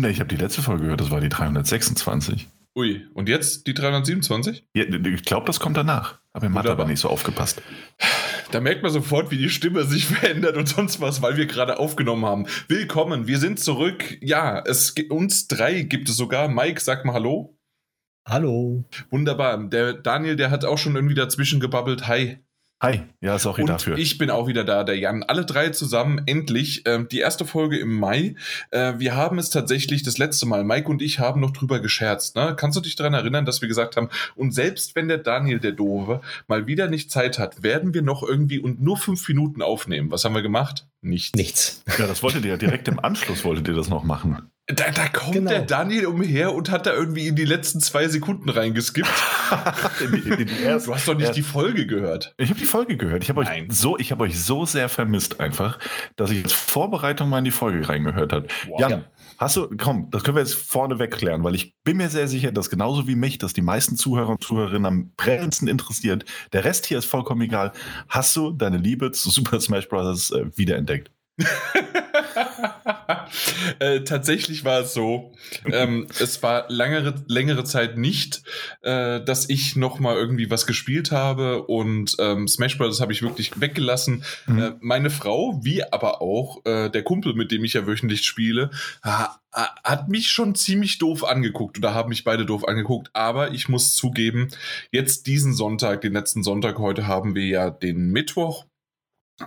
Ne, ich habe die letzte Folge gehört, das war die 326. Ui, und jetzt die 327? Ja, ich glaube, das kommt danach. Aber im Mathe aber nicht so aufgepasst. Da merkt man sofort, wie die Stimme sich verändert und sonst was, weil wir gerade aufgenommen haben. Willkommen, wir sind zurück. Ja, es uns drei gibt es sogar. Mike, sag mal Hallo. Hallo. Wunderbar. Der Daniel, der hat auch schon irgendwie dazwischen gebabbelt. Hi. Hi, ja, ist auch Und dafür. ich bin auch wieder da, der Jan. Alle drei zusammen, endlich. Ähm, die erste Folge im Mai. Äh, wir haben es tatsächlich das letzte Mal, Mike und ich haben noch drüber gescherzt. Ne? Kannst du dich daran erinnern, dass wir gesagt haben, und selbst wenn der Daniel, der Dove, mal wieder nicht Zeit hat, werden wir noch irgendwie und nur fünf Minuten aufnehmen. Was haben wir gemacht? Nichts. Nichts. Ja, das wolltet ihr ja direkt im Anschluss, wolltet ihr das noch machen. Da, da kommt Genau. der Daniel umher und hat da irgendwie in die letzten zwei Sekunden reingeskippt. In die- in die Du hast doch nicht Ja. die Folge gehört. Ich habe die Folge gehört. Ich habe euch so, ich habe euch so sehr vermisst einfach, dass ich als Vorbereitung mal in die Folge reingehört habe. Wow. Jan, Ja. hast du, komm, das können wir jetzt vorne wegklären, weil ich bin mir sehr sicher, dass genauso wie mich, dass die meisten Zuhörer und Zuhörerinnen am brennendsten interessiert. Der Rest hier ist vollkommen egal. Hast du deine Liebe zu Super Smash Bros. Äh, wiederentdeckt? äh, tatsächlich war es so, ähm, es war langere, längere Zeit nicht, äh, dass ich noch mal irgendwie was gespielt habe und ähm, Smash Bros. habe ich wirklich weggelassen. Mhm. Äh, meine Frau, wie aber auch äh, der Kumpel, mit dem ich ja wöchentlich spiele, ha, ha- hat mich schon ziemlich doof angeguckt oder haben mich beide doof angeguckt, aber ich muss zugeben, jetzt diesen Sonntag, den letzten Sonntag, heute haben wir ja den Mittwoch,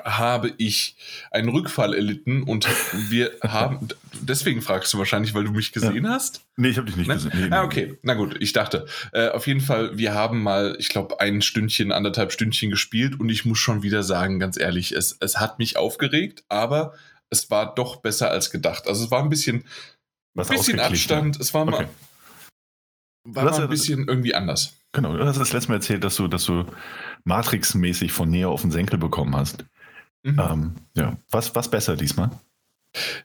habe ich einen Rückfall erlitten und wir haben, deswegen fragst du wahrscheinlich, weil du mich gesehen hast? Nee, ich habe dich nicht Ne? gesehen. Nee, Ah, okay. Na gut, ich dachte. Äh, auf jeden Fall, wir haben mal, ich glaube, ein Stündchen, anderthalb Stündchen gespielt und ich muss schon wieder sagen, ganz ehrlich, es, es hat mich aufgeregt, aber es war doch besser als gedacht. Also es war ein bisschen, Was bisschen. Abstand, es war mal, Okay. war mal ja- ein bisschen irgendwie anders. Genau, du hast das letzte Mal erzählt, dass du, dass du Matrix-mäßig von Neo auf den Senkel bekommen hast. Mhm. Ähm, ja, was, was besser diesmal?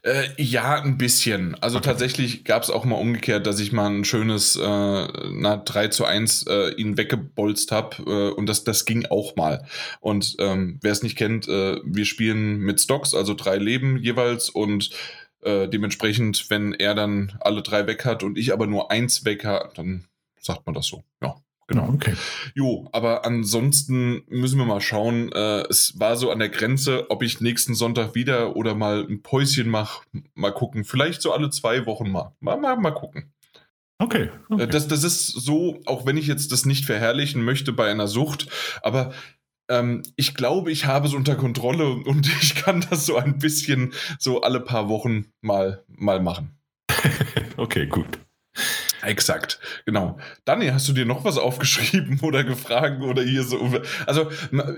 Äh, ja, ein bisschen. Also Okay. tatsächlich gab es auch mal umgekehrt, dass ich mal ein schönes äh, na, 3 zu 1 äh, ihn weggebolzt habe äh, und das, das ging auch mal. Und ähm, wer es nicht kennt, äh, wir spielen mit Stocks, also drei Leben jeweils und äh, dementsprechend, wenn er dann alle drei weg hat und ich aber nur eins weg habe, dann sagt man das so. Ja. Genau. Okay. Jo, aber ansonsten müssen wir mal schauen. Äh, es war so an der Grenze, ob ich nächsten Sonntag wieder oder mal ein Päuschen mache. Mal gucken. Vielleicht so alle zwei Wochen mal. Mal, mal, mal gucken. Okay. okay. Äh, Das, das ist so, auch wenn ich jetzt das nicht verherrlichen möchte bei einer Sucht, aber ähm, ich glaube, ich habe es unter Kontrolle und ich kann das so ein bisschen so alle paar Wochen mal, mal machen. okay, gut. Exakt, genau. Daniel, hast du dir noch was aufgeschrieben oder gefragt oder hier so? Also,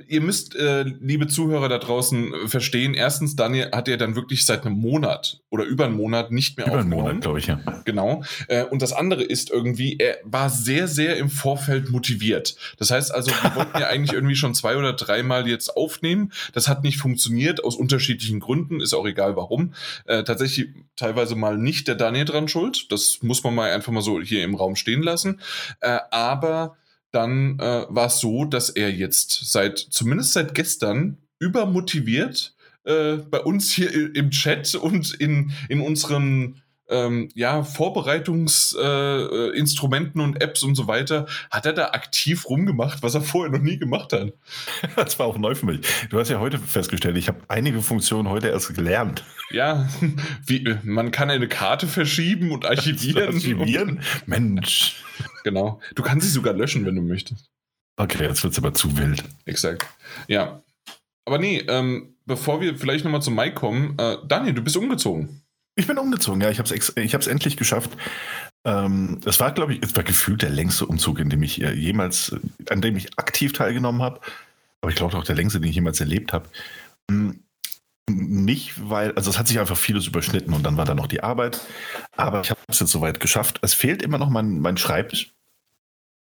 ihr müsst, äh, liebe Zuhörer da draußen, äh, verstehen. Erstens, Daniel hat ja dann wirklich seit einem Monat oder über einen Monat nicht mehr Über einen aufgenommen. Monat, glaube ich, ja. Genau. Äh, und das andere ist irgendwie, er war sehr, sehr im Vorfeld motiviert. Das heißt also, wir wollten ja eigentlich irgendwie schon zwei oder dreimal jetzt aufnehmen. Das hat nicht funktioniert aus unterschiedlichen Gründen, ist auch egal warum. Äh, tatsächlich teilweise mal nicht der Daniel dran schuld. Das muss man mal einfach mal so hier im Raum stehen lassen. Äh, aber dann äh, war es so, dass er jetzt seit, zumindest seit gestern, übermotiviert äh, bei uns hier im Chat und in, in unseren ähm, ja, Vorbereitungsinstrumenten äh, und Apps und so weiter, hat er da aktiv rumgemacht, was er vorher noch nie gemacht hat. Das war auch neu für mich. Du hast ja heute festgestellt, ich habe einige Funktionen heute erst gelernt. Ja, wie, man kann eine Karte verschieben und archivieren. Archivieren? Mensch. Genau. Du kannst sie sogar löschen, wenn du möchtest. Okay, jetzt wird es aber zu wild. Exakt. Ja. Aber nee, ähm, bevor wir vielleicht nochmal zum Mike kommen, äh, Daniel, du bist umgezogen. Ich bin umgezogen, ja. Ich habe es hab's endlich geschafft. Ähm, es war, glaube ich, es war gefühlt der längste Umzug, in dem ich äh, jemals, äh, an dem ich aktiv teilgenommen habe. Aber ich glaube auch der längste, den ich jemals erlebt habe. Hm, Nicht, weil, also es hat sich einfach vieles überschnitten und dann war da noch die Arbeit. Aber ich habe es jetzt soweit geschafft. Es fehlt immer noch mein, mein Schreibtisch.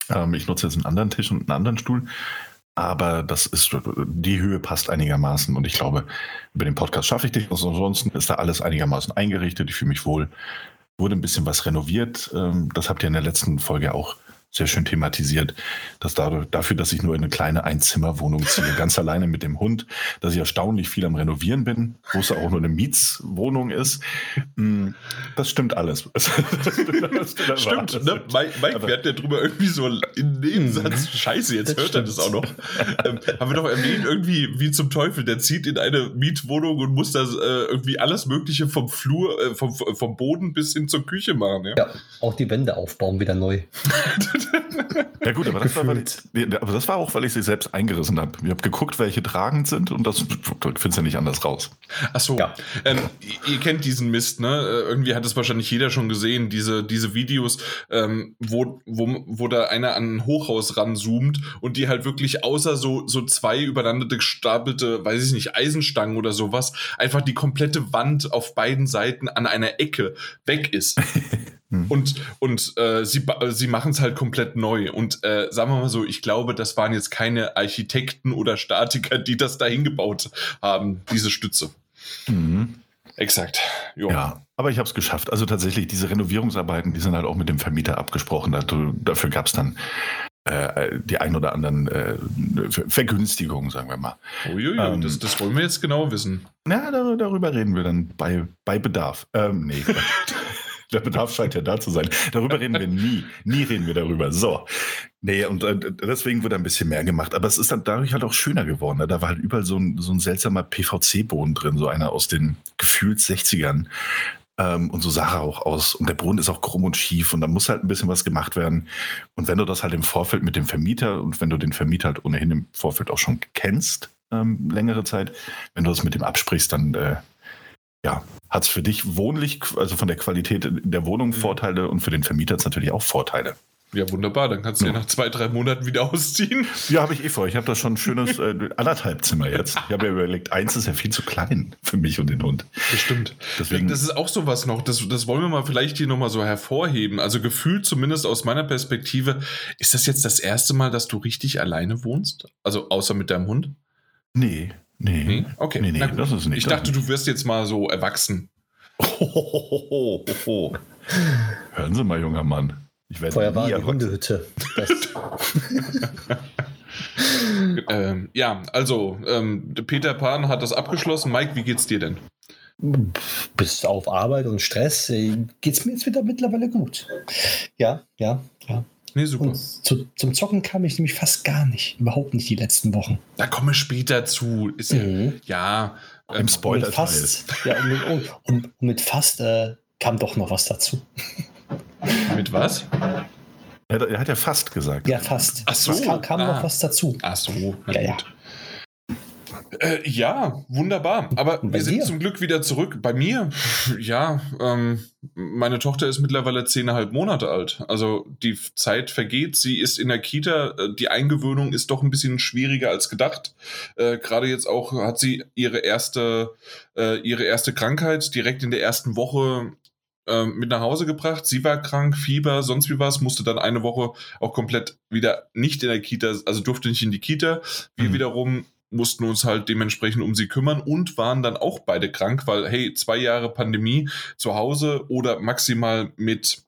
Ähm, ich nutze jetzt einen anderen Tisch und einen anderen Stuhl. Aber das ist, die Höhe passt einigermaßen und ich glaube, über den Podcast schaffe ich dich. Ansonsten ist da alles einigermaßen eingerichtet. Ich fühle mich wohl. Wurde ein bisschen was renoviert. Ähm, Das habt ihr in der letzten Folge auch sehr schön thematisiert, dass dadurch, dafür, dass ich nur in eine kleine Einzimmerwohnung ziehe, ganz alleine mit dem Hund, dass ich erstaunlich viel am Renovieren bin, wo es auch nur eine Mietswohnung ist. Mm, das stimmt alles. Das stimmt, stimmt ne? Mike, Mike wir hatten ja drüber irgendwie so in Nebensatz, mhm. scheiße, jetzt das hört stimmt. er das auch noch. Ähm, haben wir doch erwähnt, irgendwie wie zum Teufel, der zieht in eine Mietwohnung und muss das äh, irgendwie alles Mögliche vom Flur, äh, vom, vom Boden bis hin zur Küche machen. Ja, ja auch die Wände aufbauen wieder neu. Ja gut, aber das, war, ich, aber das, war, auch, weil ich sie selbst eingerissen habe. Ich habe geguckt, welche tragend sind und das findest ja nicht anders raus. Ach so. Ja. Ähm, ihr kennt diesen Mist, ne? Äh, irgendwie hat es wahrscheinlich jeder schon gesehen, diese, diese Videos, ähm, wo, wo, wo da einer an ein Hochhaus ranzoomt und die halt wirklich außer so, so zwei übereinander gestapelte, weiß ich nicht, Eisenstangen oder sowas, einfach die komplette Wand auf beiden Seiten an einer Ecke weg ist. Hm. Und, und äh, sie, sie machen es halt komplett neu. Und äh, sagen wir mal so, ich glaube, das waren jetzt keine Architekten oder Statiker, die das da hingebaut haben, diese Stütze. Mhm. Exakt. Jo. Ja, aber ich habe es geschafft. Also tatsächlich, diese Renovierungsarbeiten, die sind halt auch mit dem Vermieter abgesprochen. Dafür gab es dann äh, die ein oder anderen äh, Vergünstigungen, sagen wir mal. Uiuiui, ähm, das, das, wollen wir jetzt genau wissen. Ja, darüber reden wir dann bei, bei Bedarf. Ähm, nee. Der Bedarf scheint ja da zu sein. Darüber reden wir nie. Nie reden wir darüber. So. Nee, und äh, deswegen wird ein bisschen mehr gemacht. Aber es ist dann dadurch halt auch schöner geworden. Ne? Da war halt überall so ein, so ein seltsamer PVC-Boden drin, so einer aus den gefühlt 60ern. Ähm, und so sah er auch aus. Und der Boden ist auch krumm und schief und da muss halt ein bisschen was gemacht werden. Und wenn du das halt im Vorfeld mit dem Vermieter und wenn du den Vermieter halt ohnehin im Vorfeld auch schon kennst, ähm, längere Zeit, wenn du das mit dem absprichst, dann äh, ja, hat es für dich wohnlich, also von der Qualität der Wohnung mhm. Vorteile und für den Vermieter natürlich auch Vorteile. Ja, wunderbar. Dann kannst du ja, ja nach zwei, drei Monaten wieder ausziehen. Ja, habe ich eh vor. Ich habe da schon ein schönes äh, anderthalb Zimmer jetzt. Ich habe ja überlegt, eins ist ja viel zu klein für mich und den Hund. Das stimmt. Deswegen, das ist auch sowas noch. Das, das wollen wir mal vielleicht hier nochmal so hervorheben. Also gefühlt zumindest aus meiner Perspektive, ist das jetzt das erste Mal, dass du richtig alleine wohnst? Also außer mit deinem Hund? Nee. Nee. nee? Okay. Nee, nee, das ist nicht. Ich dachte, du wirst jetzt mal so erwachsen. Hören Sie mal, junger Mann. Ich werde Vorher war die Hundehütte. ähm, ja, also ähm, Peter Pan hat das abgeschlossen. Mike, wie geht's dir denn? Bis auf Arbeit und Stress äh, geht's mir jetzt wieder mittlerweile gut. Ja, ja, ja. Nee, super. Und zu, zum Zocken kam ich nämlich fast gar nicht. Überhaupt nicht die letzten Wochen. Da komme ich später zu. Ist mhm. ja, ja im spoiler fast, ja, und, und, und, und, mit fast äh, kam doch noch was dazu. mit was? Er, hat ja fast gesagt. Ja, fast. Ach so. Es kam, kam ah. noch was dazu. Ach so. Ja, ja. Äh, ja, wunderbar. Aber wir sind dir? zum Glück wieder zurück. Bei mir, ja, ähm, meine Tochter ist mittlerweile zehneinhalb Monate alt. Also die Zeit vergeht. Sie ist in der Kita. Äh, die Eingewöhnung ist doch ein bisschen schwieriger als gedacht. Äh, Gerade jetzt auch hat sie ihre erste, äh, ihre erste Krankheit direkt in der ersten Woche ähm, mit nach Hause gebracht. Sie war krank, Fieber, sonst wie was, musste dann eine Woche auch komplett wieder nicht in der Kita, also durfte nicht in die Kita. Wir mhm. wiederum mussten uns halt dementsprechend um sie kümmern und waren dann auch beide krank, weil, hey, zwei Jahre Pandemie zu Hause oder maximal mit,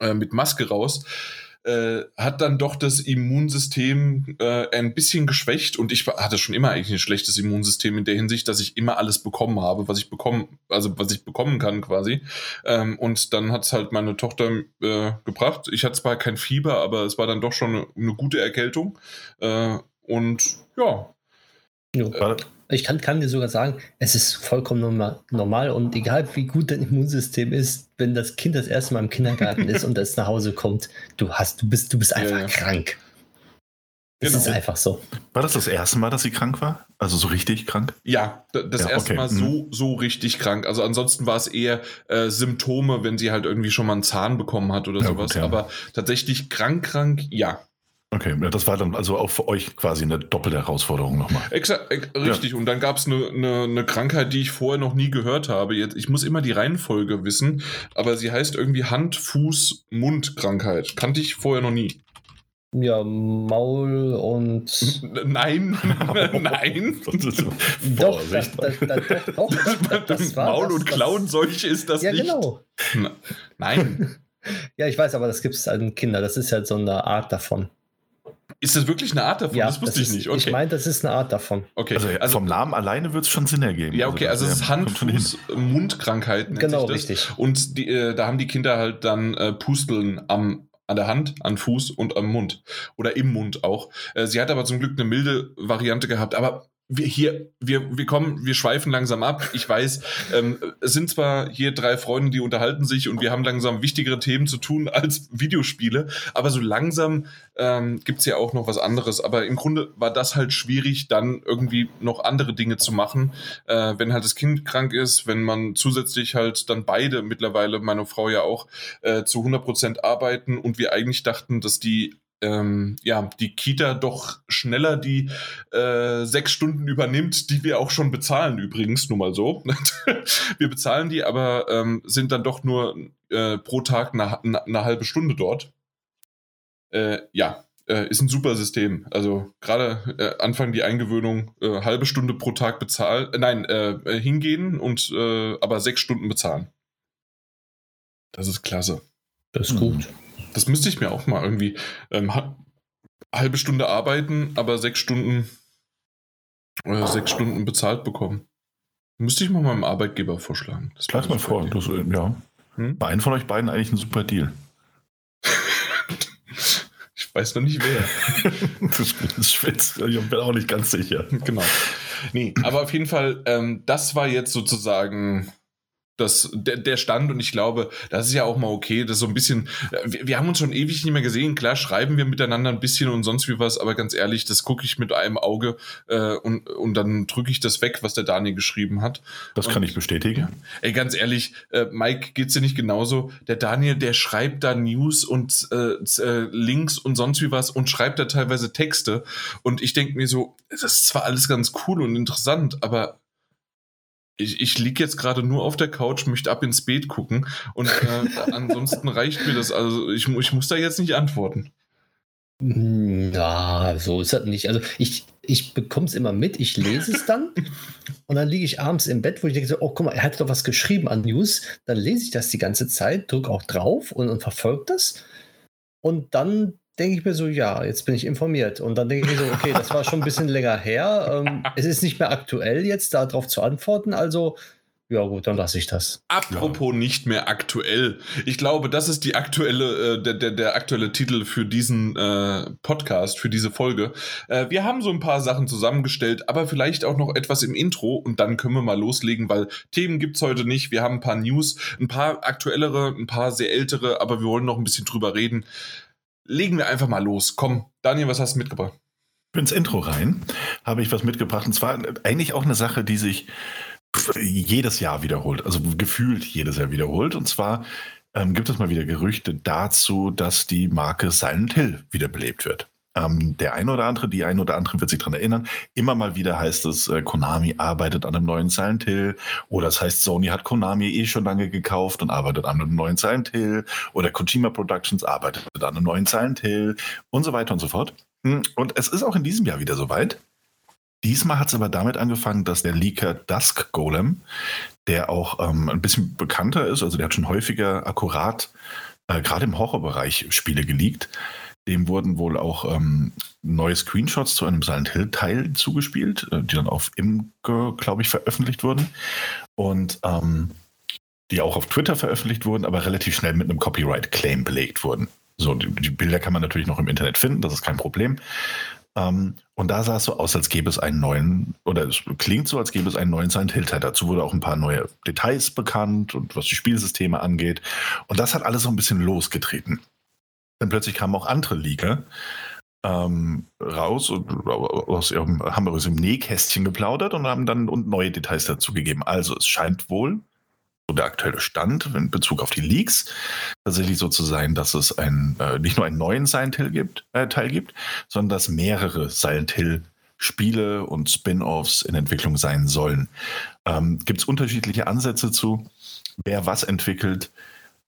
äh, mit Maske raus. Äh, hat dann doch das Immunsystem äh, ein bisschen geschwächt und ich hatte schon immer eigentlich ein schlechtes Immunsystem in der Hinsicht, dass ich immer alles bekommen habe, was ich bekommen, also was ich bekommen kann quasi. Ähm, und dann hat es halt meine Tochter äh, gebracht. Ich hatte zwar kein Fieber, aber es war dann doch schon eine, eine gute Erkältung. Äh, und ja, ja. Ich kann, kann dir sogar sagen, es ist vollkommen normal, normal und egal wie gut dein Immunsystem ist, wenn das Kind das erste Mal im Kindergarten ist und es nach Hause kommt, du hast, du bist, du bist einfach ja, ja. krank. Das genau. ist einfach so. War das das erste Mal, dass sie krank war? Also so richtig krank? Ja, das ja, erste okay. Mal so, mhm. so richtig krank. Also ansonsten war es eher äh, Symptome, wenn sie halt irgendwie schon mal einen Zahn bekommen hat oder sowas. Gut, Aber tatsächlich krank, krank, ja. Okay, das war dann also auch für euch quasi eine doppelte Herausforderung nochmal. Exakt, richtig. Ja. Und dann gab es eine, eine, eine, Krankheit, die ich vorher noch nie gehört habe. Jetzt, ich muss immer die Reihenfolge wissen, aber sie heißt irgendwie Hand, Fuß, Mund Krankheit. Kannte ich vorher noch nie. Ja, Maul und. Nein, nein. doch, das, das, das, doch, doch, das, war Maul- und Klauenseuche ist das ja, nicht. Ja, genau. Nein. Ja, ich weiß, aber das gibt es an Kinder. Das ist halt so eine Art davon. Ist das wirklich eine Art davon? Ja, das wusste das ich ist, nicht. Okay. Ich meine, das ist eine Art davon. okay. Also, Also, vom Namen alleine wird es schon Sinn ergeben. ja, okay, also es ist Hand. Fuß, Mundkrankheiten. Genau, richtig. Und die, äh, da haben die Kinder halt dann äh, Pusteln am, an der Hand, an Fuß und am Mund. Oder im Mund auch. Äh, sie hat aber zum Glück eine milde Variante gehabt. Aber wir hier, wir, wir kommen, wir schweifen langsam ab. Ich weiß, ähm, es sind zwar hier drei Freunde, die unterhalten sich und wir haben langsam wichtigere Themen zu tun als Videospiele, aber so langsam ähm, gibt es ja auch noch was anderes. Aber im Grunde war das halt schwierig, dann irgendwie noch andere Dinge zu machen, äh, wenn halt das Kind krank ist, wenn man zusätzlich halt dann beide mittlerweile, meine Frau ja auch, äh, zu 100% arbeiten und wir eigentlich dachten, dass die ähm, ja, die Kita doch schneller die äh, sechs Stunden übernimmt, die wir auch schon bezahlen übrigens, nur mal so. wir bezahlen die, aber ähm, sind dann doch nur äh, pro Tag eine, eine, halbe Stunde dort. Äh, ja, äh, ist ein super System. Also gerade äh, Anfang die Eingewöhnung, äh, halbe Stunde pro Tag bezahlen, nein, hingehen und aber sechs Stunden bezahlen. Das ist klasse. Das ist Mhm. Das müsste ich mir auch mal irgendwie ähm, ha- halbe Stunde arbeiten, aber sechs Stunden äh, sechs Stunden bezahlt bekommen. Müsste ich mal meinem Arbeitgeber vorschlagen. Das wäre mal vor. Das, äh, ja. Hm? Bei einem von euch beiden eigentlich ein super Deal. Ich weiß noch nicht wer. Das ist spitz. Ich bin auch nicht ganz sicher. genau. Nee, aber auf jeden Fall, ähm, das war jetzt sozusagen das, der, der Stand und ich glaube, das ist ja auch mal okay, das so ein bisschen, äh, wir, wir haben uns schon ewig nicht mehr gesehen, klar schreiben wir miteinander ein bisschen und sonst wie was, aber ganz ehrlich, das gucke ich mit einem Auge äh, und, und dann drücke ich das weg, was der Daniel geschrieben hat. Das kann ich bestätigen. Ey, ganz ehrlich, äh, Mike, geht's dir nicht genauso? Der Daniel, der schreibt da News und äh, äh, Links und sonst wie was und schreibt da teilweise Texte. Und ich denke mir so, das ist zwar alles ganz cool und interessant, aber ich, ich liege jetzt gerade nur auf der Couch, möchte ab ins Bett gucken und äh, ansonsten reicht mir das. Also ich, ich muss da jetzt nicht antworten. Ja, so ist das nicht. Also ich, ich bekomme es immer mit, ich lese es dann und dann liege ich abends im Bett, wo ich denke, so, oh guck mal, er hat doch was geschrieben an News. Dann lese ich das die ganze Zeit, drücke auch drauf und, und verfolge das. Und dann denke ich mir so, ja, jetzt bin ich informiert. Und dann denke ich mir so, okay, das war schon ein bisschen länger her. Ähm, es ist nicht mehr aktuell jetzt, darauf zu antworten. Also, ja gut, dann lasse ich das. Apropos nicht mehr aktuell. Ich glaube, das ist die aktuelle, äh, der, der, der aktuelle Titel für diesen äh, Podcast, für diese Folge. Äh, wir haben so ein paar Sachen zusammengestellt, aber vielleicht auch noch etwas im Intro und dann können wir mal loslegen, weil Themen gibt's heute nicht. Wir haben ein paar News, ein paar aktuellere, ein paar sehr ältere, aber wir wollen noch ein bisschen drüber reden. Legen wir einfach mal los. Komm, Daniel, was hast du mitgebracht? Ins Intro rein habe ich was mitgebracht. Und zwar eigentlich auch eine Sache, die sich jedes Jahr wiederholt. Also gefühlt jedes Jahr wiederholt. Und zwar ähm, gibt es mal wieder Gerüchte dazu, dass die Marke Silent Hill wiederbelebt wird. Ähm, der eine oder andere, die eine oder andere wird sich daran erinnern. Immer mal wieder heißt es, äh, Konami arbeitet an einem neuen Silent Hill. Oder es heißt, Sony hat Konami eh schon lange gekauft und arbeitet an einem neuen Silent Hill. Oder Kojima Productions arbeitet an einem neuen Silent Hill und so weiter und so fort. Hm, Und es ist auch in diesem Jahr wieder soweit. Diesmal hat es aber damit angefangen, dass der Leaker Dusk Golem, der auch ähm, ein bisschen bekannter ist, also der hat schon häufiger akkurat, äh, gerade im Horrorbereich, Spiele geleakt. Dem wurden wohl auch ähm, neue Screenshots zu einem Silent Hill-Teil zugespielt, äh, die dann auf Imgur, glaube ich, veröffentlicht wurden. Und ähm, die auch auf Twitter veröffentlicht wurden, aber relativ schnell mit einem Copyright-Claim belegt wurden. So, die, die Bilder kann man natürlich noch im Internet finden, das ist kein Problem. Ähm, und da sah es so aus, als gäbe es einen neuen, oder es klingt so, als gäbe es einen neuen Silent Hill Teil. Dazu wurde auch ein paar neue Details bekannt und was die Spielsysteme angeht. Und das hat alles so ein bisschen losgetreten. Dann plötzlich kamen auch andere Leaker ähm, raus und aus ihrem, haben aus dem Nähkästchen geplaudert und haben dann und neue Details dazu gegeben. Also es scheint wohl, so der aktuelle Stand in Bezug auf die Leaks, tatsächlich so zu sein, dass es ein, äh, nicht nur einen neuen Silent Hill gibt, äh, Teil gibt, sondern dass mehrere Silent Hill Spiele und Spin-offs in Entwicklung sein sollen. Ähm, gibt es unterschiedliche Ansätze zu, wer was entwickelt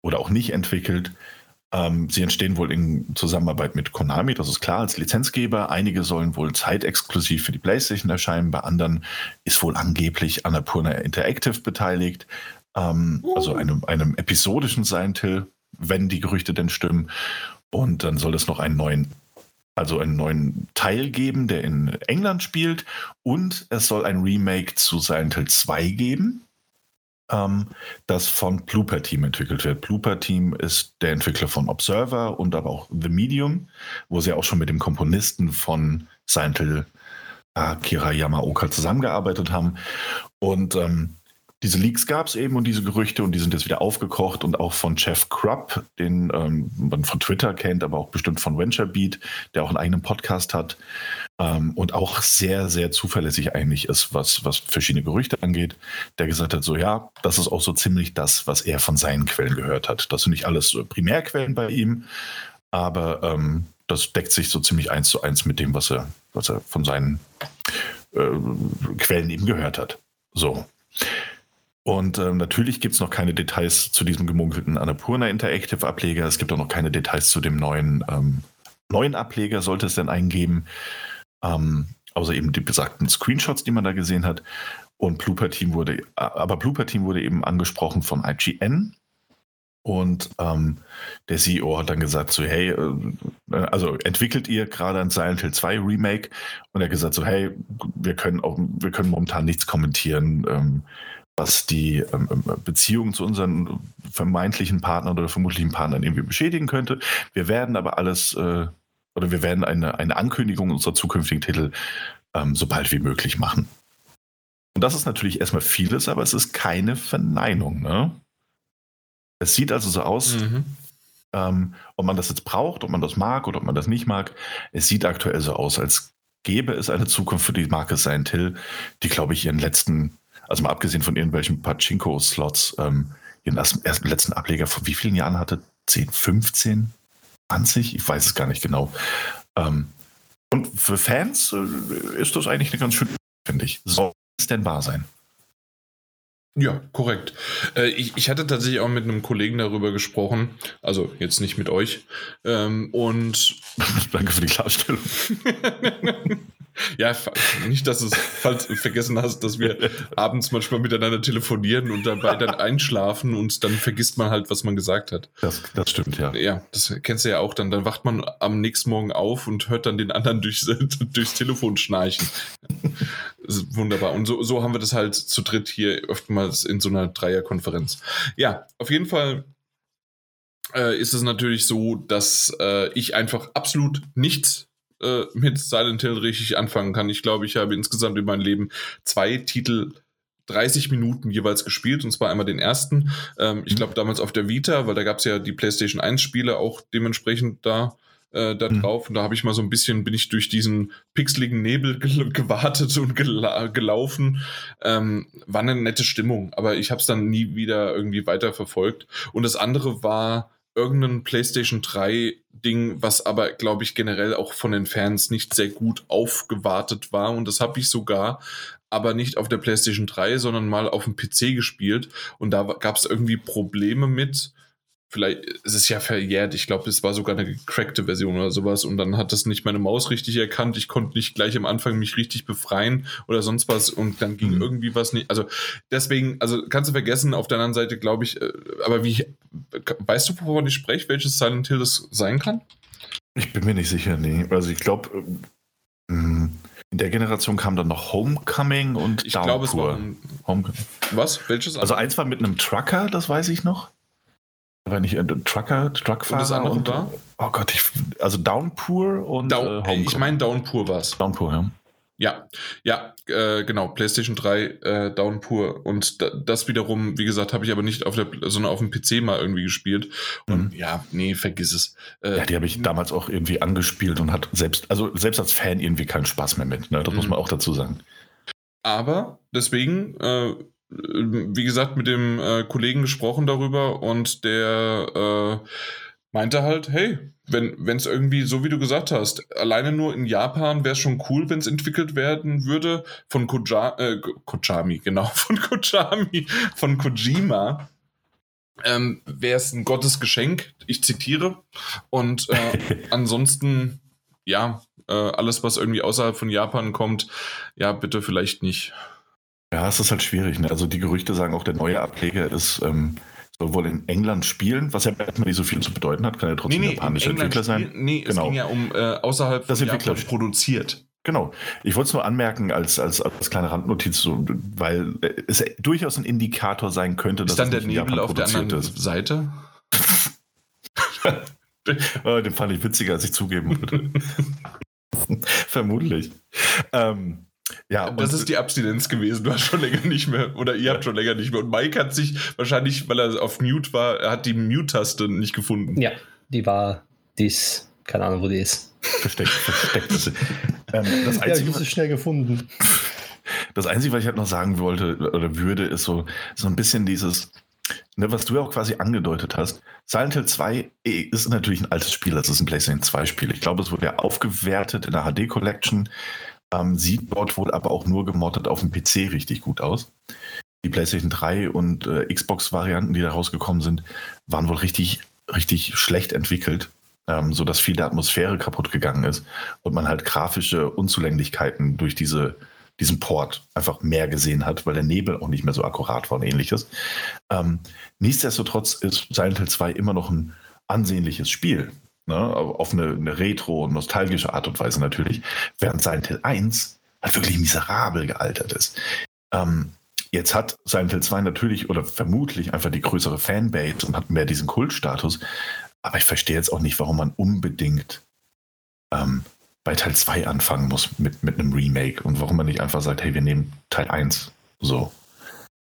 oder auch nicht entwickelt. Ähm, sie entstehen wohl in Zusammenarbeit mit Konami, das ist klar, als Lizenzgeber. Einige sollen wohl zeitexklusiv für die PlayStation erscheinen, bei anderen ist wohl angeblich Annapurna Interactive beteiligt. Ähm, Also einem, einem episodischen Silent Hill wenn die Gerüchte denn stimmen. Und dann soll es noch einen neuen, also einen neuen Teil geben, der in England spielt. Und es soll ein Remake zu Silent Hill 2 geben, ähm, das von Blooper Team entwickelt wird. Blooper Team ist der Entwickler von Observer und aber auch The Medium, wo sie auch schon mit dem Komponisten von Silent Hill Akira Yamaoka zusammengearbeitet haben. Und ähm, diese Leaks gab es eben und diese Gerüchte und die sind jetzt wieder aufgekocht und auch von Jeff Krupp, den ähm, man von Twitter kennt, aber auch bestimmt von VentureBeat, der auch einen eigenen Podcast hat ähm, und auch sehr, sehr zuverlässig eigentlich ist, was, was verschiedene Gerüchte angeht, der gesagt hat, so ja, das ist auch so ziemlich das, was er von seinen Quellen gehört hat. Das sind nicht alles Primärquellen bei ihm, aber ähm, das deckt sich so ziemlich eins zu eins mit dem, was er, was er von seinen äh, Quellen eben gehört hat. So. Und ähm, natürlich gibt es noch keine Details zu diesem gemunkelten Annapurna Interactive Ableger. Es gibt auch noch keine Details zu dem neuen, ähm, neuen Ableger, sollte es denn eingeben. Ähm, außer eben die besagten Screenshots, die man da gesehen hat. Und Blooper Team wurde, aber Blooper Team wurde eben angesprochen von IGN. Und ähm, der CEO hat dann gesagt so, hey, äh, also entwickelt ihr gerade ein Silent Hill 2 Remake? Und er hat gesagt so, hey, wir können auch, wir können momentan nichts kommentieren. Ähm, was die ähm, ähm, Beziehung zu unseren vermeintlichen Partnern oder vermutlichen Partnern irgendwie beschädigen könnte. Wir werden aber alles äh, oder wir werden eine, eine Ankündigung unserer zukünftigen Titel ähm, so bald wie möglich machen. Und das ist natürlich erstmal vieles, aber es ist keine Verneinung. Ne? Es sieht also so aus, mhm. ähm, ob man das jetzt braucht, ob man das mag oder ob man das nicht mag. Es sieht aktuell so aus, als gäbe es eine Zukunft für die Marke Silent Hill, die, glaube ich, ihren letzten also mal abgesehen von irgendwelchen Pachinko-Slots, ähm, ihren ersten, letzten Ableger vor wie vielen Jahren hatte? 10, 15, 20? Ich weiß es gar nicht genau. Ähm, und für Fans äh, ist das eigentlich eine ganz schöne, finde ich. Soll es denn wahr sein? Ja, korrekt. Äh, ich, ich hatte tatsächlich auch mit einem Kollegen darüber gesprochen, also jetzt nicht mit euch. Ähm, und danke für die Klarstellung. Ja, nicht, dass du es falls vergessen hast, dass wir abends manchmal miteinander telefonieren und dabei dann einschlafen und dann vergisst man halt, was man gesagt hat. Das, das stimmt, ja. Ja, das kennst du ja auch dann. Dann wacht man am nächsten Morgen auf und hört dann den anderen durchs, durchs Telefon schnarchen. wunderbar. Und so, so haben wir das halt zu dritt hier oftmals in so einer Dreierkonferenz. Ja, auf jeden Fall äh, ist es natürlich so, dass äh, ich einfach absolut nichts äh, mit Silent Hill richtig anfangen kann. Ich glaube, ich habe insgesamt in meinem Leben zwei Titel 30 Minuten jeweils gespielt, und zwar einmal den ersten. Ähm, ich mhm. glaube damals auf der Vita, weil da gab es ja die PlayStation 1 Spiele auch dementsprechend da. Äh, da mhm. drauf und da habe ich mal so ein bisschen, bin ich durch diesen pixeligen Nebel gewartet und gela gelaufen. Ähm, war eine nette Stimmung, aber ich habe es dann nie wieder irgendwie weiter verfolgt. Und das andere war irgendein PlayStation 3 Ding, was aber, glaube ich, generell auch von den Fans nicht sehr gut aufgewartet war. Und das habe ich sogar, aber nicht auf der PlayStation 3, sondern mal auf dem PC gespielt. Und da gab es irgendwie Probleme mit vielleicht, es ist ja verjährt, ich glaube, es war sogar eine gecrackte Version oder sowas und dann hat das nicht meine Maus richtig erkannt, ich konnte nicht gleich am Anfang mich richtig befreien oder sonst was und dann ging mhm. irgendwie was nicht, also deswegen, also kannst du vergessen, auf der anderen Seite glaube ich, äh, aber wie, weißt du, wovon ich spreche, welches Silent Hill das sein kann? Ich bin mir nicht sicher, nee, also ich glaube, ähm, in der Generation kam dann noch Homecoming und ich glaube, es war ein, Homecoming. Was? Welches? Also eins war mit einem Trucker, das weiß ich noch. War nicht äh, Trucker, Truckfahrer? Und das andere und, war? Oh Gott, ich, also Downpour und Down, äh, Ich meine Downpour war es. Downpour, ja. Ja, ja, äh, genau, PlayStation 3 äh, Downpour und da, das wiederum, wie gesagt, habe ich aber nicht auf der, sondern auf dem PC mal irgendwie gespielt und mhm. ja, nee, vergiss es. Äh, ja, die habe ich damals auch irgendwie angespielt und hat selbst, also selbst als Fan irgendwie keinen Spaß mehr mit, ne? das muss mhm. man auch dazu sagen. Aber deswegen äh, wie gesagt, mit dem äh, Kollegen gesprochen darüber und der äh, meinte halt, hey, wenn es irgendwie, so wie du gesagt hast, alleine nur in Japan wäre es schon cool, wenn es entwickelt werden würde von Koja äh, Kojami, genau, von Kojami, von Kojima. Ähm, wäre es ein Gottesgeschenk, ich zitiere. Und äh, ansonsten, ja, äh, alles, was irgendwie außerhalb von Japan kommt, ja, bitte vielleicht nicht. Ja, es ist halt schwierig. Ne? Also die Gerüchte sagen auch, der neue Ableger ist ähm, soll wohl in England spielen, was ja erstmal nicht so viel zu bedeuten hat, kann ja trotzdem nee, nee, japanischer Entwickler sein. Nee, genau. es ging ja um äh, außerhalb das Entwickler produziert. Genau. Ich wollte es nur anmerken als, als, als kleine Randnotiz, so, weil es durchaus ein Indikator sein könnte, dass ist dann der Nebel auf der anderen ist. Seite? oh, den fand ich witziger, als ich zugeben würde. Vermutlich. Ähm, ja, das ist die Abstinenz gewesen. Du hast schon länger nicht mehr, oder ihr habt schon länger nicht mehr. Und Mike hat sich wahrscheinlich, weil er auf Mute war, er hat die Mute-Taste nicht gefunden. Ja, die war, die ist, keine Ahnung, wo die ist. Versteckt, versteckt. ähm, das Einzige, ja, ich habe sie schnell gefunden. Das Einzige, was ich halt noch sagen wollte oder würde, ist so, so ein bisschen dieses, ne, was du ja auch quasi angedeutet hast. Silent Hill 2 ist natürlich ein altes Spiel, das ist ein PlayStation 2 Spiel. Ich glaube, es wurde ja aufgewertet in der HD Collection. Ähm, sieht dort wohl aber auch nur gemoddet auf dem PC richtig gut aus. Die PlayStation 3 und äh, Xbox-Varianten, die da rausgekommen sind, waren wohl richtig, richtig schlecht entwickelt, ähm, sodass viel der Atmosphäre kaputt gegangen ist und man halt grafische Unzulänglichkeiten durch diese, diesen Port einfach mehr gesehen hat, weil der Nebel auch nicht mehr so akkurat war und ähnliches. Ähm, nichtsdestotrotz ist Silent Hill 2 immer noch ein ansehnliches Spiel. Ne? Auf eine, eine retro- und nostalgische Art und Weise natürlich. Während Silent Hill 1 halt wirklich miserabel gealtert ist. Ähm, jetzt hat Silent Hill 2 natürlich oder vermutlich einfach die größere Fanbase und hat mehr diesen Kultstatus. Aber ich verstehe jetzt auch nicht, warum man unbedingt ähm, bei Teil 2 anfangen muss mit, mit einem Remake und warum man nicht einfach sagt, hey, wir nehmen Teil 1 so.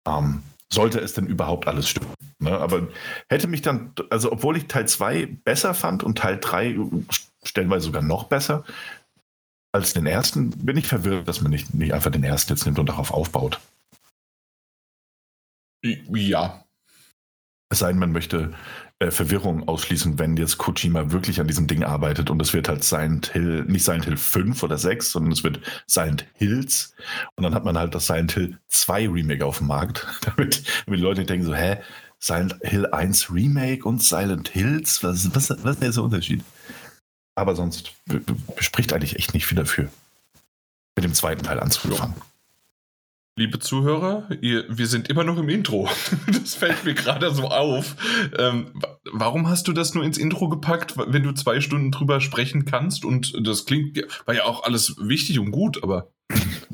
Ähm, sollte es denn überhaupt alles stimmen? Ne? Aber hätte mich dann, also obwohl ich Teil 2 besser fand und Teil 3 stellenweise sogar noch besser als den ersten, bin ich verwirrt, dass man nicht, nicht einfach den ersten jetzt nimmt und darauf aufbaut. Ja. Es sei denn, man möchte äh, Verwirrung ausschließen, wenn jetzt Kojima wirklich an diesem Ding arbeitet und es wird halt Silent Hill, nicht Silent Hill 5 oder 6, sondern es wird Silent Hills und dann hat man halt das Silent Hill 2 Remake auf dem Markt, damit, damit die Leute denken so, hä, Silent Hill 1 Remake und Silent Hills, was, was, was ist der Unterschied? Aber sonst spricht eigentlich echt nicht viel dafür, mit dem zweiten Teil anzufangen. Liebe Zuhörer, ihr, wir sind immer noch im Intro. Das fällt mir gerade so auf. Ähm, warum hast du das nur ins Intro gepackt, wenn du zwei Stunden drüber sprechen kannst? Und das klingt, war ja auch alles wichtig und gut, aber.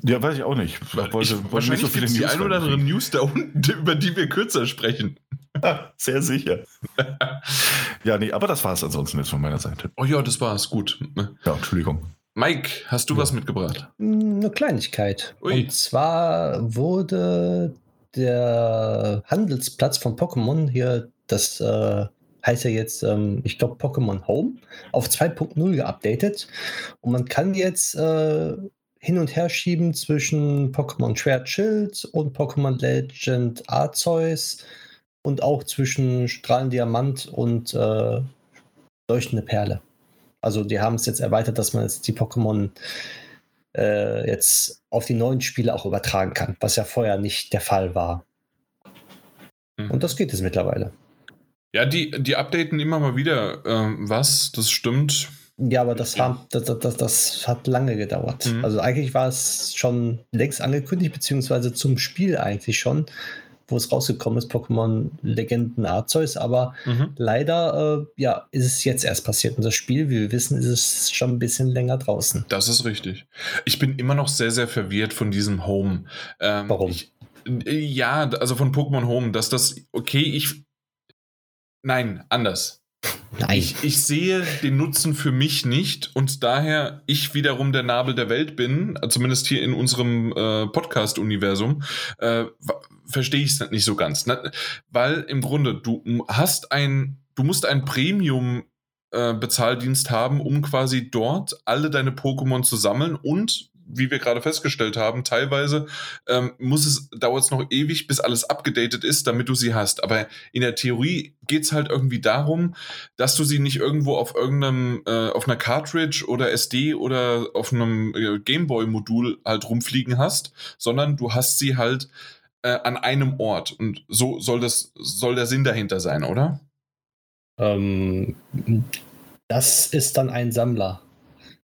Ja, weiß ich auch nicht. Ich wollte, ich, wahrscheinlich nicht so viele die ein oder andere News da unten, über die wir kürzer sprechen. Sehr sicher. ja, nee, aber das war es ansonsten jetzt von meiner Seite. Oh ja, das war es. Gut. Ja, Entschuldigung. Mike, hast du ja. was mitgebracht? Eine Kleinigkeit. Ui. Und zwar wurde der Handelsplatz von Pokémon hier, das äh, heißt ja jetzt, ähm, ich glaube, Pokémon Home, auf 2.0 geupdatet. Und man kann jetzt äh, hin und her schieben zwischen Pokémon Schwert Schild und Pokémon Legend Arceus und auch zwischen Strahlen Diamant und äh, Leuchtende Perle. Also die haben es jetzt erweitert, dass man jetzt die Pokémon äh, jetzt auf die neuen Spiele auch übertragen kann, was ja vorher nicht der Fall war. Mhm. Und das geht es mittlerweile. Ja, die, die updaten immer mal wieder ähm, was, das stimmt. Ja, aber das, haben, das, das, das hat lange gedauert. Mhm. Also eigentlich war es schon längst angekündigt, beziehungsweise zum Spiel eigentlich schon wo es rausgekommen ist, Pokémon Legenden Arceus, aber mhm. leider äh, ja, ist es jetzt erst passiert. Und das Spiel, wie wir wissen, ist es schon ein bisschen länger draußen. Das ist richtig. Ich bin immer noch sehr, sehr verwirrt von diesem Home. Ähm, Warum? Ich, äh, ja, also von Pokémon Home, dass das, okay, ich. Nein, anders. Nein. Ich, ich, sehe den Nutzen für mich nicht und daher ich wiederum der Nabel der Welt bin, zumindest hier in unserem äh, Podcast-Universum, äh, verstehe ich es nicht so ganz. Ne? Weil im Grunde, du hast ein, du musst ein Premium äh, Bezahldienst haben, um quasi dort alle deine Pokémon zu sammeln und wie wir gerade festgestellt haben, teilweise ähm, muss es, dauert es noch ewig, bis alles abgedatet ist, damit du sie hast. Aber in der Theorie geht es halt irgendwie darum, dass du sie nicht irgendwo auf irgendeinem, äh, auf einer Cartridge oder SD oder auf einem äh, Gameboy-Modul halt rumfliegen hast, sondern du hast sie halt äh, an einem Ort. Und so soll das, soll der Sinn dahinter sein, oder? Ähm, das ist dann ein Sammler.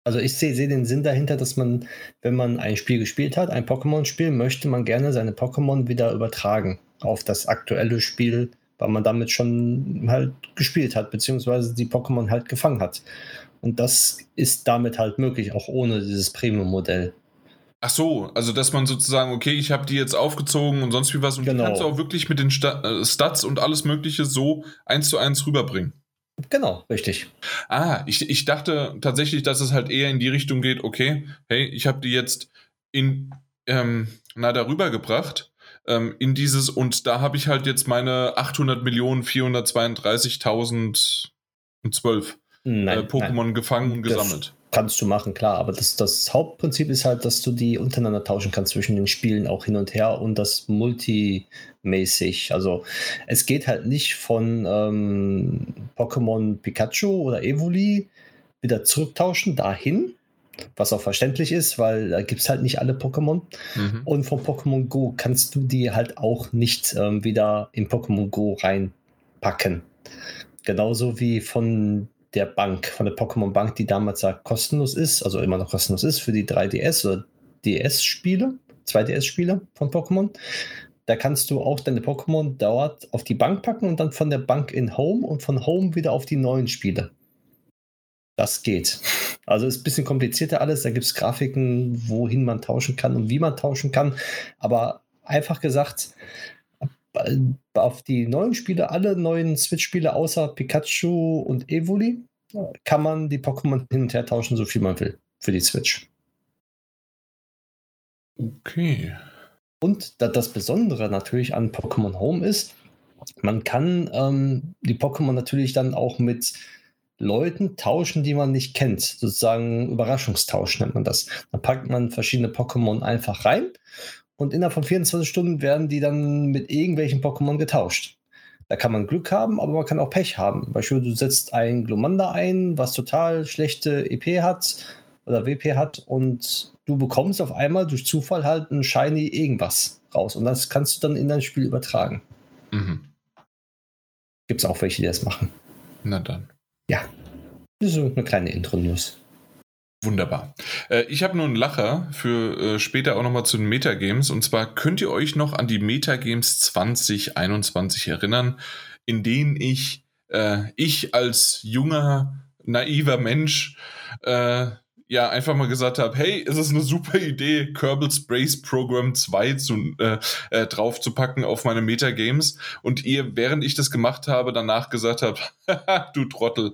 Also ich sehe seh den Sinn dahinter, dass man, wenn man ein Spiel gespielt hat, ein Pokémon-Spiel, möchte man gerne seine Pokémon wieder übertragen auf das aktuelle Spiel, weil man damit schon halt gespielt hat, beziehungsweise die Pokémon halt gefangen hat. Und das ist damit halt möglich, auch ohne dieses Premium-Modell. Ach so, also dass man sozusagen, okay, ich habe die jetzt aufgezogen und sonst wie was und genau. die kannst du auch wirklich mit den äh, Stats und alles Mögliche so eins zu eins rüberbringen. Genau, richtig. Ah, ich, ich dachte tatsächlich, dass es halt eher in die Richtung geht, okay, hey, ich habe die jetzt in, ähm, na, darüber gebracht, ähm, in dieses, und da habe ich halt jetzt meine 800 Millionen 432.012 äh, Pokémon gefangen und gesammelt. Kannst du machen, klar, aber das, das Hauptprinzip ist halt, dass du die untereinander tauschen kannst zwischen den Spielen auch hin und her und das multimäßig. Also es geht halt nicht von ähm, Pokémon Pikachu oder Evoli wieder zurücktauschen dahin, was auch verständlich ist, weil da gibt es halt nicht alle Pokémon. Mhm. Und von Pokémon Go kannst du die halt auch nicht ähm, wieder in Pokémon Go reinpacken. Genauso wie von der Bank, von der Pokémon Bank, die damals ja kostenlos ist, also immer noch kostenlos ist für die 3DS oder DS-Spiele, 2DS-Spiele von Pokémon. Da kannst du auch deine Pokémon dort auf die Bank packen und dann von der Bank in Home und von Home wieder auf die neuen Spiele. Das geht. Also ist ein bisschen komplizierter alles. Da gibt es Grafiken, wohin man tauschen kann und wie man tauschen kann. Aber einfach gesagt, auf die neuen Spiele, alle neuen Switch-Spiele außer Pikachu und Evoli, kann man die Pokémon hin und her tauschen, so viel man will, für die Switch. Okay. Und das Besondere natürlich an Pokémon Home ist, man kann ähm, die Pokémon natürlich dann auch mit Leuten tauschen, die man nicht kennt. Sozusagen Überraschungstausch nennt man das. Da packt man verschiedene Pokémon einfach rein und innerhalb von 24 Stunden werden die dann mit irgendwelchen Pokémon getauscht. Da kann man Glück haben, aber man kann auch Pech haben. Beispielsweise du setzt ein Glomanda ein, was total schlechte EP hat oder WP hat und du bekommst auf einmal durch Zufall halt ein Shiny irgendwas raus und das kannst du dann in dein Spiel übertragen. Mhm. Gibt es auch welche, die das machen. Na dann. Ja. Das ist so eine kleine Intro-News. Wunderbar. Äh, ich habe nur einen Lacher für äh, später auch nochmal zu den Metagames. Und zwar könnt ihr euch noch an die Metagames 2021 erinnern, in denen ich, äh, ich als junger, naiver Mensch, äh, ja, einfach mal gesagt habe, hey, es ist eine super Idee, Kerbal Brace Program 2 zu, äh, äh, drauf zu packen auf meine Metagames. Und ihr, während ich das gemacht habe, danach gesagt habt, du Trottel,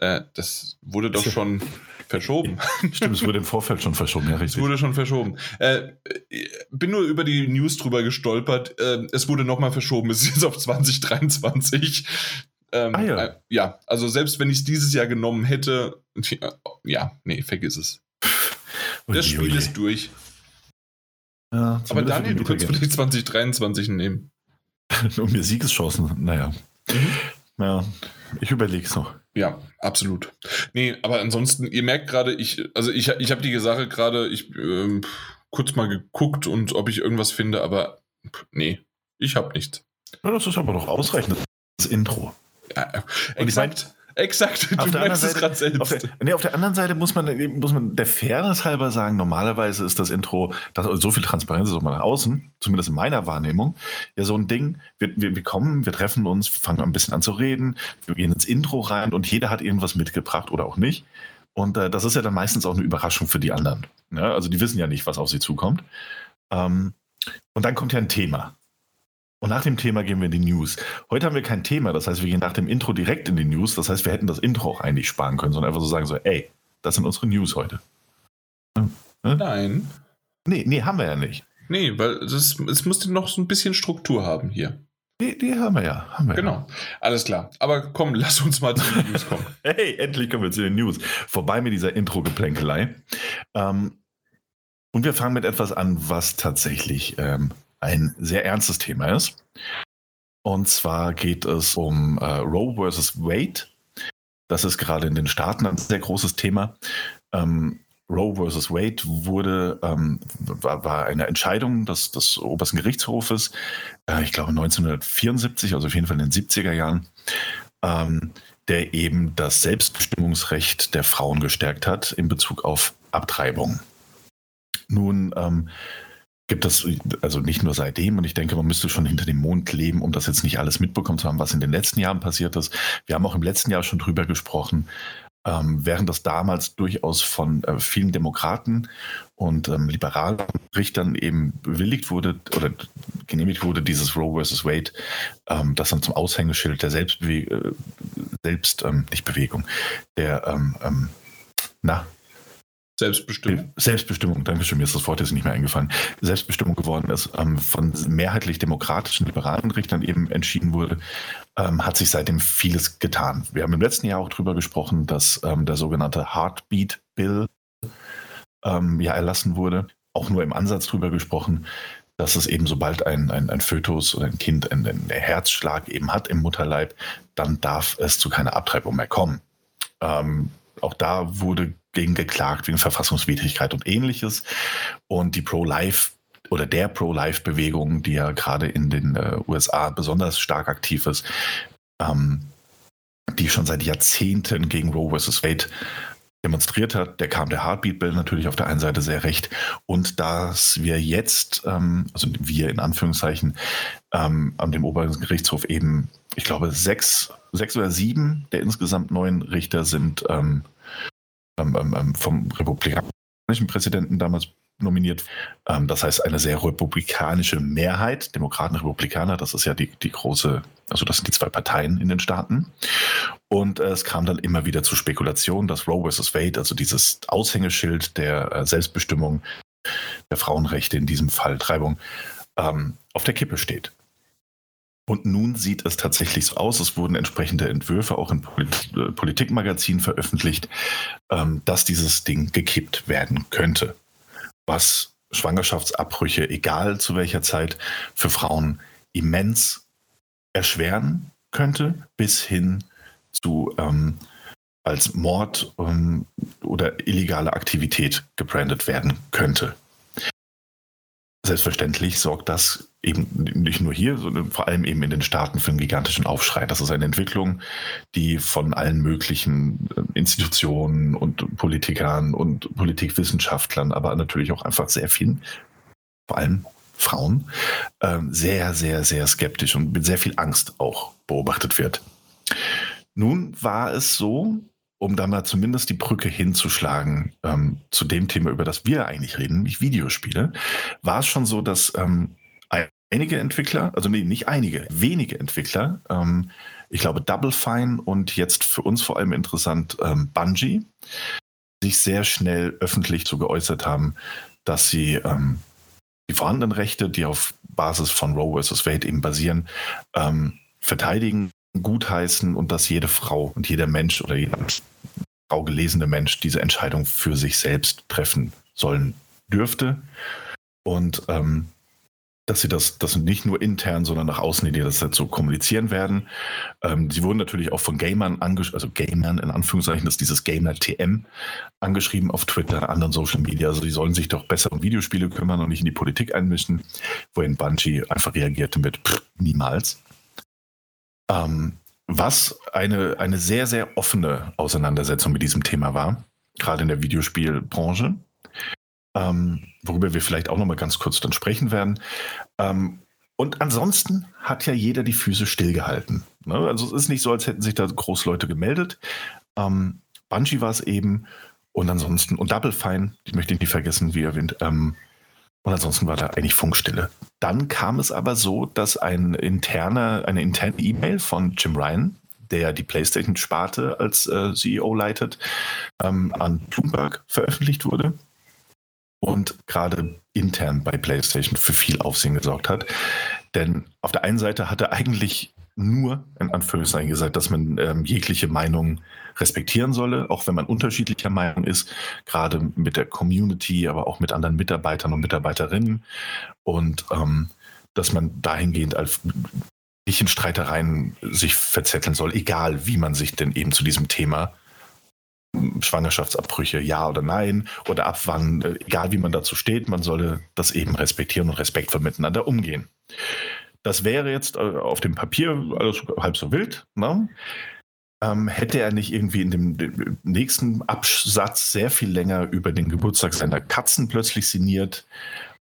äh, das wurde doch schon verschoben. Stimmt, es wurde im Vorfeld schon verschoben, ja, richtig. Es wurde schon verschoben. Äh, bin nur über die News drüber gestolpert. Äh, es wurde nochmal verschoben. Es ist jetzt auf 2023. Ähm, ah, ja. Äh, ja, also selbst wenn ich es dieses Jahr genommen hätte, ja, nee, vergiss es. Das Spiel ist durch. Ja, Aber Daniel, du könntest vielleicht 2023 nehmen. Nur mir Siegeschancen, naja. Mhm. Ja, ich überlege es noch. Ja, absolut. Nee, aber ansonsten, ihr merkt gerade, ich, also ich, ich habe die Sache gerade, ich ähm, kurz mal geguckt und ob ich irgendwas finde, aber nee, ich habe nichts. Ja, das ist aber doch ausreichend, das Intro. Ja, exakt. Exakt, du merkst es gerade selbst. Auf der, nee, auf der anderen Seite muss man, muss man der Fairness halber sagen, normalerweise ist das Intro, das, so viel Transparenz ist auch mal nach außen, zumindest in meiner Wahrnehmung, ja so ein Ding, wir, wir, wir kommen, wir treffen uns, fangen ein bisschen an zu reden, wir gehen ins Intro rein und jeder hat irgendwas mitgebracht oder auch nicht. Und äh, das ist ja dann meistens auch eine Überraschung für die anderen. Ne? Also die wissen ja nicht, was auf sie zukommt. Ähm, und dann kommt ja ein Thema. Und nach dem Thema gehen wir in die News. Heute haben wir kein Thema, das heißt, wir gehen nach dem Intro direkt in die News. Das heißt, wir hätten das Intro auch eigentlich sparen können, sondern einfach so sagen so, ey, das sind unsere News heute. Hm? Nein. Nee, nee, haben wir ja nicht. Nee, weil es, es musste noch so ein bisschen Struktur haben hier. Die, die haben wir ja. Haben wir genau. Ja. Alles klar. Aber komm, lass uns mal zu den News kommen. hey, endlich kommen wir zu den News. Vorbei mit dieser Intro-Geplänkelei. Ähm, und wir fangen mit etwas an, was tatsächlich ähm, ein sehr ernstes Thema ist. Und zwar geht es um äh, Roe versus Wade. Das ist gerade in den Staaten ein sehr großes Thema. Ähm, Roe versus Wade wurde, ähm, war, war, eine Entscheidung des, des obersten Gerichtshofes, äh, ich glaube 1974, also auf jeden Fall in den 70er Jahren, ähm, der eben das Selbstbestimmungsrecht der Frauen gestärkt hat in Bezug auf Abtreibung. Nun ähm, gibt es also nicht nur seitdem und ich denke, man müsste schon hinter dem Mond leben, um das jetzt nicht alles mitbekommen zu haben, was in den letzten Jahren passiert ist. Wir haben auch im letzten Jahr schon drüber gesprochen, ähm, während das damals durchaus von äh, vielen Demokraten und ähm, liberalen Richtern eben bewilligt wurde oder genehmigt wurde, dieses Roe versus Wade, ähm, das dann zum Aushängeschild der Selbstbewegung, äh, Selbst, ähm, nicht Bewegung, der, ähm, ähm, na, Selbstbestimmung. Selbstbestimmung, danke schön, mir ist das Wort jetzt nicht mehr eingefallen. Selbstbestimmung geworden ist, ähm, von mehrheitlich demokratischen liberalen Richtern eben entschieden wurde, ähm, hat sich seitdem vieles getan. Wir haben im letzten Jahr auch darüber gesprochen, dass ähm, der sogenannte Heartbeat Bill ähm, ja erlassen wurde. Auch nur im Ansatz darüber gesprochen, dass es eben sobald ein, ein, ein Fötus oder ein Kind einen, einen Herzschlag eben hat im Mutterleib, dann darf es zu keiner Abtreibung mehr kommen. Ähm, auch da wurde gegen geklagt, wegen Verfassungswidrigkeit und ähnliches. Und die Pro-Life oder der Pro-Life-Bewegung, die ja gerade in den äh, USA besonders stark aktiv ist, ähm, die schon seit Jahrzehnten gegen Roe vs. Wade demonstriert hat, der kam der Heartbeat Bill natürlich auf der einen Seite sehr recht. Und dass wir jetzt, ähm, also wir in Anführungszeichen, ähm, an dem Obergerichtshof eben, ich glaube, sechs, sechs oder sieben der insgesamt neun Richter sind ähm, ähm, ähm, ähm, vom republikanischen Präsidenten damals nominiert. Ähm, das heißt, eine sehr republikanische Mehrheit, Demokraten, Republikaner, das ist ja die, die große, also das sind die zwei Parteien in den Staaten. Und äh, es kam dann immer wieder zu Spekulationen, dass Roe vs. Wade, also dieses Aushängeschild der äh, Selbstbestimmung der Frauenrechte, in diesem Fall Treibung, auf der Kippe steht. Und nun sieht es tatsächlich so aus, es wurden entsprechende Entwürfe auch in Polit äh, Politikmagazinen veröffentlicht, ähm, dass dieses Ding gekippt werden könnte. Was Schwangerschaftsabbrüche, egal zu welcher Zeit, für Frauen immens erschweren könnte, bis hin zu ähm, als Mord ähm, oder illegale Aktivität gebrandet werden könnte. Selbstverständlich sorgt das eben nicht nur hier, sondern vor allem eben in den Staaten für einen gigantischen Aufschrei. Das ist eine Entwicklung, die von allen möglichen äh, Institutionen und Politikern und Politikwissenschaftlern, aber natürlich auch einfach sehr vielen, vor allem Frauen, ähm, sehr, sehr, sehr skeptisch und mit sehr viel Angst auch beobachtet wird. Nun war es so, um da mal zumindest die Brücke hinzuschlagen ähm, zu dem Thema, über das wir eigentlich reden, nämlich Videospiele, war es schon so, dass ähm, einige Entwickler, also nee, nicht einige, wenige Entwickler, ähm, ich glaube Double Fine und jetzt für uns vor allem interessant ähm, Bungie, sich sehr schnell öffentlich zu geäußert haben, dass sie ähm, die vorhandenen Rechte, die auf Basis von Roe vs. Wade eben basieren, ähm, verteidigen gutheißen und dass jede Frau und jeder Mensch oder jeder Frau gelesene Mensch diese Entscheidung für sich selbst treffen sollen dürfte. Und ähm, dass sie das, das nicht nur intern, sondern nach außen, die das dazu kommunizieren werden. Ähm, sie wurden natürlich auch von Gamern angeschrieben, also Gamern in Anführungszeichen, das ist dieses Gamer-TM angeschrieben auf Twitter, anderen Social Media. Also die sollen sich doch besser um Videospiele kümmern und nicht in die Politik einmischen, wohin Bungie einfach reagierte mit pff, niemals. Ähm, was eine, eine sehr, sehr offene Auseinandersetzung mit diesem Thema war, gerade in der Videospielbranche, ähm, worüber wir vielleicht auch nochmal ganz kurz dann sprechen werden. Ähm, und ansonsten hat ja jeder die Füße stillgehalten. Ne? Also es ist nicht so, als hätten sich da Großleute gemeldet. Ähm, Bungie war es eben und ansonsten, und Double Fine, die möchte ich nicht vergessen, wie erwähnt, ähm, und ansonsten war da eigentlich Funkstille. Dann kam es aber so, dass ein interner, eine interne E-Mail von Jim Ryan, der die PlayStation-Sparte als äh, CEO leitet, ähm, an Bloomberg veröffentlicht wurde und gerade intern bei PlayStation für viel Aufsehen gesorgt hat. Denn auf der einen Seite hat er eigentlich nur in Anführungszeichen gesagt, dass man ähm, jegliche Meinung respektieren solle, auch wenn man unterschiedlicher Meinung ist, gerade mit der Community, aber auch mit anderen Mitarbeitern und Mitarbeiterinnen. Und ähm, dass man dahingehend als nicht in Streitereien sich verzetteln soll, egal wie man sich denn eben zu diesem Thema Schwangerschaftsabbrüche, ja oder nein, oder ab wann, egal wie man dazu steht, man solle das eben respektieren und respektvoll miteinander umgehen. Das wäre jetzt äh, auf dem Papier alles halb so wild. Ne? Ähm, hätte er nicht irgendwie in dem nächsten Absatz sehr viel länger über den Geburtstag seiner Katzen plötzlich sinniert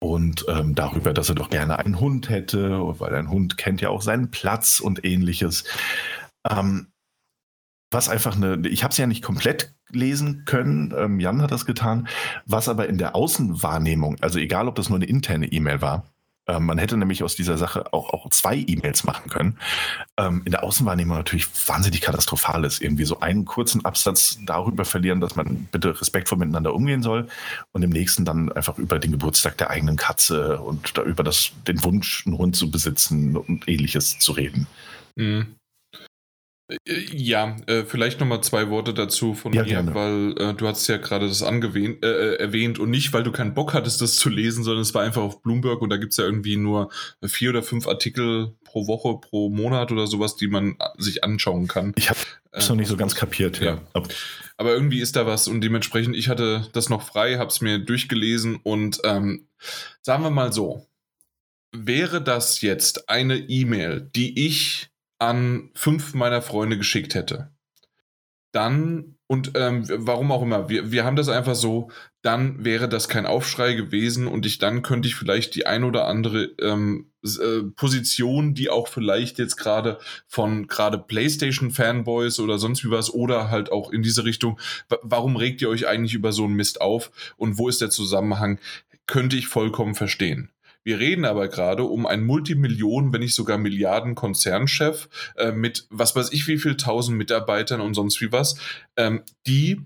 und ähm, darüber, dass er doch gerne einen Hund hätte, weil ein Hund kennt ja auch seinen Platz und ähnliches. Ähm, was einfach eine, ich habe es ja nicht komplett lesen können, ähm, Jan hat das getan, was aber in der Außenwahrnehmung, also egal ob das nur eine interne E-Mail war, ähm, man hätte nämlich aus dieser Sache auch, auch zwei E-Mails machen können. Ähm, in der Außenwahrnehmung natürlich wahnsinnig katastrophal ist. Irgendwie so einen kurzen Absatz darüber verlieren, dass man bitte respektvoll miteinander umgehen soll und im nächsten dann einfach über den Geburtstag der eigenen Katze und über das, den Wunsch, einen Hund zu besitzen und ähnliches zu reden. Mhm. Äh, ja, äh, vielleicht nochmal zwei Worte dazu von ja, mir, gerne. weil äh, du hast ja gerade das angewähnt, äh, äh, erwähnt und nicht, weil du keinen Bock hattest, das zu lesen, sondern es war einfach auf Bloomberg und da gibt es ja irgendwie nur vier oder fünf Artikel pro Woche, pro Monat oder sowas, die man sich anschauen kann. Ich habe es noch nicht so ganz kapiert, ja. ja. Aber irgendwie ist da was und dementsprechend, ich hatte das noch frei, habe es mir durchgelesen und ähm, sagen wir mal so, wäre das jetzt eine E-Mail, die ich an fünf meiner Freunde geschickt hätte, dann, und ähm, warum auch immer, wir, wir haben das einfach so, dann wäre das kein Aufschrei gewesen und ich dann könnte ich vielleicht die ein oder andere ähm, äh, Position, die auch vielleicht jetzt gerade von gerade PlayStation-Fanboys oder sonst wie was oder halt auch in diese Richtung, warum regt ihr euch eigentlich über so einen Mist auf und wo ist der Zusammenhang, könnte ich vollkommen verstehen. Wir reden aber gerade um einen Multimillionen, wenn nicht sogar Milliarden Konzernchef äh, mit was weiß ich wie viel tausend Mitarbeitern und sonst wie was, ähm, die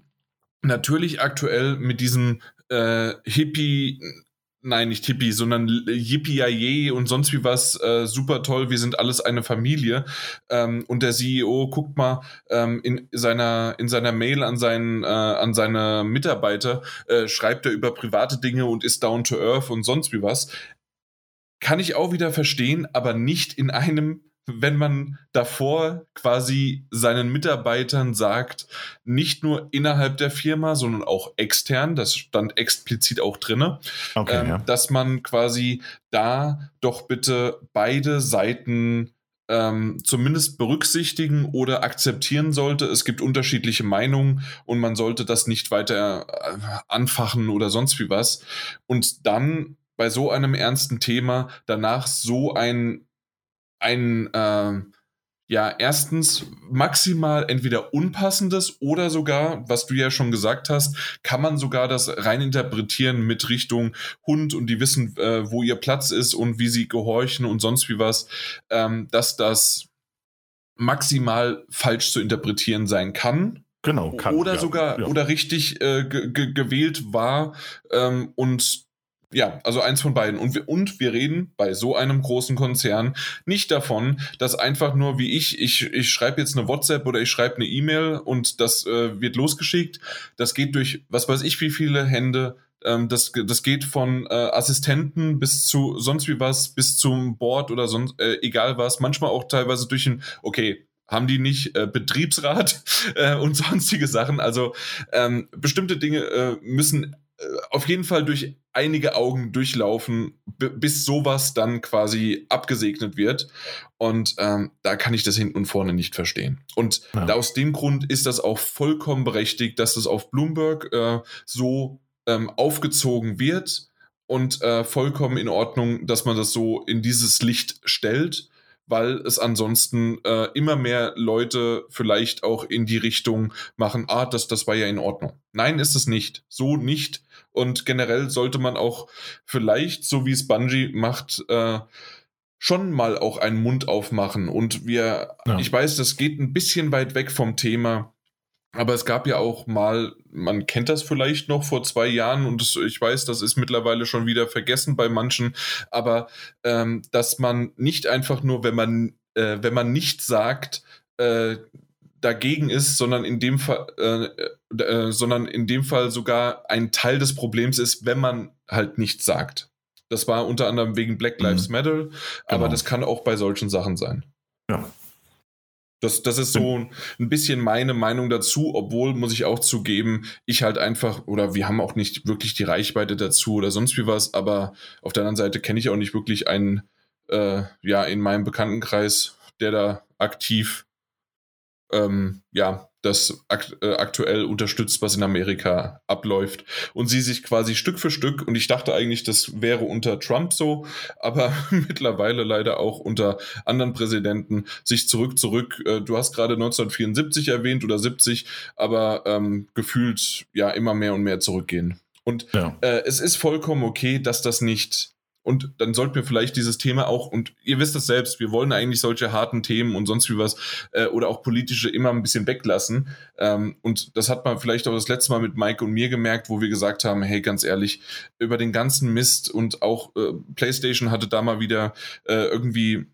natürlich aktuell mit diesem äh, Hippie nein, nicht Hippie, sondern Yippie und sonst wie was, äh, super toll, wir sind alles eine Familie. Ähm, und der CEO guckt mal ähm, in seiner in seiner Mail an seinen äh, an seine Mitarbeiter, äh, schreibt er über private Dinge und ist down to earth und sonst wie was. Kann ich auch wieder verstehen, aber nicht in einem, wenn man davor quasi seinen Mitarbeitern sagt, nicht nur innerhalb der Firma, sondern auch extern, das stand explizit auch drin, okay, ähm, ja. dass man quasi da doch bitte beide Seiten ähm, zumindest berücksichtigen oder akzeptieren sollte. Es gibt unterschiedliche Meinungen und man sollte das nicht weiter äh, anfachen oder sonst wie was. Und dann bei so einem ernsten Thema danach so ein, ein äh, ja, erstens maximal entweder unpassendes oder sogar, was du ja schon gesagt hast, kann man sogar das rein interpretieren mit Richtung Hund und die wissen, äh, wo ihr Platz ist und wie sie gehorchen und sonst wie was, ähm, dass das maximal falsch zu interpretieren sein kann. Genau, kann. Oder ja, sogar, ja. oder richtig äh, gewählt war ähm, und ja, also eins von beiden. Und wir, und wir reden bei so einem großen Konzern nicht davon, dass einfach nur wie ich, ich, ich schreibe jetzt eine WhatsApp oder ich schreibe eine E-Mail und das äh, wird losgeschickt. Das geht durch, was weiß ich, wie viele Hände. Ähm, das, das geht von äh, Assistenten bis zu sonst wie was, bis zum Board oder sonst, äh, egal was. Manchmal auch teilweise durch ein, okay, haben die nicht äh, Betriebsrat äh, und sonstige Sachen. Also ähm, bestimmte Dinge äh, müssen auf jeden Fall durch einige Augen durchlaufen, bis sowas dann quasi abgesegnet wird. Und ähm, da kann ich das hinten und vorne nicht verstehen. Und ja. aus dem Grund ist das auch vollkommen berechtigt, dass das auf Bloomberg äh, so ähm, aufgezogen wird und äh, vollkommen in Ordnung, dass man das so in dieses Licht stellt weil es ansonsten äh, immer mehr Leute vielleicht auch in die Richtung machen, ah, das, das war ja in Ordnung. Nein, ist es nicht. So nicht. Und generell sollte man auch vielleicht, so wie es Bungie macht, äh, schon mal auch einen Mund aufmachen. Und wir, ja. ich weiß, das geht ein bisschen weit weg vom Thema. Aber es gab ja auch mal, man kennt das vielleicht noch vor zwei Jahren und das, ich weiß, das ist mittlerweile schon wieder vergessen bei manchen, aber ähm, dass man nicht einfach nur, wenn man, äh, wenn man nicht sagt, äh, dagegen ist, sondern in dem Fall, äh, äh, sondern in dem Fall sogar ein Teil des Problems ist, wenn man halt nichts sagt. Das war unter anderem wegen Black Lives mhm. Matter, aber genau. das kann auch bei solchen Sachen sein. Ja. Das, das ist so ein bisschen meine Meinung dazu, obwohl, muss ich auch zugeben, ich halt einfach, oder wir haben auch nicht wirklich die Reichweite dazu oder sonst wie was, aber auf der anderen Seite kenne ich auch nicht wirklich einen, äh, ja, in meinem Bekanntenkreis, der da aktiv ähm, ja, das akt äh, aktuell unterstützt, was in Amerika abläuft. Und sie sich quasi Stück für Stück, und ich dachte eigentlich, das wäre unter Trump so, aber mittlerweile leider auch unter anderen Präsidenten, sich zurück, zurück. Äh, du hast gerade 1974 erwähnt oder 70, aber ähm, gefühlt ja immer mehr und mehr zurückgehen. Und ja. äh, es ist vollkommen okay, dass das nicht und dann sollten wir vielleicht dieses Thema auch, und ihr wisst es selbst, wir wollen eigentlich solche harten Themen und sonst wie was äh, oder auch politische immer ein bisschen weglassen. Ähm, und das hat man vielleicht auch das letzte Mal mit Mike und mir gemerkt, wo wir gesagt haben, hey, ganz ehrlich, über den ganzen Mist und auch äh, PlayStation hatte da mal wieder äh, irgendwie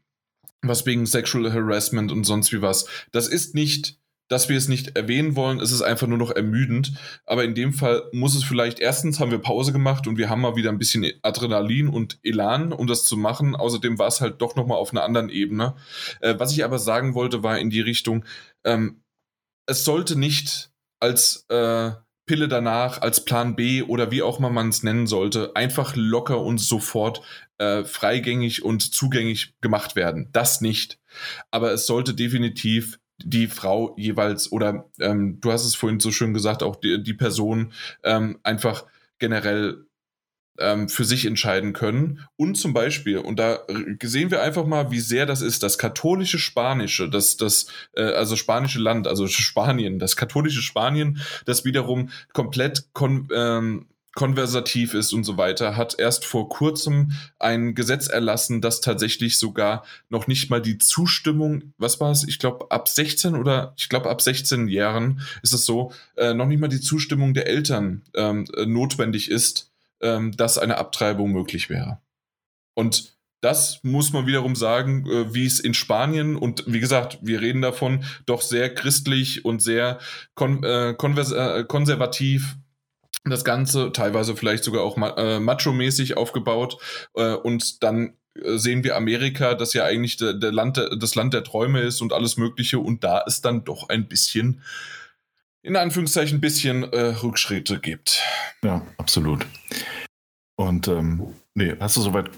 was wegen Sexual Harassment und sonst wie was. Das ist nicht dass wir es nicht erwähnen wollen. Es ist einfach nur noch ermüdend. Aber in dem Fall muss es vielleicht, erstens haben wir Pause gemacht und wir haben mal wieder ein bisschen Adrenalin und Elan, um das zu machen. Außerdem war es halt doch nochmal auf einer anderen Ebene. Äh, was ich aber sagen wollte, war in die Richtung, ähm, es sollte nicht als äh, Pille danach, als Plan B oder wie auch immer man es nennen sollte, einfach locker und sofort äh, freigängig und zugänglich gemacht werden. Das nicht. Aber es sollte definitiv die Frau jeweils oder ähm, du hast es vorhin so schön gesagt, auch die, die Person ähm, einfach generell ähm, für sich entscheiden können. Und zum Beispiel, und da sehen wir einfach mal, wie sehr das ist, das katholische Spanische, das, das äh, also spanische Land, also Spanien, das katholische Spanien, das wiederum komplett kon ähm, konversativ ist und so weiter, hat erst vor kurzem ein Gesetz erlassen, das tatsächlich sogar noch nicht mal die Zustimmung, was war es? Ich glaube, ab 16 oder ich glaube, ab 16 Jahren ist es so, äh, noch nicht mal die Zustimmung der Eltern ähm, äh, notwendig ist, ähm, dass eine Abtreibung möglich wäre. Und das muss man wiederum sagen, äh, wie es in Spanien und wie gesagt, wir reden davon, doch sehr christlich und sehr kon äh, äh konservativ das Ganze teilweise vielleicht sogar auch äh, macho-mäßig aufgebaut äh, und dann äh, sehen wir Amerika, das ja eigentlich der, der Land, das Land der Träume ist und alles Mögliche und da es dann doch ein bisschen, in Anführungszeichen, ein bisschen äh, Rückschritte gibt. Ja, absolut. Und ähm, nee, hast du soweit,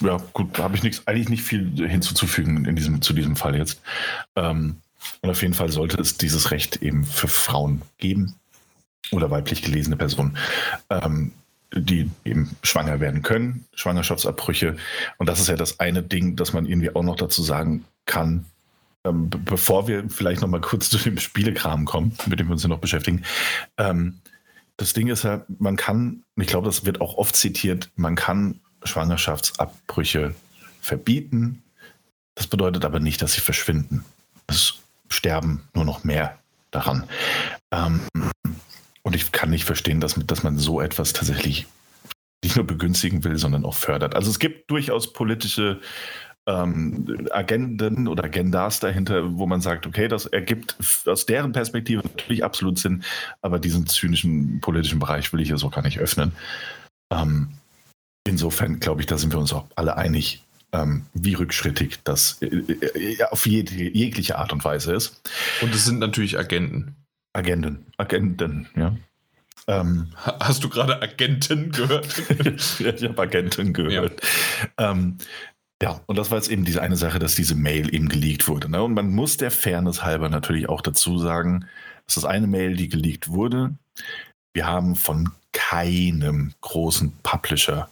ja gut, da habe ich nichts, eigentlich nicht viel hinzuzufügen in diesem, zu diesem Fall jetzt. Ähm, und auf jeden Fall sollte es dieses Recht eben für Frauen geben oder weiblich gelesene Personen, ähm, die eben schwanger werden können, Schwangerschaftsabbrüche. Und das ist ja das eine Ding, das man irgendwie auch noch dazu sagen kann, ähm, bevor wir vielleicht noch mal kurz zu dem Spielekram kommen, mit dem wir uns ja noch beschäftigen. Ähm, das Ding ist ja, man kann, ich glaube, das wird auch oft zitiert, man kann Schwangerschaftsabbrüche verbieten. Das bedeutet aber nicht, dass sie verschwinden. Es sterben nur noch mehr daran. Ähm, und ich kann nicht verstehen, dass, dass man so etwas tatsächlich nicht nur begünstigen will, sondern auch fördert. Also es gibt durchaus politische ähm, Agenden oder Agendas dahinter, wo man sagt, okay, das ergibt aus deren Perspektive natürlich absolut Sinn, aber diesen zynischen politischen Bereich will ich jetzt auch gar nicht öffnen. Ähm, insofern glaube ich, da sind wir uns auch alle einig, ähm, wie rückschrittig das äh, äh, auf jede, jegliche Art und Weise ist. Und es sind natürlich Agenten. Agenten, Agenten, ja. Ähm, Hast du gerade Agenten gehört? ich habe Agenten gehört. Ja. Ähm, ja, und das war jetzt eben diese eine Sache, dass diese Mail eben geleakt wurde. Ne? Und man muss der Fairness halber natürlich auch dazu sagen, es ist eine Mail, die geleakt wurde. Wir haben von keinem großen Publisher,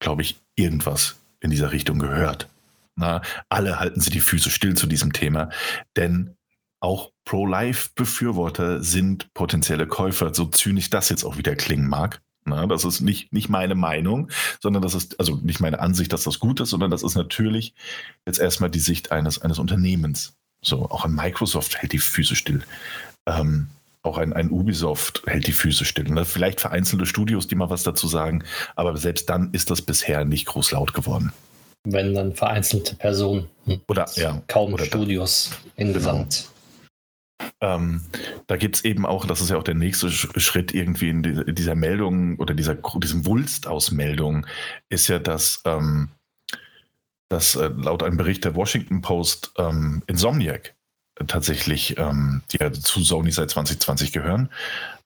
glaube ich, irgendwas in dieser Richtung gehört. Na, alle halten sie die Füße still zu diesem Thema, denn auch Pro-Life-Befürworter sind potenzielle Käufer, so zynisch das jetzt auch wieder klingen mag. Na, das ist nicht, nicht meine Meinung, sondern das ist, also nicht meine Ansicht, dass das gut ist, sondern das ist natürlich jetzt erstmal die Sicht eines, eines Unternehmens. So, auch ein Microsoft hält die Füße still. Ähm, auch ein, ein Ubisoft hält die Füße still. Ne? Vielleicht vereinzelte Studios, die mal was dazu sagen, aber selbst dann ist das bisher nicht groß laut geworden. Wenn dann vereinzelte Personen. Oder ja. Kaum oder Studios insgesamt. Ähm, da gibt es eben auch, das ist ja auch der nächste Schritt irgendwie in dieser Meldung oder dieser, diesem Wulst aus Meldungen, ist ja, dass, ähm, dass äh, laut einem Bericht der Washington Post ähm, Insomniac tatsächlich, ähm, die ja zu Sony seit 2020 gehören,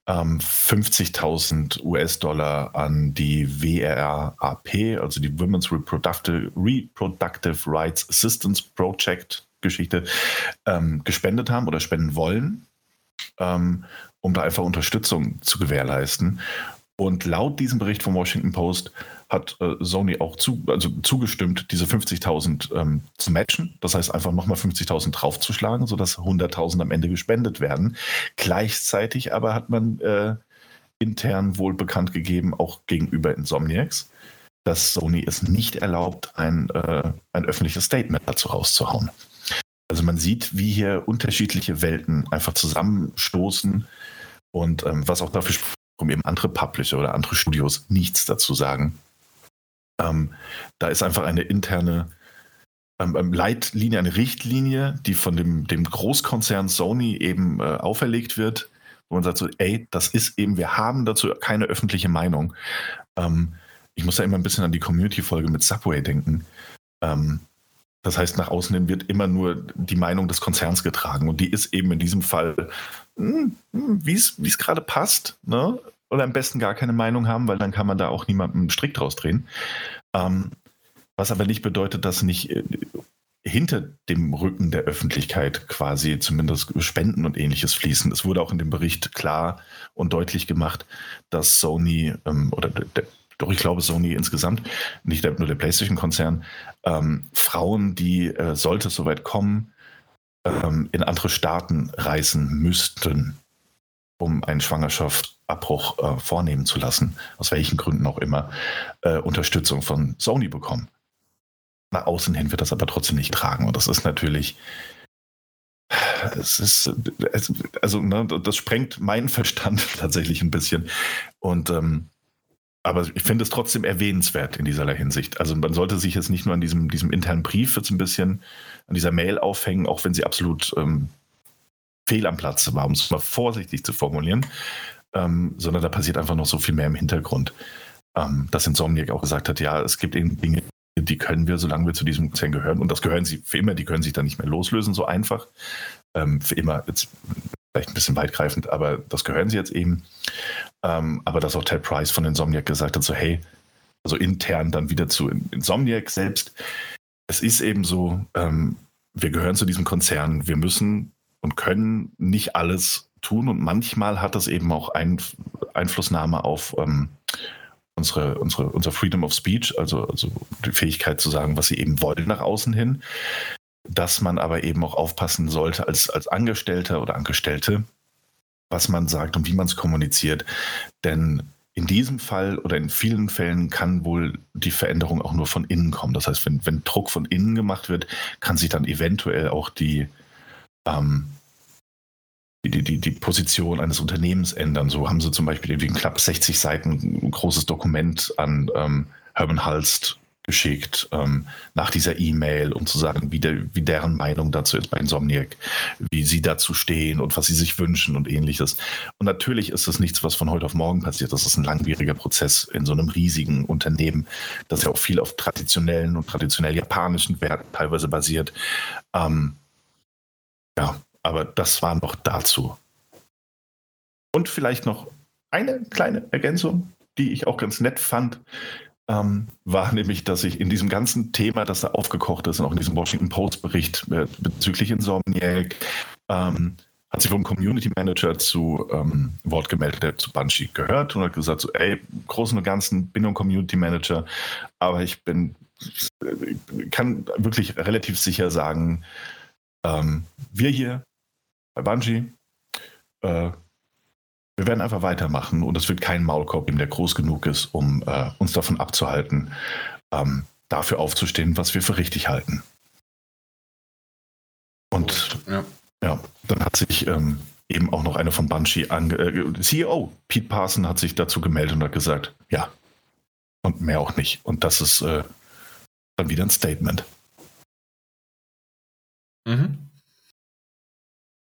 50.000 ähm, US-Dollar an die WRAP, also die Women's Reproductive, Reproductive Rights Assistance Project Geschichte, ähm, gespendet haben oder spenden wollen, ähm, um da einfach Unterstützung zu gewährleisten. Und laut diesem Bericht vom Washington Post hat äh, Sony auch zu, also zugestimmt, diese 50.000 ähm, zu matchen. Das heißt, einfach nochmal 50.000 draufzuschlagen, sodass 100.000 am Ende gespendet werden. Gleichzeitig aber hat man äh, intern wohl bekannt gegeben, auch gegenüber Insomniacs, dass Sony es nicht erlaubt, ein, äh, ein öffentliches Statement dazu rauszuhauen. Also man sieht, wie hier unterschiedliche Welten einfach zusammenstoßen und ähm, was auch dafür um eben andere Publisher oder andere Studios nichts dazu sagen. Ähm, da ist einfach eine interne ähm, ähm, Leitlinie, eine Richtlinie, die von dem, dem Großkonzern Sony eben äh, auferlegt wird, wo man sagt so, ey, das ist eben, wir haben dazu keine öffentliche Meinung. Ähm, ich muss da immer ein bisschen an die Community-Folge mit Subway denken. Ähm, das heißt, nach außen hin wird immer nur die Meinung des Konzerns getragen und die ist eben in diesem Fall, hm, hm, wie es gerade passt. Ne? oder am besten gar keine Meinung haben, weil dann kann man da auch niemandem einen Strick draus drehen. Ähm, was aber nicht bedeutet, dass nicht äh, hinter dem Rücken der Öffentlichkeit quasi zumindest Spenden und ähnliches fließen. Es wurde auch in dem Bericht klar und deutlich gemacht, dass Sony ähm, oder der, doch ich glaube Sony insgesamt, nicht nur der PlayStation-Konzern, ähm, Frauen, die, äh, sollte es soweit kommen, ähm, in andere Staaten reisen müssten, um einen Schwangerschaftsabbruch äh, vornehmen zu lassen, aus welchen Gründen auch immer, äh, Unterstützung von Sony bekommen. Nach außen hin wird das aber trotzdem nicht tragen. Und das ist natürlich, es ist, also ne, das sprengt meinen Verstand tatsächlich ein bisschen. Und ähm, aber ich finde es trotzdem erwähnenswert in dieser Hinsicht. Also man sollte sich jetzt nicht nur an diesem, diesem internen Brief jetzt ein bisschen, an dieser Mail aufhängen, auch wenn sie absolut ähm, fehl am Platz war, um es mal vorsichtig zu formulieren, ähm, sondern da passiert einfach noch so viel mehr im Hintergrund. Ähm, dass Insomniac auch gesagt hat, ja, es gibt eben Dinge, die können wir, solange wir zu diesem Konzern gehören, und das gehören sie für immer, die können sich dann nicht mehr loslösen, so einfach. Ähm, für immer, jetzt vielleicht ein bisschen weitgreifend, aber das gehören sie jetzt eben. Ähm, aber dass auch Ted Price von Insomniac gesagt hat, so hey, also intern dann wieder zu Insomniac selbst, es ist eben so, ähm, wir gehören zu diesem Konzern, wir müssen und können nicht alles tun. Und manchmal hat das eben auch ein, Einflussnahme auf ähm, unsere, unsere, unser Freedom of Speech, also, also die Fähigkeit zu sagen, was sie eben wollen nach außen hin, dass man aber eben auch aufpassen sollte als, als Angestellter oder Angestellte, was man sagt und wie man es kommuniziert. Denn in diesem Fall oder in vielen Fällen kann wohl die Veränderung auch nur von innen kommen. Das heißt, wenn, wenn Druck von innen gemacht wird, kann sich dann eventuell auch die, ähm, die, die, die Position eines Unternehmens ändern. So haben sie zum Beispiel irgendwie knapp 60 Seiten ein großes Dokument an ähm, Herman Halst geschickt ähm, nach dieser E-Mail, um zu sagen, wie, der, wie deren Meinung dazu ist bei Insomniac, wie sie dazu stehen und was sie sich wünschen und ähnliches. Und natürlich ist das nichts, was von heute auf morgen passiert. Das ist ein langwieriger Prozess in so einem riesigen Unternehmen, das ja auch viel auf traditionellen und traditionell japanischen Werten teilweise basiert. Ähm, ja, aber das war noch dazu. Und vielleicht noch eine kleine Ergänzung, die ich auch ganz nett fand, ähm, war nämlich, dass ich in diesem ganzen Thema, das da aufgekocht ist, und auch in diesem Washington Post-Bericht äh, bezüglich Insomniac, ähm, hat sich vom Community Manager zu ähm, Wort gemeldet, der zu Banshee gehört und hat gesagt, so, ey, im Großen und Ganzen bin ein Community Manager, aber ich bin, äh, kann wirklich relativ sicher sagen, ähm, wir hier bei Bungie, äh, wir werden einfach weitermachen und es wird kein Maulkorb geben, der groß genug ist, um äh, uns davon abzuhalten, ähm, dafür aufzustehen, was wir für richtig halten. Und ja, ja dann hat sich ähm, eben auch noch eine von Bungie ange äh, CEO Pete Parson hat sich dazu gemeldet und hat gesagt, ja, und mehr auch nicht. Und das ist äh, dann wieder ein Statement. Mhm.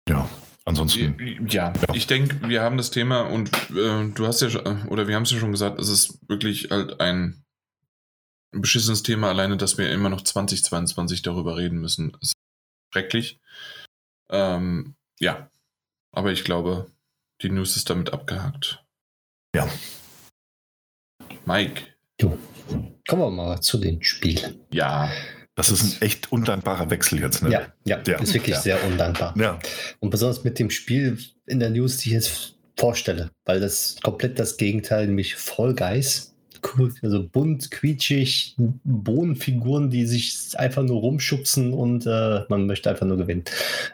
Ja, ansonsten. Ja, ja. ich denke, wir haben das Thema und äh, du hast ja, oder wir haben es ja schon gesagt, es ist wirklich halt ein beschissenes Thema, alleine, dass wir immer noch 2022 darüber reden müssen. Ist schrecklich. Ähm, ja, aber ich glaube, die News ist damit abgehakt. Ja. Mike. Jo. Kommen wir mal zu den Spielen. Ja. Das ist ein echt undankbarer Wechsel jetzt, ne? Ja, ja, ja. ist wirklich ja. sehr undankbar. Ja. Und besonders mit dem Spiel in der News, die ich jetzt vorstelle, weil das komplett das Gegenteil, nämlich Fall Guys. Cool, also bunt, quietschig, Bohnenfiguren, die sich einfach nur rumschubsen und äh, man möchte einfach nur gewinnen.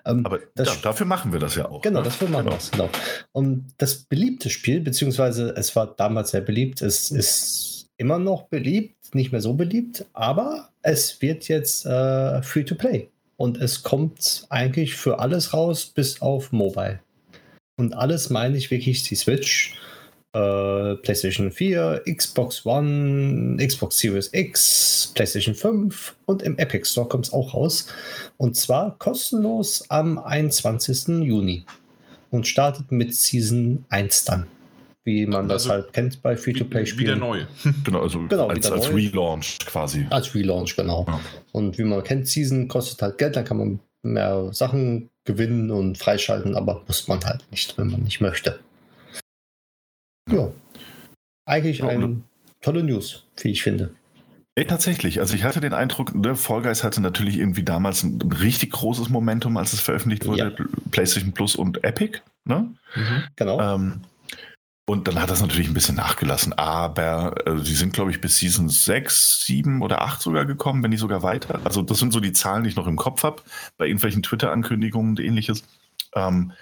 Ähm, Aber das, ja, dafür machen wir das ja auch. Genau, ne? dafür machen genau. wir es, genau. Und das beliebte Spiel, beziehungsweise es war damals sehr beliebt, es ist immer noch beliebt, nicht mehr so beliebt, aber es wird jetzt äh, Free-to-Play. Und es kommt eigentlich für alles raus, bis auf Mobile. Und alles meine ich wirklich die Switch, äh, PlayStation 4, Xbox One, Xbox Series X, PlayStation 5 und im Epic Store kommt es auch raus. Und zwar kostenlos am 21. Juni. Und startet mit Season 1 dann. Wie man also, das halt kennt bei Free-to-Play-Spielen. Wieder neu. genau, also genau, als, als Relaunch quasi. Als Relaunch, genau. Ja. Und wie man kennt, Season kostet halt Geld, dann kann man mehr Sachen gewinnen und freischalten, aber muss man halt nicht, wenn man nicht möchte. Ja. Eigentlich ja, eine tolle News, wie ich finde. Ey, tatsächlich. Also ich hatte den Eindruck, ne, Fall Guys hatte natürlich irgendwie damals ein richtig großes Momentum, als es veröffentlicht wurde. Ja. PlayStation Plus und Epic. Ne? Mhm, genau. Ähm, und dann hat das natürlich ein bisschen nachgelassen. Aber äh, sie sind, glaube ich, bis Season 6, 7 oder 8 sogar gekommen, wenn nicht sogar weiter. Also das sind so die Zahlen, die ich noch im Kopf habe, bei irgendwelchen Twitter-Ankündigungen und ähnliches. Ähm,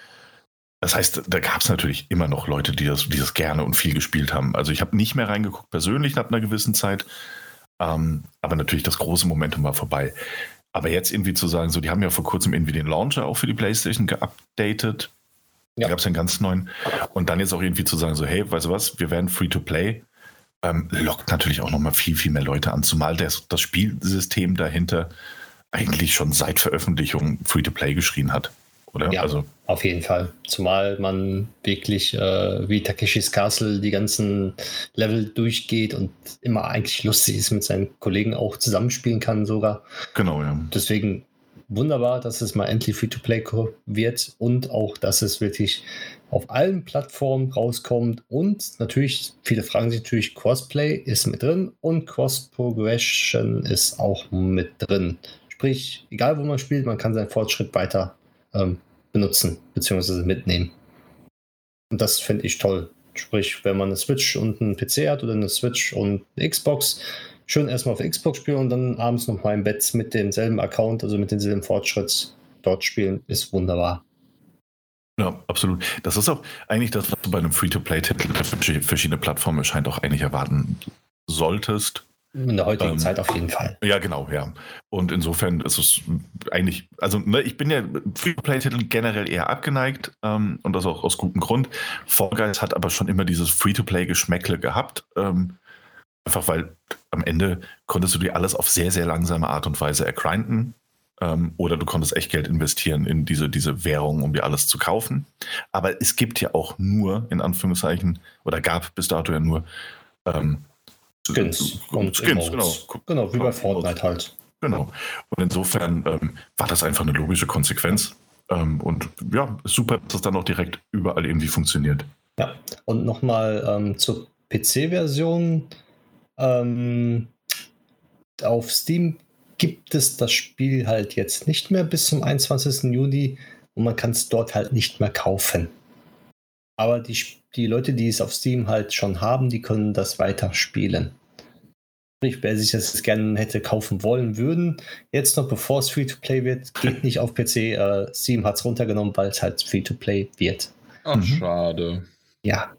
das heißt, da gab es natürlich immer noch Leute, die das, die das gerne und viel gespielt haben. Also ich habe nicht mehr reingeguckt persönlich nach einer gewissen Zeit. Ähm, aber natürlich das große Momentum war vorbei. Aber jetzt irgendwie zu sagen, so, die haben ja vor kurzem irgendwie den Launcher auch für die PlayStation geupdatet. Ja. Da gab es einen ganz neuen. Und dann jetzt auch irgendwie zu sagen, so, hey, weißt du was, wir werden free to play, ähm, lockt natürlich auch nochmal viel, viel mehr Leute an, zumal das, das Spielsystem dahinter eigentlich schon seit Veröffentlichung free to play geschrien hat. Oder? Ja, also. auf jeden Fall. Zumal man wirklich äh, wie Takeshis Castle die ganzen Level durchgeht und immer eigentlich lustig ist, mit seinen Kollegen auch zusammenspielen kann sogar. Genau, ja. Deswegen wunderbar, dass es mal endlich Free-to-Play wird und auch, dass es wirklich auf allen Plattformen rauskommt und natürlich, viele fragen sich natürlich, Crossplay ist mit drin und Cross-Progression ist auch mit drin. Sprich, egal wo man spielt, man kann seinen Fortschritt weiter ähm, benutzen bzw. mitnehmen. Und das finde ich toll. Sprich, wenn man eine Switch und einen PC hat oder eine Switch und eine Xbox, schön erstmal auf Xbox spielen und dann abends noch mal im Bett mit demselben Account, also mit demselben Fortschritt dort spielen, ist wunderbar. Ja, absolut. Das ist auch eigentlich das, was du bei einem Free-to-Play-Titel für verschiedene Plattformen erscheint, auch eigentlich erwarten solltest. In der heutigen ähm, Zeit auf jeden Fall. Ja, genau, ja. Und insofern ist es eigentlich, also ne, ich bin ja Free-to-Play-Titeln generell eher abgeneigt ähm, und das auch aus gutem Grund. Fall Guys hat aber schon immer dieses Free-to-Play-Geschmäckle gehabt. Ähm, Einfach weil am Ende konntest du dir alles auf sehr, sehr langsame Art und Weise ergrinden. Ähm, oder du konntest echt Geld investieren in diese, diese Währung, um dir alles zu kaufen. Aber es gibt ja auch nur, in Anführungszeichen, oder gab bis dato ja nur ähm, Skins. Und Skins, genau. Genau, wie bei Fortnite halt. Genau. Und insofern ähm, war das einfach eine logische Konsequenz. Ähm, und ja, super, dass es dann auch direkt überall irgendwie funktioniert. Ja, und nochmal ähm, zur PC-Version. Ähm, auf Steam gibt es das Spiel halt jetzt nicht mehr bis zum 21. Juni und man kann es dort halt nicht mehr kaufen. Aber die, die Leute, die es auf Steam halt schon haben, die können das weiter spielen. Sprich, wer sich das gerne hätte kaufen wollen würden, jetzt noch bevor es Free-to-Play wird, geht nicht auf PC. Äh, Steam hat es runtergenommen, weil es halt Free-to-Play wird. Ach, mhm. schade. Ja.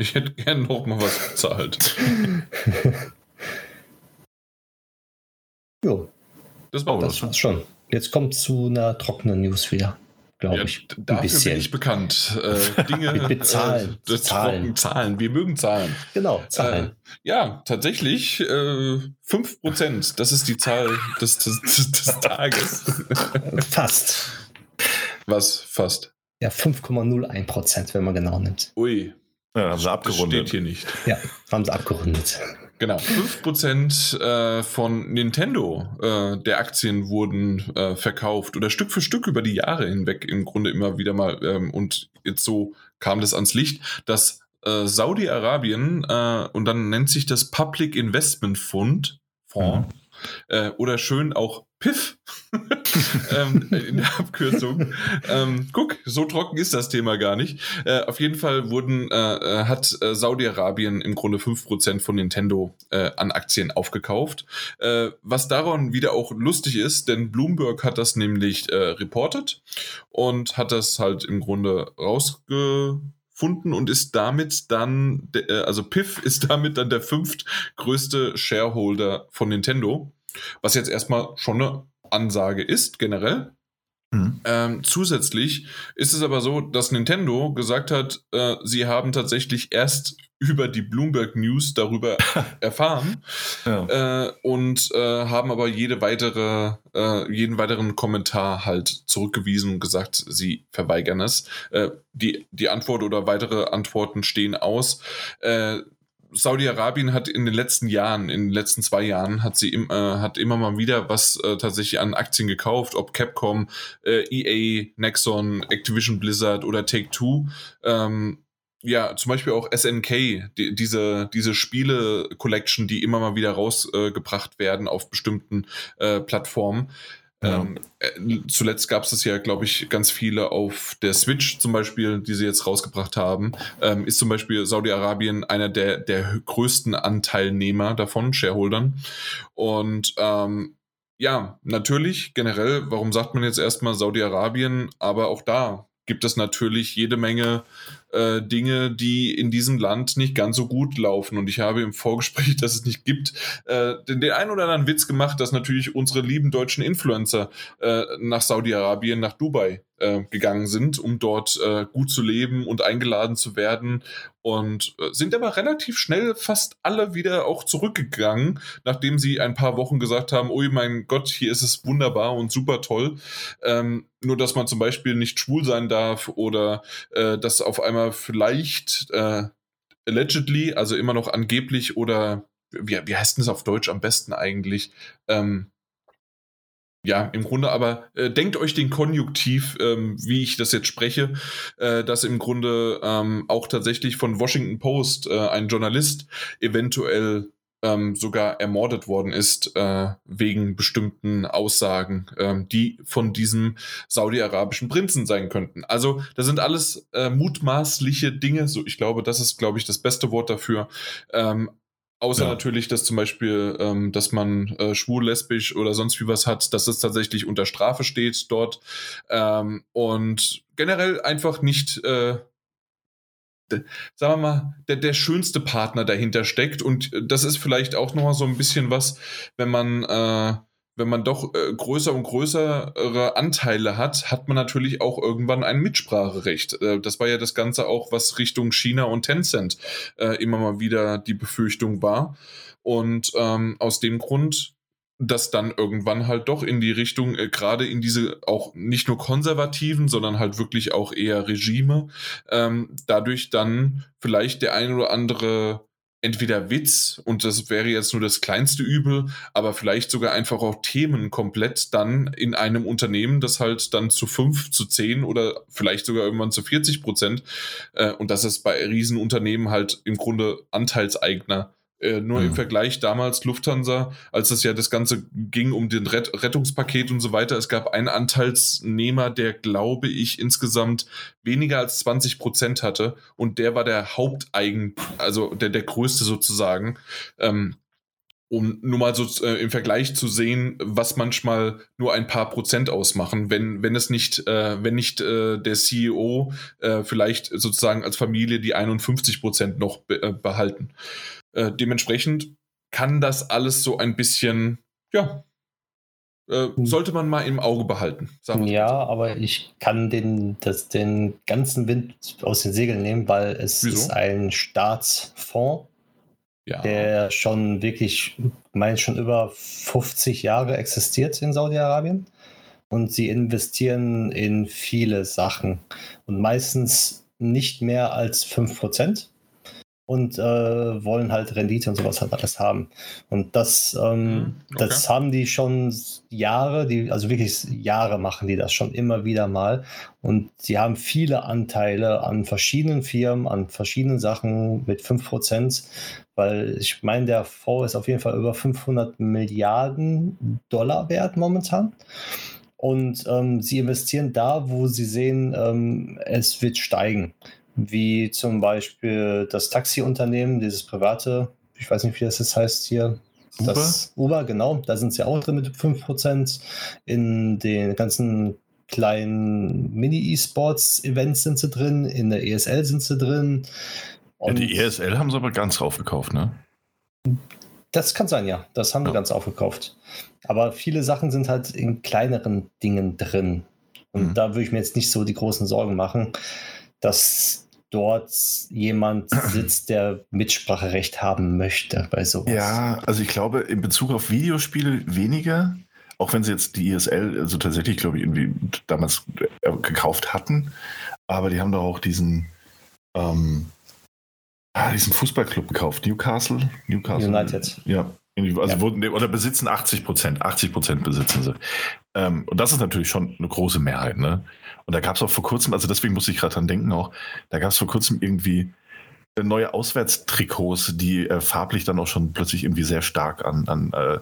Ich hätte gerne noch mal was bezahlt. jo. Das war das war's schon. Jetzt kommt zu einer trockenen News wieder, glaube ja, ich. Dafür bisschen. bin ich bekannt. Äh, Dinge, mit, mit Zahlen. Äh, Zahlen. Zahlen. Wir mögen Zahlen. Genau, Zahlen. Äh, ja, tatsächlich äh, 5%. Das ist die Zahl des, des, des Tages. Fast. Was fast? Ja, 5,01 Prozent, wenn man genau nimmt. Ui. Ja, haben sie abgerundet. Das steht hier nicht. Ja, haben sie abgerundet. Genau, 5% äh, von Nintendo äh, der Aktien wurden äh, verkauft oder Stück für Stück über die Jahre hinweg im Grunde immer wieder mal. Ähm, und jetzt so kam das ans Licht, dass Saudi-Arabien, äh, und dann nennt sich das Public Investment Fund, Fonds, mhm Äh, oder schön auch Piff ähm, in der Abkürzung. ähm, guck, so trocken ist das Thema gar nicht. Äh, auf jeden Fall wurden, äh, äh hat äh, Saudi-Arabien im Grunde 5% von Nintendo äh, an Aktien aufgekauft. Was daran wieder auch lustig ist, denn Bloomberg hat das nämlich reportet und hat das halt im Grunde rausgefunden und ist damit dann, also Piff ist damit dann der fünftgrößte Shareholder von Nintendo. Was jetzt erstmal schon eine Ansage ist, generell. Mhm. Ähm, zusätzlich ist es aber so, dass Nintendo gesagt hat, äh, sie haben tatsächlich erst über die Bloomberg News darüber erfahren ja. äh, und äh, haben aber jede weitere, äh, jeden weiteren Kommentar halt zurückgewiesen und gesagt, sie verweigern es. Äh, die, die Antwort oder weitere Antworten stehen aus. Saudi-Arabien hat in den letzten Jahren, in den letzten zwei Jahren, hat sie im, äh, hat immer mal wieder was äh, tatsächlich an Aktien gekauft, ob Capcom, äh, EA, Nexon, Activision Blizzard oder Take-Two. Ähm, ja, zum Beispiel auch SNK, die, diese, diese Spiele-Collection, die immer mal wieder rausgebracht werden auf bestimmten äh, Plattformen. Ja. Ähm, äh, zuletzt gab es das ja, glaube ich, ganz viele auf der Switch zum Beispiel, die sie jetzt rausgebracht haben. Ähm, ist zum Beispiel Saudi-Arabien einer der, der größten Anteilnehmer davon, Shareholdern. Und ähm, ja, natürlich generell, warum sagt man jetzt erstmal Saudi-Arabien, aber auch da gibt es natürlich jede Menge äh, Dinge, die in diesem Land nicht ganz so gut laufen. Und ich habe im Vorgespräch, dass es nicht gibt, äh, den, den einen oder anderen Witz gemacht, dass natürlich unsere lieben deutschen Influencer äh, nach Saudi-Arabien, nach Dubai äh, gegangen sind, um dort äh, gut zu leben und eingeladen zu werden. Und äh, sind aber relativ schnell fast alle wieder auch zurückgegangen, nachdem sie ein paar Wochen gesagt haben, oh mein Gott, hier ist es wunderbar und super toll. Ähm, nur dass man zum Beispiel nicht schwul sein darf oder äh, dass auf einmal einmal vielleicht äh, allegedly, also immer noch angeblich oder wie, wie heißt denn das auf Deutsch am besten eigentlich? Ähm, ja, im Grunde aber äh, denkt euch den Konjunktiv, ähm, wie ich das jetzt spreche, äh, dass im Grunde ähm, auch tatsächlich von Washington Post äh, ein Journalist eventuell ähm, sogar ermordet worden ist äh, wegen bestimmten Aussagen, ähm, die von diesem saudi-arabischen Prinzen sein könnten. Also das sind alles äh, mutmaßliche Dinge. So, ich glaube, das ist, glaube ich, das beste Wort dafür. Ähm, Außer ja. natürlich, dass zum Beispiel, ähm, dass man äh, schwul, lesbisch oder sonst wie was hat, dass es tatsächlich unter Strafe steht dort ähm, und generell einfach nicht äh, sagen wir mal, der, der schönste Partner dahinter steckt. Und äh, das ist vielleicht auch nochmal so ein bisschen was, wenn man, äh, wenn man doch äh, größer und größere Anteile hat, hat man natürlich auch irgendwann ein Mitspracherecht. Äh, das war ja das Ganze auch, was Richtung China und Tencent äh, immer mal wieder die Befürchtung war. Und ähm, aus dem Grund das dann irgendwann halt doch in die Richtung, äh, gerade in diese auch nicht nur konservativen, sondern halt wirklich auch eher Regime, ähm, dadurch dann vielleicht der ein oder andere entweder Witz, und das wäre jetzt nur das kleinste Übel, aber vielleicht sogar einfach auch Themen komplett dann in einem Unternehmen, das halt dann zu fünf, zu zehn oder vielleicht sogar irgendwann zu 40 Prozent, äh, und das ist bei Riesenunternehmen halt im Grunde Anteilseigner äh, nur mhm. im Vergleich damals Lufthansa, als es ja das Ganze ging um den Ret Rettungspaket und so weiter. Es gab einen Anteilsnehmer, der, glaube ich, insgesamt weniger als 20 Prozent hatte. Und der war der Haupteigen, also der, der größte sozusagen. Ähm, um nur mal so äh, im Vergleich zu sehen, was manchmal nur ein paar Prozent ausmachen, wenn, wenn es nicht, äh, wenn nicht äh, der CEO äh, vielleicht sozusagen als Familie die 51 Prozent noch be äh, behalten. Äh, dementsprechend kann das alles so ein bisschen, ja, äh, hm. sollte man mal im Auge behalten. ja, so. aber ich kann den, das, den ganzen Wind aus den Segeln nehmen, weil es Wieso? ist ein Staatsfonds, ja. der schon wirklich, meine schon über 50 Jahre existiert in Saudi-Arabien. Und sie investieren in viele Sachen und meistens nicht mehr als 5%. Und äh, wollen halt Rendite und sowas halt alles haben. Und das, ähm, mhm, okay. das haben die schon Jahre, die, also wirklich Jahre machen die das schon immer wieder mal. Und sie haben viele Anteile an verschiedenen Firmen, an verschiedenen Sachen mit 5%, weil ich meine, der Fonds ist auf jeden Fall über 500 Milliarden Dollar wert momentan. Und ähm, sie investieren da, wo sie sehen, ähm, es wird steigen wie zum Beispiel das Taxiunternehmen, dieses private, ich weiß nicht, wie das jetzt heißt hier. Uber? Das Uber, genau, da sind sie auch drin mit 5%. In den ganzen kleinen Mini-E-Sports-Events sind sie drin, in der ESL sind sie drin. Ja, die ESL haben sie aber ganz aufgekauft, ne? Das kann sein, ja. Das haben ja. ganz aufgekauft. Aber viele Sachen sind halt in kleineren Dingen drin. Und mhm. da würde ich mir jetzt nicht so die großen Sorgen machen, dass dort jemand sitzt, der Mitspracherecht haben möchte bei sowas. Ja, also ich glaube, in Bezug auf Videospiele weniger, auch wenn sie jetzt die ESL, also tatsächlich, glaube ich, irgendwie damals äh, gekauft hatten, aber die haben doch auch diesen, ähm, ah, diesen Fußballclub gekauft, Newcastle, Newcastle. United. Ja, also ja. wurden, oder besitzen 80 Prozent, 80 Prozent besitzen sie. Ähm, und das ist natürlich schon eine große Mehrheit, ne? Und da gab es auch vor kurzem, also deswegen muss ich gerade dran denken auch, da gab es vor kurzem irgendwie äh, neue Auswärtstrikots, die äh, farblich dann auch schon plötzlich irgendwie sehr stark an, an, äh,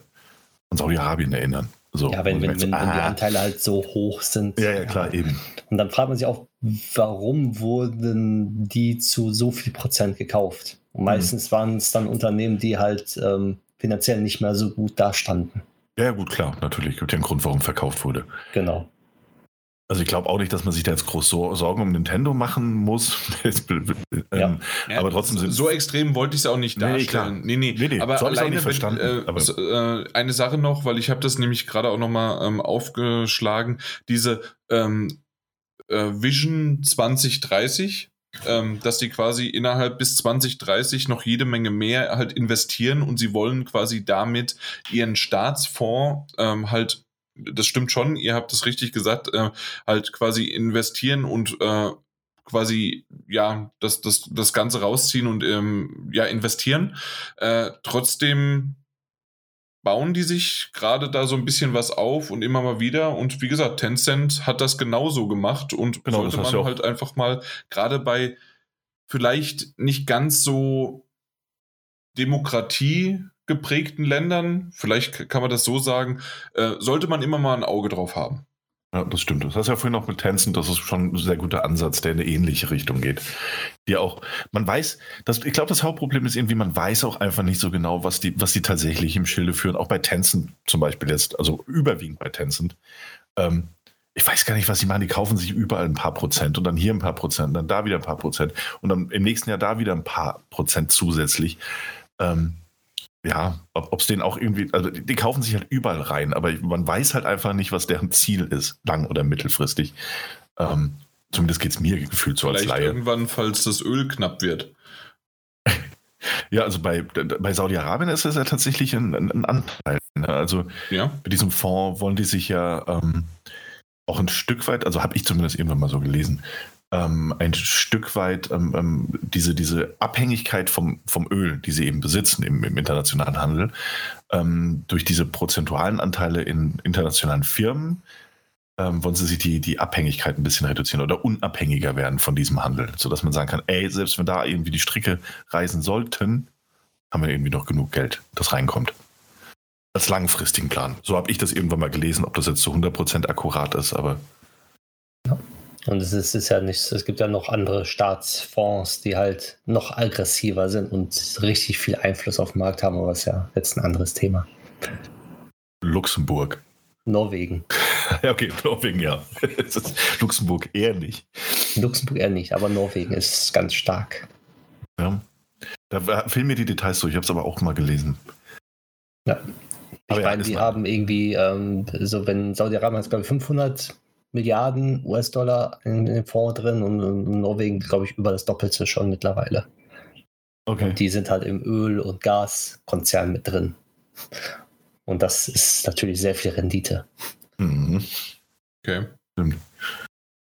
an Saudi-Arabien erinnern. So, ja, wenn, wenn, wenn, ah, wenn, die Anteile halt so hoch sind. Ja, ja, klar, eben. Und dann fragt man sich auch, warum wurden die zu so viel Prozent gekauft? Und mhm. meistens mhm. waren es dann Unternehmen, die halt ähm, finanziell nicht mehr so gut dastanden. Ja, gut, klar, natürlich. Gibt ja einen Grund, warum verkauft wurde. Genau. Also ich glaube auch nicht, dass man sich da jetzt groß so Sorgen um Nintendo machen muss. ähm, ja. Aber trotzdem sind so extrem wollte ich es auch nicht darstellen. Nee, klar. nee, nee. nee, nee. Aber so alleine verstanden. Wenn, äh, so, äh, eine Sache noch, weil ich habe das nämlich gerade auch noch mal ähm, aufgeschlagen. Diese ähm, äh, Vision 2030 ähm, dass die quasi innerhalb bis 2030 noch jede Menge mehr halt investieren und sie wollen quasi damit ihren Staatsfonds ähm, halt das stimmt schon, ihr habt es richtig gesagt, äh, halt quasi investieren und äh, quasi ja das, das, das Ganze rausziehen und ähm, ja investieren. Äh, trotzdem bauen die sich gerade da so ein bisschen was auf und immer mal wieder. Und wie gesagt, Tencent hat das genauso gemacht und genau, sollte man halt einfach mal gerade bei vielleicht nicht ganz so Demokratie geprägten Ländern, vielleicht kann man das so sagen, äh, sollte man immer mal ein Auge drauf haben. Ja, das stimmt. Das hast ja vorhin auch mit Tencent, das ist schon ein sehr guter Ansatz, der in eine ähnliche Richtung geht. Die auch, man weiß, das, ich glaube, das Hauptproblem ist irgendwie, man weiß auch einfach nicht so genau, was die, was die tatsächlich im Schilde führen. Auch bei Tencent zum Beispiel jetzt, also überwiegend bei Tencent. Ähm, ich weiß gar nicht, was sie machen. Die kaufen sich überall ein paar Prozent und dann hier ein paar Prozent, dann da wieder ein paar Prozent und dann im nächsten Jahr da wieder ein paar Prozent zusätzlich. Ähm, ja, ob es denen auch irgendwie, also die, die, kaufen sich halt überall rein, aber man weiß halt einfach nicht, was deren Ziel ist, lang- oder mittelfristig. Ähm, zumindest geht es mir gefühlt so Vielleicht als Laie. irgendwann, falls das Öl knapp wird. ja, also bei, bei Saudi-Arabien ist es ja tatsächlich ein, ein Anteil. Ne? Also ja. bei diesem Fonds wollen die sich ja ähm, auch ein Stück weit, also habe ich zumindest irgendwann mal so gelesen, ähm, ein Stück weit ähm, ähm, diese, diese Abhängigkeit vom, vom Öl, die sie eben besitzen im, im internationalen Handel, ähm, durch diese prozentualen Anteile in internationalen Firmen, ähm, wollen sie sich die, die Abhängigkeit ein bisschen reduzieren oder unabhängiger werden von diesem Handel, sodass man sagen kann, ey, selbst wenn da irgendwie die Stricke reisen sollten, haben wir irgendwie noch genug Geld, das reinkommt. Als langfristigen Plan. So habe ich das irgendwann mal gelesen, ob das jetzt zu 100% akkurat ist, aber und es ist, ist, ja nicht, es gibt ja noch andere Staatsfonds, die halt noch aggressiver sind und richtig viel Einfluss auf den Markt haben, aber ist ja jetzt ein anderes Thema. Luxemburg. Norwegen. ja, okay, Norwegen, ja. Luxemburg eher nicht. Luxemburg eher nicht, aber Norwegen ist ganz stark. Ja. Da fehlen mir die Details so, ich habe es aber auch mal gelesen. Ja. Ich meine, die haben irgendwie, ähm, so wenn Saudi-Arabien hat, glaube ich, 500 Milliarden US-Dollar in, in, dem Fonds drin und in Norwegen, glaube ich, über das Doppelte schon mittlerweile. Okay. Und die sind halt im Öl- und Gaskonzern mit drin. Und das ist natürlich sehr viel Rendite. Mhm. Okay. Stimmt.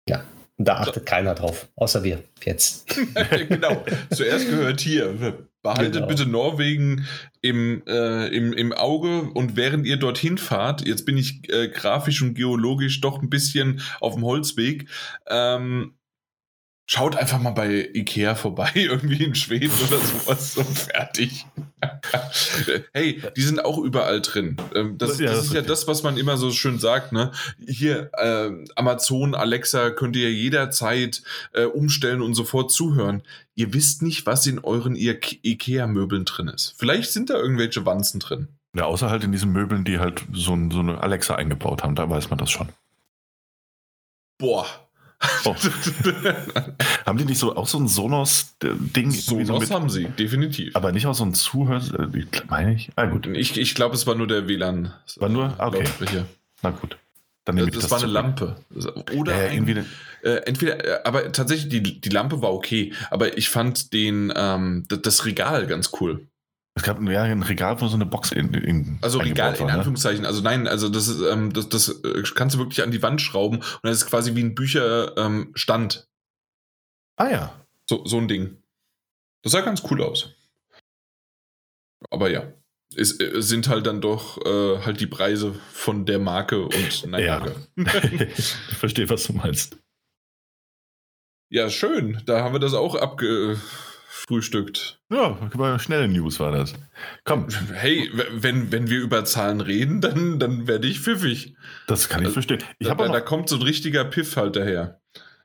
Ja. Da achtet keiner drauf, außer wir jetzt. genau. Zuerst gehört hier. Behaltet genau. bitte Norwegen im, äh, im, im Auge und während ihr dorthin fahrt, jetzt bin ich äh, grafisch und geologisch doch ein bisschen auf dem Holzweg, ähm, Schaut einfach mal bei Ikea vorbei, irgendwie in Schweden oder sowas, so fertig. hey, die sind auch überall drin. Ähm, das, ja, das, das ist ja das, was man immer so schön sagt. Ne? Hier, äh, Amazon, Alexa könnt ihr jederzeit äh, umstellen und sofort zuhören. Ihr wisst nicht, was in euren Ikea-Möbeln drin ist. Vielleicht sind da irgendwelche Wanzen drin. Ja, außer halt in diesen Möbeln, die halt so, so eine Alexa eingebaut haben, da weiß man das schon. Boah, Oh. haben die nicht so auch so ein Sonos-Ding? Sonos so haben sie, definitiv. Aber nicht auch so ein Zuhör, äh, meine ich? Ah, gut. Ich, ich glaube, es war nur der WLAN. War nur? Ah, okay. Hier. Na gut. Dann das, das, das war eine Lampe. Oder ja, ein, äh, entweder, äh, aber tatsächlich, die, die Lampe war okay. Aber ich fand den, ähm, das Regal ganz cool. Es gab ja ein Regal, wo so eine Box in. in also Regal war, in ne? Anführungszeichen. Ne? Also nein, also das ist, ähm, das, das äh, kannst du wirklich an die Wand schrauben und das ist quasi wie ein Bücherstand. Ähm, ah ja. So, so ein Ding. Das sah ganz cool aus. Aber ja. Es, äh, sind halt dann doch äh, halt die Preise von der Marke und naja. Ja. ich verstehe, was du meinst. Ja, schön. Da haben wir das auch abge frühstückt. Ja, schnelle News war das. Komm. Hey, wenn, wenn wir über Zahlen reden, dann, dann werde ich pfiffig. Das kann ich also, verstehen. Ich da, da kommt so ein richtiger Piff halt daher.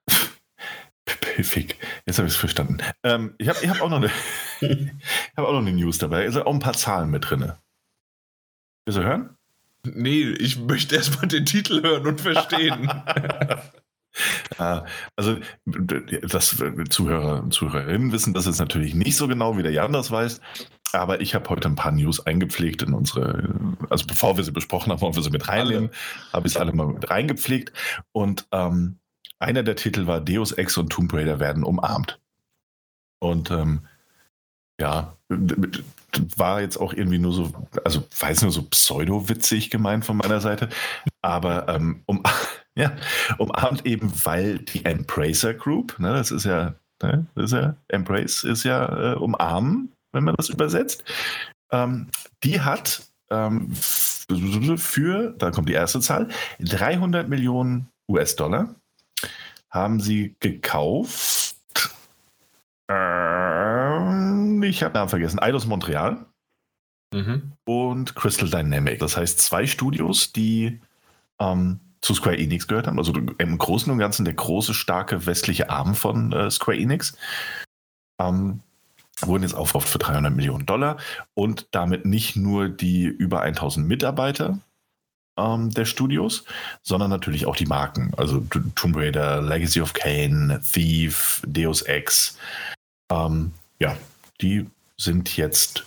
Piffig. Jetzt habe ich es verstanden. Ähm, ich habe ich hab auch, noch eine, hab auch noch eine News dabei. Sind auch ein paar Zahlen mit drin. Willst du hören? Nee, ich möchte erstmal den Titel hören und verstehen. Ah, also, das Zuhörer und Zuhörerinnen wissen das jetzt natürlich nicht so genau, wie der Jan das weiß. Aber ich habe heute ein paar News eingepflegt in unsere, also bevor wir sie besprochen haben, wollen wir sie mit reinnehmen, habe ich sie alle mal mit reingepflegt. Und ähm, einer der Titel war Deus Ex und Tomb Raider werden umarmt. Und ähm, ja, war jetzt auch irgendwie nur so, also weiß nur so pseudo-witzig gemeint von meiner Seite. Aber ähm, um ja, umarmt eben, weil die Embracer Group, ne, das ist ja, ne, das ist ja, Embrace ist ja äh, umarmen, wenn man das übersetzt. Ähm, die hat ähm, für, da kommt die erste Zahl, 300 Millionen US-Dollar haben sie gekauft. Ähm, ich habe Namen vergessen. Eidos Montreal mhm. und Crystal Dynamics. Das heißt zwei Studios, die ähm, zu Square Enix gehört haben. Also im Großen und Ganzen der große, starke westliche Arm von äh, Square Enix. Ähm, wurden jetzt aufgekauft für 300 Millionen Dollar und damit nicht nur die über 1000 Mitarbeiter ähm, der Studios, sondern natürlich auch die Marken. Also Tomb Raider, Legacy of Kane, Thief, Deus Ex. Ähm, ja, die sind jetzt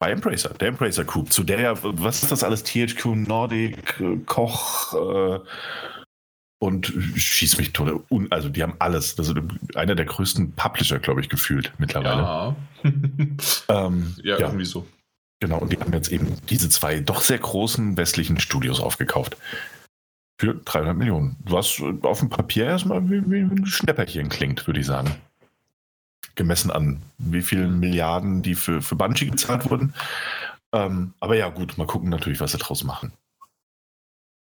bei Embracer, der Embracer Group, zu der ja, was ist das alles? THQ Nordic, Koch äh, und schieß mich tot. Also die haben alles. Das ist einer der größten Publisher, glaube ich, gefühlt mittlerweile. Ja. ähm, ja, ja, irgendwie so. Genau, und die haben jetzt eben diese zwei doch sehr großen westlichen Studios aufgekauft. Für 300 Millionen. Was auf dem Papier erstmal wie, wie ein Schnäpperchen klingt, würde ich sagen gemessen an wie vielen Milliarden die für, für Bungie gezahlt wurden. Ähm, aber ja, gut, mal gucken natürlich, was sie draus machen.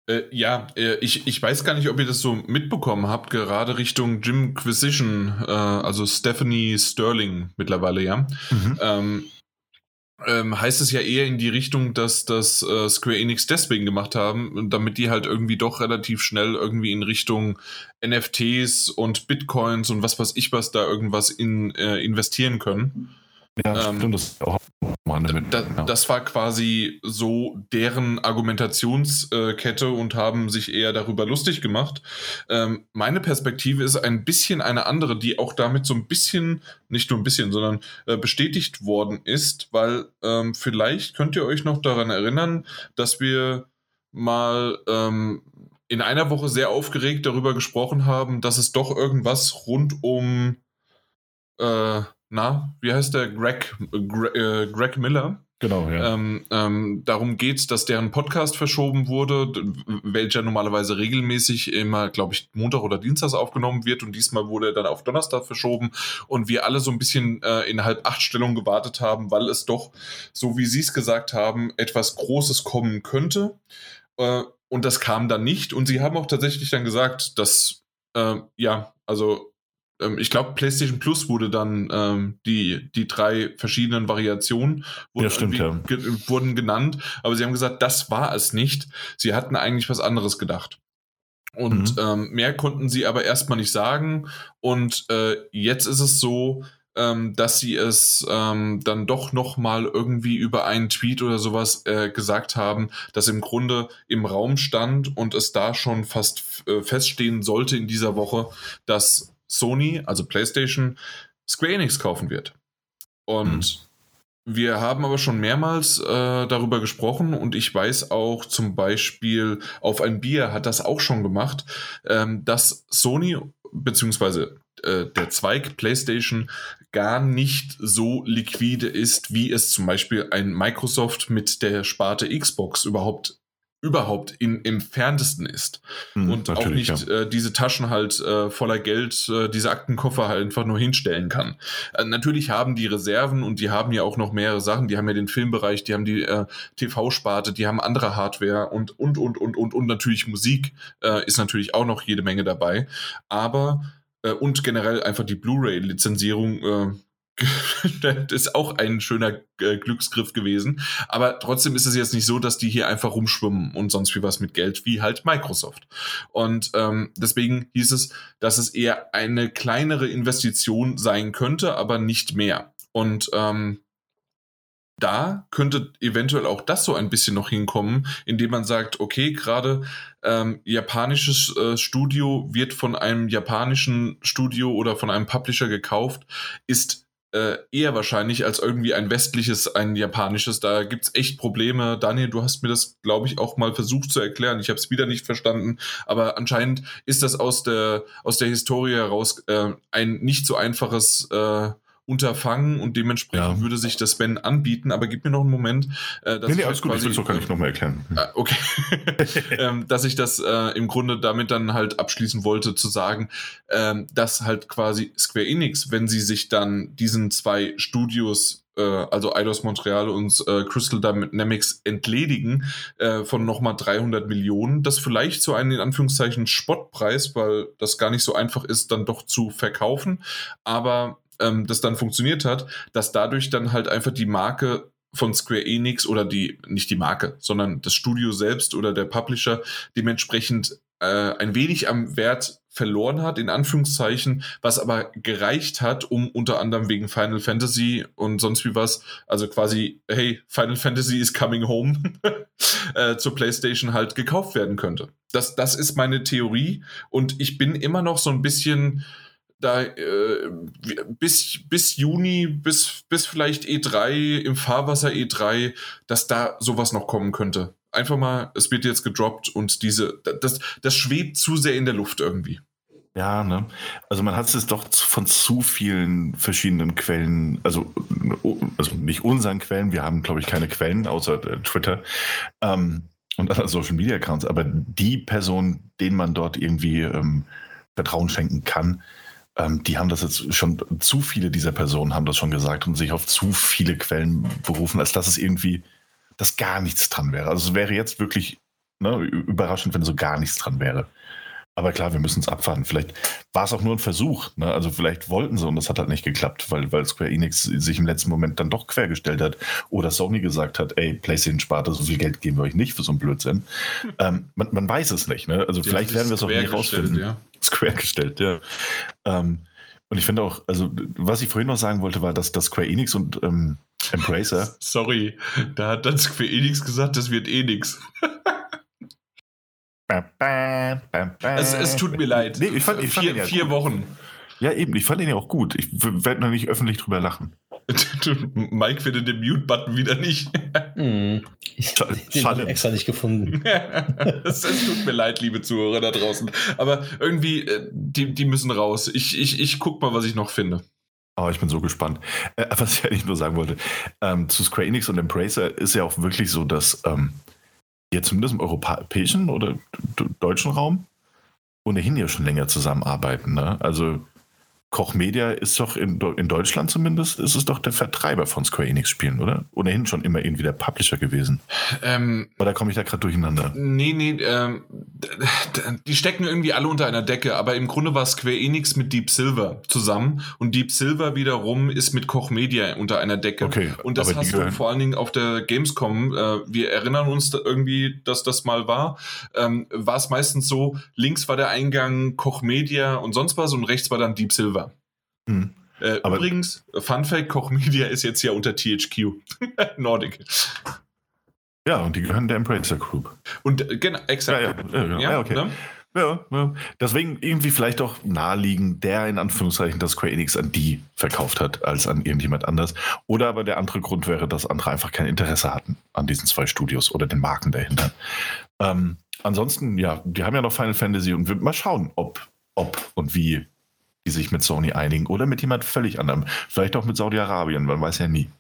Äh, ja, äh, ich, ich weiß gar nicht, ob ihr das so mitbekommen habt, gerade Richtung Jim Quisition, äh, also Stephanie Sterling mittlerweile, ja. Mhm. Ähm, ähm, heißt es ja eher in die Richtung, dass das äh, Square Enix deswegen gemacht haben, damit die halt irgendwie doch relativ schnell irgendwie in Richtung NFTs und Bitcoins und was weiß ich was da irgendwas in, äh, investieren können. Ja, ähm, stimmt, das auch da, da, das war quasi so deren Argumentationskette und haben sich eher darüber lustig gemacht. Ähm, meine Perspektive ist ein bisschen eine andere, die auch damit so ein bisschen, nicht nur ein bisschen, sondern äh, bestätigt worden ist, weil ähm, vielleicht könnt ihr euch noch daran erinnern, dass wir mal ähm, in einer Woche sehr aufgeregt darüber gesprochen haben, dass es doch irgendwas rund um äh, na, wie heißt der? Greg, Greg, äh, Greg Miller Genau, ja. Ähm, ähm, darum geht dass deren Podcast verschoben wurde, welcher normalerweise regelmäßig immer, glaube ich, Montag oder Dienstags aufgenommen wird und diesmal wurde er dann auf Donnerstag verschoben und wir alle so ein bisschen äh, in halb acht Stellung gewartet haben, weil es doch, so wie sie es gesagt haben, etwas Großes kommen könnte. Äh, und das kam dann nicht und sie haben auch tatsächlich dann gesagt, dass, äh, ja, also ähm, ich glaube, PlayStation Plus wurde dann ähm, die, die drei verschiedenen Variationen wurden, ja, stimmt, ja. ge wurden genannt, aber sie haben gesagt, das war es nicht. Sie hatten eigentlich was anderes gedacht. Und mhm. ähm, mehr konnten sie aber erstmal nicht sagen. Und äh, jetzt ist es so, ähm, dass sie es ähm, dann doch noch mal irgendwie über einen Tweet oder sowas äh, gesagt haben, dass im Grunde im Raum stand und es da schon fast äh, feststehen sollte in dieser Woche, dass Sony, also PlayStation, Square Enix kaufen wird. Und mhm. wir haben aber schon mehrmals äh, darüber gesprochen und ich weiß auch zum Beispiel, auf ein Bier hat das auch schon gemacht, ähm, dass Sony beziehungsweise äh, der Zweig PlayStation gar nicht so liquide ist, wie es zum Beispiel ein Microsoft mit der Sparte Xbox überhaupt überhaupt im entferntesten ist. Hm, und auch nicht ja. äh, diese Taschen halt äh, voller Geld, äh, diese Aktenkoffer halt einfach nur hinstellen kann. Äh, natürlich haben die Reserven und die haben ja auch noch mehrere Sachen. Die haben ja den Filmbereich, die haben die äh, TV-Sparte, die haben andere Hardware und, und, und, und, und, und natürlich Musik äh, ist natürlich auch noch jede Menge dabei. Aber und generell einfach die Blu-ray-Lizenzierung das ist auch ein schöner äh, Glücksgriff gewesen. Aber trotzdem ist es jetzt nicht so, dass die hier einfach rumschwimmen und sonst wie was mit Geld, wie halt Microsoft. Und ähm, deswegen hieß es, dass es eher eine kleinere Investition sein könnte, aber nicht mehr. Und ähm, da könnte eventuell auch das so ein bisschen noch hinkommen, indem man sagt, okay, gerade ähm, japanisches äh, Studio wird von einem japanischen Studio oder von einem Publisher gekauft, ist äh, eher wahrscheinlich als irgendwie ein westliches, ein japanisches. Da gibt es echt Probleme. Daniel, du hast mir das, glaube ich, auch mal versucht zu erklären. Ich habe es wieder nicht verstanden. Aber anscheinend ist das aus der, aus der Historie heraus äh, ein nicht so einfaches äh, Unterfangen und dementsprechend ja. würde sich das Ben anbieten. Aber gib mir noch einen Moment. Äh, dass nee, nee, alles halt gut, ich will es gar nicht nochmal erklären. Äh, okay. ähm, dass ich das äh, im Grunde damit dann halt abschließen wollte, zu sagen, ähm, dass halt quasi Square Enix, wenn sie sich dann diesen zwei Studios äh, also Eidos Montreal und äh, Crystal Dynamics entledigen äh, von nochmal 300 Millionen. Das vielleicht zu einem in Anführungszeichen Spottpreis, weil das gar nicht so einfach ist, dann doch zu verkaufen. Aber ähm, das dann funktioniert hat, dass dadurch dann halt einfach die Marke von Square Enix oder die, nicht die Marke, sondern das Studio selbst oder der Publisher dementsprechend äh, ein wenig am Wert verloren hat, in Anführungszeichen, was aber gereicht hat, um unter anderem wegen Final Fantasy und sonst wie was, also quasi, hey, Final Fantasy is coming home, äh, zur PlayStation halt gekauft werden könnte. Das, das ist meine Theorie und ich bin immer noch so ein bisschen, da äh, bis, bis Juni, bis, bis vielleicht E3, im Fahrwasser E3, dass da sowas noch kommen könnte. Einfach mal, es wird jetzt gedroppt und diese, das, das schwebt zu sehr in der Luft irgendwie. Ja, ne? Also man hat es doch von zu vielen verschiedenen Quellen, also, also nicht unseren Quellen, wir haben, glaube ich, keine Quellen außer äh, Twitter ähm, und anderen Social Media Accounts, aber die Person, denen man dort irgendwie ähm, Vertrauen schenken kann, ähm, die haben das jetzt schon, zu viele dieser Personen haben das schon gesagt und sich auf zu viele Quellen berufen, als dass es irgendwie, dass gar nichts dran wäre. Also es wäre jetzt wirklich ne, überraschend, wenn so gar nichts dran wäre. Aber klar, wir müssen es abwarten. Vielleicht war es auch nur ein Versuch. Ne? Also vielleicht wollten sie und das hat halt nicht geklappt, weil, weil Square Enix sich im letzten Moment dann doch quergestellt hat oder Sony gesagt hat, ey, PlayStation spart, so viel Geld geben wir euch nicht für so einen Blödsinn. Hm. Ähm, man, man, weiß es nicht. Ne? Also ja, vielleicht werden wir es auch nie rausfinden. Ja. Square gestellt, ja. Ähm, und ich finde auch, also was ich vorhin noch sagen wollte, war, dass, dass Square Enix und ähm, Embracer. Sorry, da hat dann Square Enix gesagt, das wird eh nix. Es, es, tut mir leid. Nee, ich fand, ich vier, ja vier Wochen. Ja, eben. Ich fand ihn ja auch gut. Ich werde noch nicht öffentlich drüber lachen. Mike findet den Mute-Button wieder nicht. Mm, ich habe extra nicht gefunden. es, es, tut mir leid, liebe Zuhörer da draußen. Aber irgendwie, äh, die, die müssen raus. Ich, ich, ich guck mal, was ich noch finde. Oh, ich bin so gespannt. Äh, was ich eigentlich nur sagen wollte, ähm, zu Square Enix und Embracer ist ja auch wirklich so, dass ähm, ja zumindest im europäischen oder deutschen Raum ohnehin ja schon länger zusammenarbeiten. Ne? Also Koch Media ist doch in, in, Deutschland zumindest, ist es doch der Vertreiber von Square Enix-Spielen, oder? Ohnehin schon immer irgendwie der Publisher gewesen. Ähm, oder komme ich da gerade durcheinander? Nee, nee, ähm, die stecken irgendwie alle unter einer Decke, aber im Grunde war Square Enix mit Deep Silver zusammen und Deep Silver wiederum ist mit Koch Media unter einer Decke. Okay, und das hast du vor allen Dingen auf der Gamescom, äh, wir erinnern uns da irgendwie, dass das mal war, ähm, war es meistens so, links war der Eingang Koch Media und sonst was und rechts war dann Deep Silver. Mhm. Äh, übrigens, Fun Fact: Koch Media ist jetzt ja unter THQ Nordic. Ja, und die gehören der Embracer Group. Und äh, genau, exakt. Ja, ja, ja, ja okay. Ne? Ja, ja. Deswegen irgendwie vielleicht auch naheliegend, der in Anführungszeichen das Square Enix an die verkauft hat, als an irgendjemand anders. Oder aber der andere Grund wäre, dass andere einfach kein Interesse hatten an diesen zwei Studios oder den Marken dahinter. Ähm, ansonsten, ja, die haben ja noch Final Fantasy und wir mal schauen, ob, ob und wie die sich mit Sony einigen oder mit jemand völlig anderem. Vielleicht auch mit Saudi-Arabien, man weiß ja nie.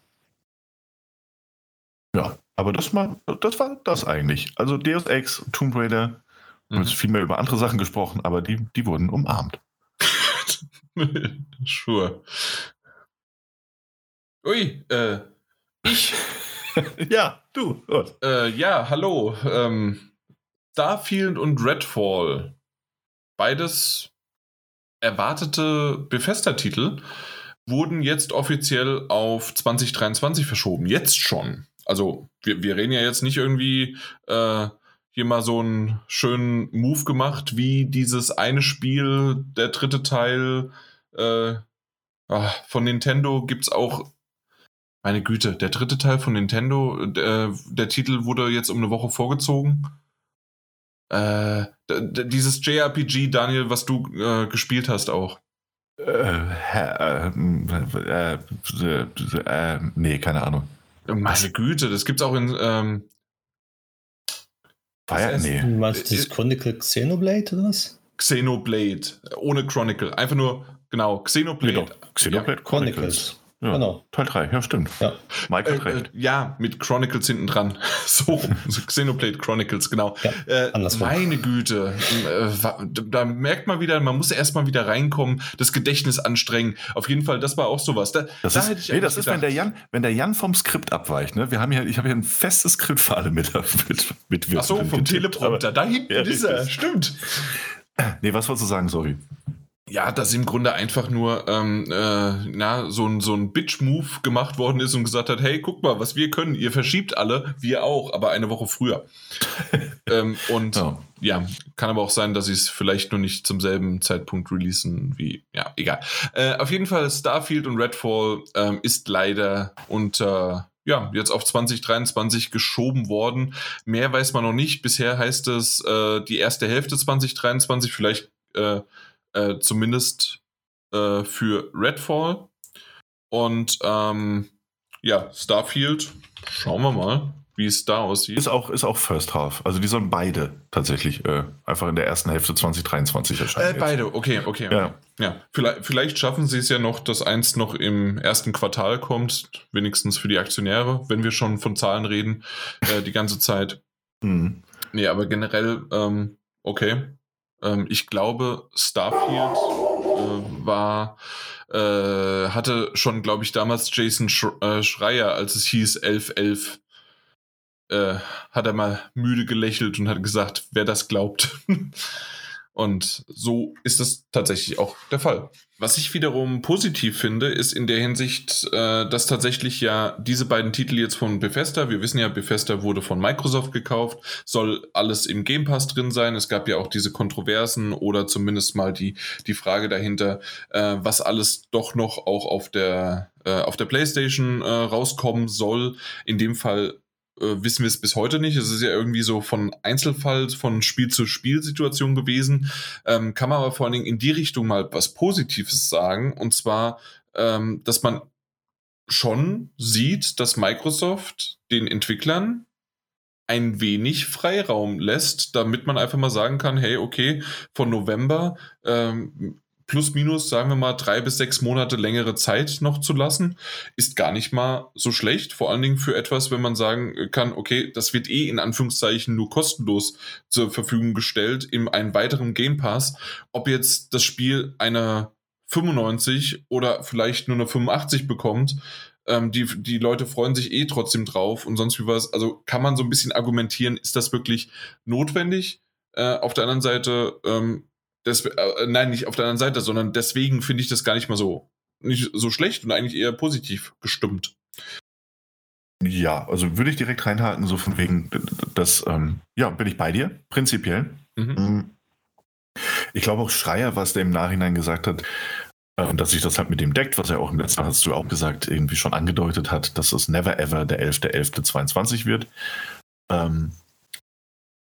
Ja, aber das, mal, das war das eigentlich. Also Deus Ex, Tomb Raider, mhm. wir haben viel mehr über andere Sachen gesprochen, aber die, die wurden umarmt. sure. Ui, äh, ich. ja, du. Äh, ja, hallo. Ähm, Starfield und Redfall. Beides erwartete Bethesda-Titel wurden jetzt offiziell auf 2023 verschoben. Jetzt schon. Also wir, wir reden ja jetzt nicht irgendwie äh, hier mal so einen schönen Move gemacht, wie dieses eine Spiel, der dritte Teil äh, ach, von Nintendo gibt es auch. Meine Güte, der dritte Teil von Nintendo, der, der Titel wurde jetzt um eine Woche vorgezogen. Äh, dieses JRPG, Daniel, was du äh, gespielt hast auch. Äh, äh, äh, nee, keine Ahnung. Meine was? Güte, das gibt's auch in. Ähm, Fire? Nee. Du meinst das Chronicle Xenoblade oder was? Xenoblade, ohne Chronicle. Einfach nur, genau, Xenoblade. Nee, Xenoblade ja. Chronicles. Ja, genau. Teil 3, ja, stimmt. Ja. Michael äh, äh, ja, mit Chronicles hinten dran. so, so Xenoblade Chronicles, genau. Ja, äh, meine Güte. Äh, da merkt man wieder, man muss erstmal wieder reinkommen, das Gedächtnis anstrengen. Auf jeden Fall, das war auch sowas. Da, das da ist, nee, das ist wenn der, Jan, wenn der Jan vom Skript abweicht. Ne? Wir haben hier, ich habe hier ein festes Skript für alle mit, mit, mit Ach so, vom Teleprompter. Da hinten ja, ist er, stimmt. Nee, was wolltest du sagen, sorry? Ja, dass im Grunde einfach nur ähm, äh, na, so ein, so ein Bitch-Move gemacht worden ist und gesagt hat, hey, guck mal, was wir können. Ihr verschiebt alle, wir auch, aber eine Woche früher. ähm, und oh. ja, kann aber auch sein, dass sie es vielleicht nur nicht zum selben Zeitpunkt releasen wie, ja, egal. Äh, auf jeden Fall, Starfield und Redfall ähm, ist leider unter ja, jetzt auf 2023 geschoben worden. Mehr weiß man noch nicht. Bisher heißt es äh, die erste Hälfte 2023, vielleicht äh, äh, zumindest äh, für Redfall. Und ähm, ja, Starfield, schauen wir mal, wie es da aussieht. Ist auch, ist auch First Half. Also die sollen beide tatsächlich äh, einfach in der ersten Hälfte 2023 erscheinen. Äh, beide, okay, okay. Ja. ja. Vielleicht, vielleicht schaffen sie es ja noch, dass eins noch im ersten Quartal kommt, wenigstens für die Aktionäre, wenn wir schon von Zahlen reden, äh, die ganze Zeit. Mhm. Nee, aber generell, ähm, okay. Ähm, ich glaube, Starfield äh, war, äh, hatte schon, glaube ich, damals Jason Sch äh, Schreier, als es hieß 1111, äh, hat er mal müde gelächelt und hat gesagt, wer das glaubt. Und so ist das tatsächlich auch der Fall. Was ich wiederum positiv finde, ist in der Hinsicht, äh, dass tatsächlich ja diese beiden Titel jetzt von Bethesda, wir wissen ja, Bethesda wurde von Microsoft gekauft, soll alles im Game Pass drin sein. Es gab ja auch diese Kontroversen oder zumindest mal die, die Frage dahinter, äh, was alles doch noch auch auf der, äh, auf der PlayStation äh, rauskommen soll. In dem Fall wissen wir es bis heute nicht. Es ist ja irgendwie so von Einzelfall, von Spiel zu Spiel Situation gewesen. Ähm, kann man aber vor allen Dingen in die Richtung mal was Positives sagen. Und zwar, ähm, dass man schon sieht, dass Microsoft den Entwicklern ein wenig Freiraum lässt, damit man einfach mal sagen kann, hey, okay, von November ähm, plus minus, sagen wir mal, drei bis sechs Monate längere Zeit noch zu lassen, ist gar nicht mal so schlecht. Vor allen Dingen für etwas, wenn man sagen kann, okay, das wird eh in Anführungszeichen nur kostenlos zur Verfügung gestellt in einem weiteren Game Pass. Ob jetzt das Spiel eine 95 oder vielleicht nur eine 85 bekommt, ähm, die, die Leute freuen sich eh trotzdem drauf und sonst wie was. Also kann man so ein bisschen argumentieren, ist das wirklich notwendig? Äh, auf der anderen Seite, ähm, das, äh, nein, nicht auf der anderen Seite, sondern deswegen finde ich das gar nicht mal so, nicht so schlecht und eigentlich eher positiv gestimmt. Ja, also würde ich direkt reinhaken, so von wegen, das, ähm, ja, bin ich bei dir, prinzipiell. Mhm. Mm. Ich glaube auch Schreier, was der im Nachhinein gesagt hat, äh, dass sich das halt mit dem deckt, was er auch im letzten hast du auch gesagt, irgendwie schon angedeutet hat, dass es never ever der 11.11.22 wird. Ähm,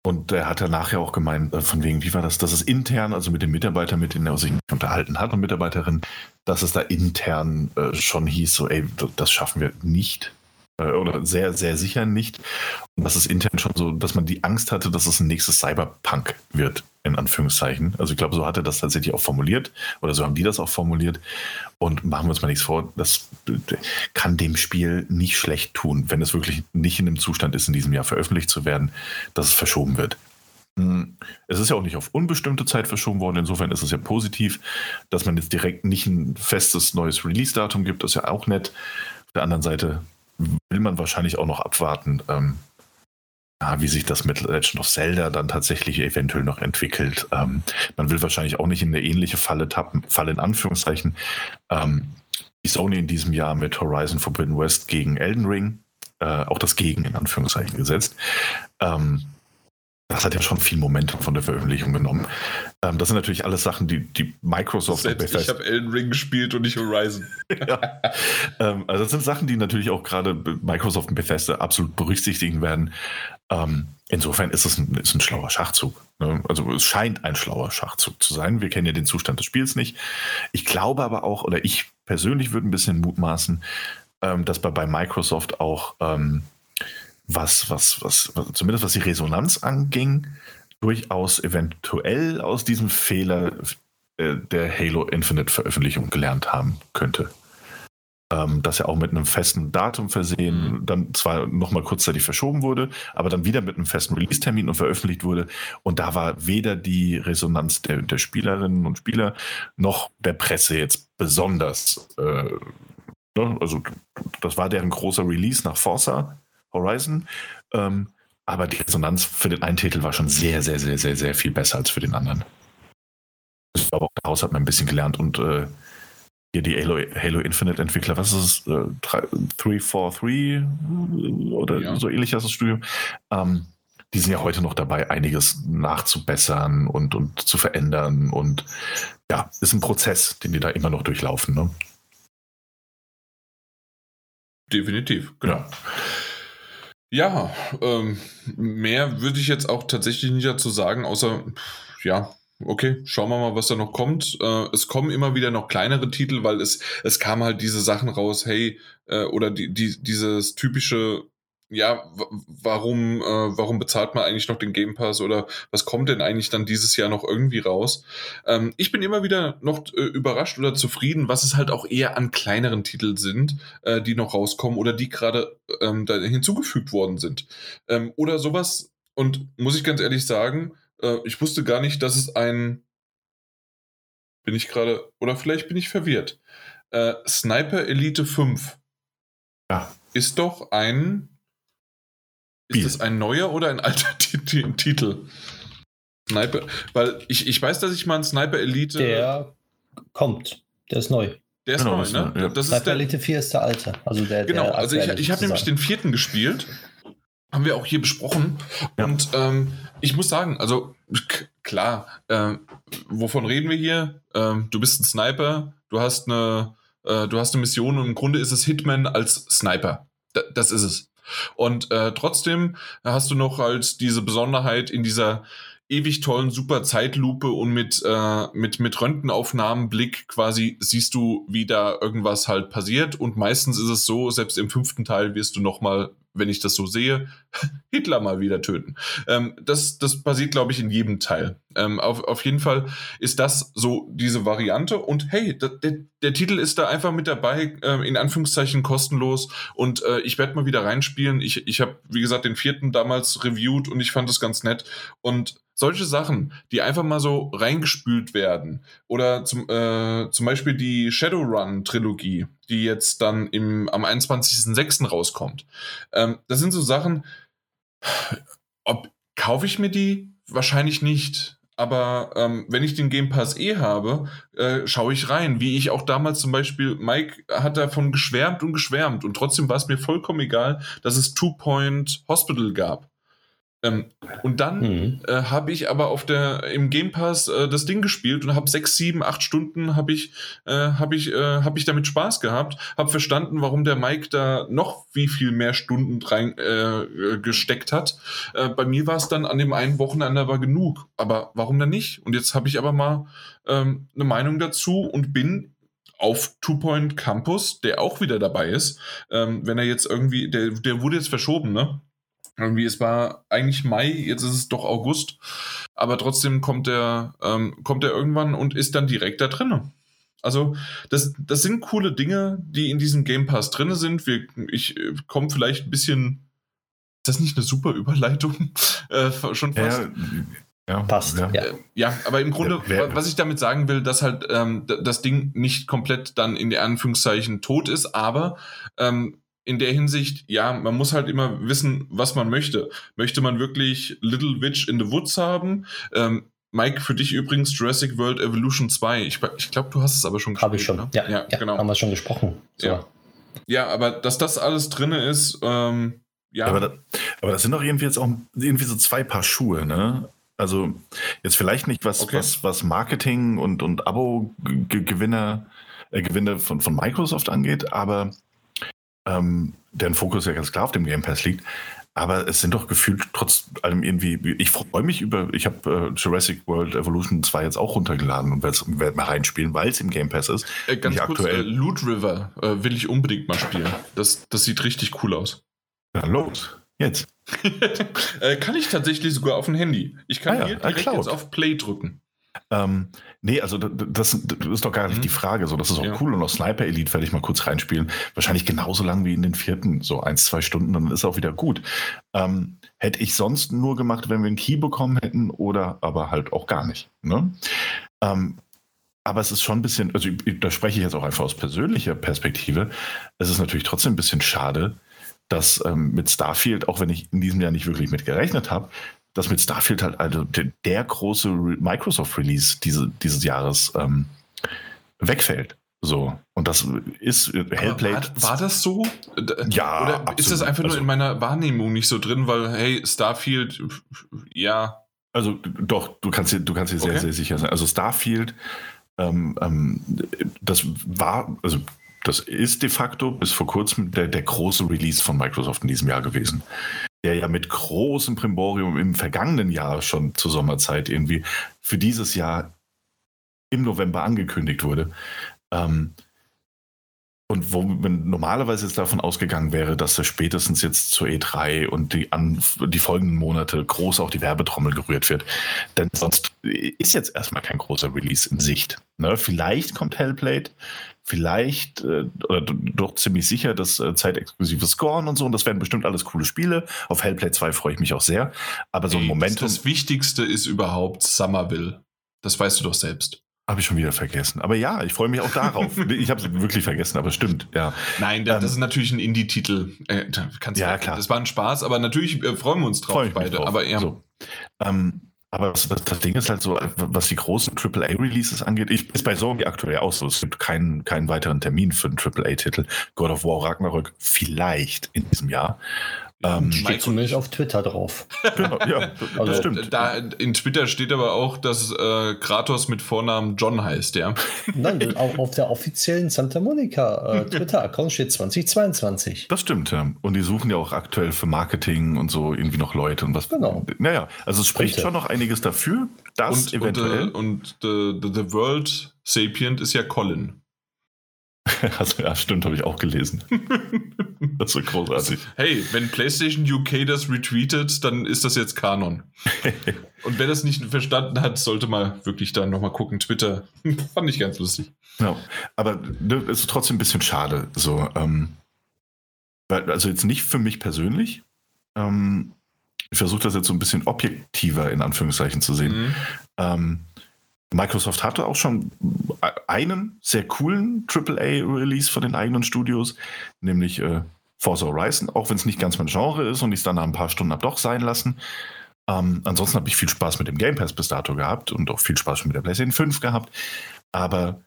und er hat ja nachher auch gemeint, äh, von wegen, wie war das, dass es intern, also mit den Mitarbeitern, mit denen er sich unterhalten hat und Mitarbeiterinnen, dass es da intern äh, schon hieß, so, ey, das schaffen wir nicht. Äh, oder sehr, sehr sicher nicht. Und dass es intern schon so, dass man die Angst hatte, dass es ein nächstes Cyberpunk wird, in Anführungszeichen. Also ich glaube, so hat er das tatsächlich auch formuliert oder so haben die das auch formuliert. Und machen wir uns mal nichts vor, das kann dem Spiel nicht schlecht tun, wenn es wirklich nicht in dem Zustand ist, in diesem Jahr veröffentlicht zu werden, dass es verschoben wird. Hm, es ist ja auch nicht auf unbestimmte Zeit verschoben worden. Insofern ist es ja positiv, dass man jetzt direkt nicht ein festes neues Release-Datum gibt. Das ist ja auch nett. Auf der anderen Seite will man wahrscheinlich auch noch abwarten, ähm, ja, wie sich das mit Legend of Zelda dann tatsächlich eventuell noch entwickelt. Ähm, man will wahrscheinlich auch nicht in eine ähnliche Falle tappen, Falle in Anführungszeichen, ähm, wie Sony in diesem Jahr mit Horizon Forbidden West gegen Elden Ring, äh, auch das Gegen in Anführungszeichen gesetzt. Ähm, das hat ja schon viel Momentum von der Veröffentlichung genommen. Ähm, das sind natürlich alles Sachen, die, die Microsoft. Selbst ich habe Elden Ring gespielt und nicht Horizon. ja. ähm, also das sind Sachen, die natürlich auch gerade Microsoft und Bethesda absolut berücksichtigen werden. Ähm, insofern ist es ein, ist ein schlauer Schachzug. Ne? Also es scheint ein schlauer Schachzug zu sein. Wir kennen ja den Zustand des Spiels nicht. Ich glaube aber auch, oder ich persönlich würde ein bisschen mutmaßen, ähm, dass bei, bei Microsoft auch ähm, was, was, was, was, zumindest was die Resonanz anging, durchaus eventuell aus diesem Fehler äh, der Halo Infinite Veröffentlichung gelernt haben könnte. Ähm, dass er auch mit einem festen Datum versehen, mhm. dann zwar nochmal kurzzeitig verschoben wurde, aber dann wieder mit einem festen Release-Termin und veröffentlicht wurde. Und da war weder die Resonanz der, der Spielerinnen und Spieler noch der Presse jetzt besonders. Äh, ne? Also, das war deren großer Release nach Forza Horizon. Ähm, aber die Resonanz für den einen Titel war schon sehr, sehr, sehr, sehr, sehr viel besser als für den anderen. Ich glaube, auch daraus hat man ein bisschen gelernt und äh, hier die Halo, Halo Infinite Entwickler, was ist es? Äh, 343 oder ja. so ähnlich heißt das Studio. Ähm, die sind ja heute noch dabei, einiges nachzubessern und, und zu verändern. Und ja, ist ein Prozess, den die da immer noch durchlaufen. Ne? Definitiv, genau. Ja. Ja, ähm, mehr würde ich jetzt auch tatsächlich nicht dazu sagen, außer, ja, okay, schauen wir mal, was da noch kommt. Äh, es kommen immer wieder noch kleinere Titel, weil es, es kam halt diese Sachen raus, hey, äh, oder die, die, dieses typische ja, warum, äh, warum bezahlt man eigentlich noch den Game Pass oder was kommt denn eigentlich dann dieses Jahr noch irgendwie raus? Ähm, ich bin immer wieder noch äh, überrascht oder zufrieden, was es halt auch eher an kleineren Titeln sind, äh, die noch rauskommen oder die gerade ähm, da hinzugefügt worden sind. Ähm, oder sowas, und muss ich ganz ehrlich sagen, äh, ich wusste gar nicht, dass es ein. Bin ich gerade, oder vielleicht bin ich verwirrt. Äh, Sniper Elite 5 ja. ist doch ein ist das ein neuer oder ein alter Titel? Sniper, weil ich, ich weiß, dass ich mal einen Sniper Elite. Der kommt, der ist neu. Der ist genau, neu, ne? Ja. Das Sniper ist der, Elite 4 ist der alte. Also der, genau, der also ich, ich habe nämlich den vierten gespielt. Haben wir auch hier besprochen. Ja. Und ähm, ich muss sagen, also klar, äh, wovon reden wir hier? Ähm, du bist ein Sniper, du hast eine, äh, du hast eine Mission und im Grunde ist es Hitman als Sniper. D das ist es. Und äh, trotzdem hast du noch halt diese Besonderheit in dieser ewig tollen super Zeitlupe und mit äh, mit mit Röntgenaufnahmenblick quasi siehst du, wie da irgendwas halt passiert und meistens ist es so, selbst im fünften Teil wirst du noch mal wenn ich das so sehe, Hitler mal wieder töten. Ähm, das, das passiert, glaube ich, in jedem Teil. Ähm, auf, auf jeden Fall ist das so diese Variante. Und hey, der, der, der Titel ist da einfach mit dabei, äh, in Anführungszeichen kostenlos. Und äh, ich werde mal wieder reinspielen. Ich, ich habe, wie gesagt, den vierten damals reviewed und ich fand das ganz nett. Und solche Sachen, die einfach mal so reingespült werden. Oder zum, äh, zum Beispiel die Shadowrun-Trilogie, die jetzt dann im, am 21.06. rauskommt. Ähm, das sind so Sachen, ob kaufe ich mir die? Wahrscheinlich nicht. Aber ähm, wenn ich den Game Pass eh habe, äh, schaue ich rein. Wie ich auch damals zum Beispiel, Mike hat davon geschwärmt und geschwärmt und trotzdem war es mir vollkommen egal, dass es Two Point Hospital gab. Ähm, und dann mhm. äh, habe ich aber auf der im Game Pass äh, das Ding gespielt und habe sechs, sieben, acht Stunden habe ich äh, habe ich äh, habe ich damit Spaß gehabt, habe verstanden, warum der Mike da noch wie viel mehr Stunden rein äh, gesteckt hat. Äh, bei mir war es dann an dem einen Wochenende aber genug. Aber warum dann nicht? Und jetzt habe ich aber mal ähm, eine Meinung dazu und bin auf Two Point Campus, der auch wieder dabei ist. Ähm, wenn er jetzt irgendwie, der, der wurde jetzt verschoben, ne? Irgendwie, es war eigentlich Mai, jetzt ist es doch August, aber trotzdem kommt er, ähm, kommt er irgendwann und ist dann direkt da drinne. Also, das, das sind coole Dinge, die in diesem Game Pass drin sind. Wir, ich äh, komme vielleicht ein bisschen. Ist das nicht eine super Überleitung? äh, schon fast. Ja, ja, passt. Ja. Äh, ja, aber im Grunde, wer, was ich damit sagen will, dass halt ähm, das Ding nicht komplett dann in der Anführungszeichen tot ist, aber ähm, in der Hinsicht, ja, man muss halt immer wissen, was man möchte. Möchte man wirklich Little Witch in the Woods haben? Ähm, Mike, für dich übrigens Jurassic World Evolution 2. Ich, ich glaube, du hast es aber schon gespielt. Habe ich schon, ne? ja, ja, ja, genau. Haben wir schon gesprochen. So. Ja. ja, aber dass das alles drin ist, ähm, ja. Aber, da, aber das sind doch irgendwie jetzt auch irgendwie so zwei Paar Schuhe, ne? Also jetzt vielleicht nicht was, okay. was, was Marketing und, und Abo-Gewinne äh, Gewinne von, von Microsoft angeht, aber ähm, deren Fokus ja ganz klar auf dem Game Pass liegt. Aber es sind doch gefühlt trotz allem irgendwie, ich freue mich über, ich habe äh, Jurassic World Evolution 2 jetzt auch runtergeladen und werde werd mal reinspielen, weil es im Game Pass ist. Äh, ganz kurz, aktuell, äh, Loot River äh, will ich unbedingt mal spielen. Das, das sieht richtig cool aus. Ja, los, jetzt. Äh, kann ich tatsächlich sogar auf dem Handy. Ich kann ah, ja, hier direkt jetzt auf Play drücken. Ähm, nee, also das, das, ist doch gar nicht mhm. die Frage. So, das ist auch ja. cool. Und auch Sniper Elite werde ich mal kurz reinspielen. Wahrscheinlich genauso lang wie in den vierten, so ein, zwei Stunden, dann ist auch wieder gut. Ähm, hätte ich sonst nur gemacht, wenn wir einen Key bekommen hätten oder aber halt auch gar nicht. Ne? Ähm, aber es ist schon ein bisschen, also da spreche ich jetzt auch einfach aus persönlicher Perspektive. Es ist natürlich trotzdem ein bisschen schade, dass ähm, mit Starfield, auch wenn ich in diesem Jahr nicht wirklich mit gerechnet habe, dass mit Starfield halt also der, der große Microsoft-Release diese, dieses Jahres ähm, wegfällt. So, und das ist Hellblade. War, war, das so? Ja. Oder absolut. ist das einfach nur also, in meiner Wahrnehmung nicht so drin, weil, hey, Starfield, ja. Also doch, du kannst dir, du kannst dir okay. sehr, sehr sicher sein. Also Starfield, ähm, ähm, das war, also das ist de facto bis vor kurzem der, der große Release von Microsoft in diesem Jahr gewesen der ja mit großem Primborium im vergangenen Jahr schon zur Sommerzeit irgendwie für dieses Jahr im November angekündigt wurde. Ähm, und wo man normalerweise jetzt davon ausgegangen wäre, dass er spätestens jetzt zur E3 und die, an, die folgenden Monate groß auch die Werbetrommel gerührt wird. Denn sonst ist jetzt erstmal kein großer Release in Sicht. Ne? Vielleicht kommt Hellblade, vielleicht äh, oder doch ziemlich sicher das äh, zeitexklusive Scorn und so. Und das werden bestimmt alles coole Spiele. Auf Hellblade 2 freue ich mich auch sehr. Aber so ein Moment. Das Wichtigste ist überhaupt Somerville. Das weißt du doch selbst. Habe ich schon wieder vergessen. Aber ja, ich freue mich auch darauf. ich habe es wirklich vergessen, aber stimmt, ja. Nein, das, ähm, ist natürlich ein Indie-Titel. Äh, ja, ja, klar. Das war ein Spaß, aber natürlich äh, freuen wir uns drauf beide. Drauf. Aber ja. So. Ähm, aber das, das, Ding ist halt so, was die großen AAA-Releases angeht, ich, ist bei Sony aktuell auch so. Es gibt keinen, keinen weiteren Termin für einen AAA-Titel. God of War Ragnarök vielleicht in diesem Jahr. Ähm, steht zumindest auf Twitter drauf. Genau, ja, also, das stimmt. Da, in Twitter steht aber auch, dass äh, Kratos mit Vornamen John heißt, ja. Nein, auch auf der offiziellen Santa Monica äh, Twitter-Account steht 2022. Das stimmt, ja. Und die suchen ja auch aktuell für Marketing und so irgendwie noch Leute und was. Genau. Naja, also es spricht Bitte. schon noch einiges dafür, dass und, eventuell. Und, äh, und the, the World Sapient ist ja Colin. Also, ja, stimmt, habe ich auch gelesen. Das ist großartig. Hey, wenn PlayStation UK das retweetet, dann ist das jetzt Kanon. Und wer das nicht verstanden hat, sollte mal wirklich da nochmal gucken. Twitter fand ich ganz lustig. Ja, aber es ist trotzdem ein bisschen schade. So, ähm, also jetzt nicht für mich persönlich. Ähm, ich versuche das jetzt so ein bisschen objektiver in Anführungszeichen zu sehen. Mhm. Ähm, Microsoft hatte auch schon einen sehr coolen AAA-Release von den eigenen Studios, nämlich äh, Forza Horizon, auch wenn es nicht ganz mein Genre ist und ich es dann nach ein paar Stunden habe doch sein lassen. Ähm, ansonsten habe ich viel Spaß mit dem Game Pass bis dato gehabt und auch viel Spaß mit der PlayStation 5 gehabt. Aber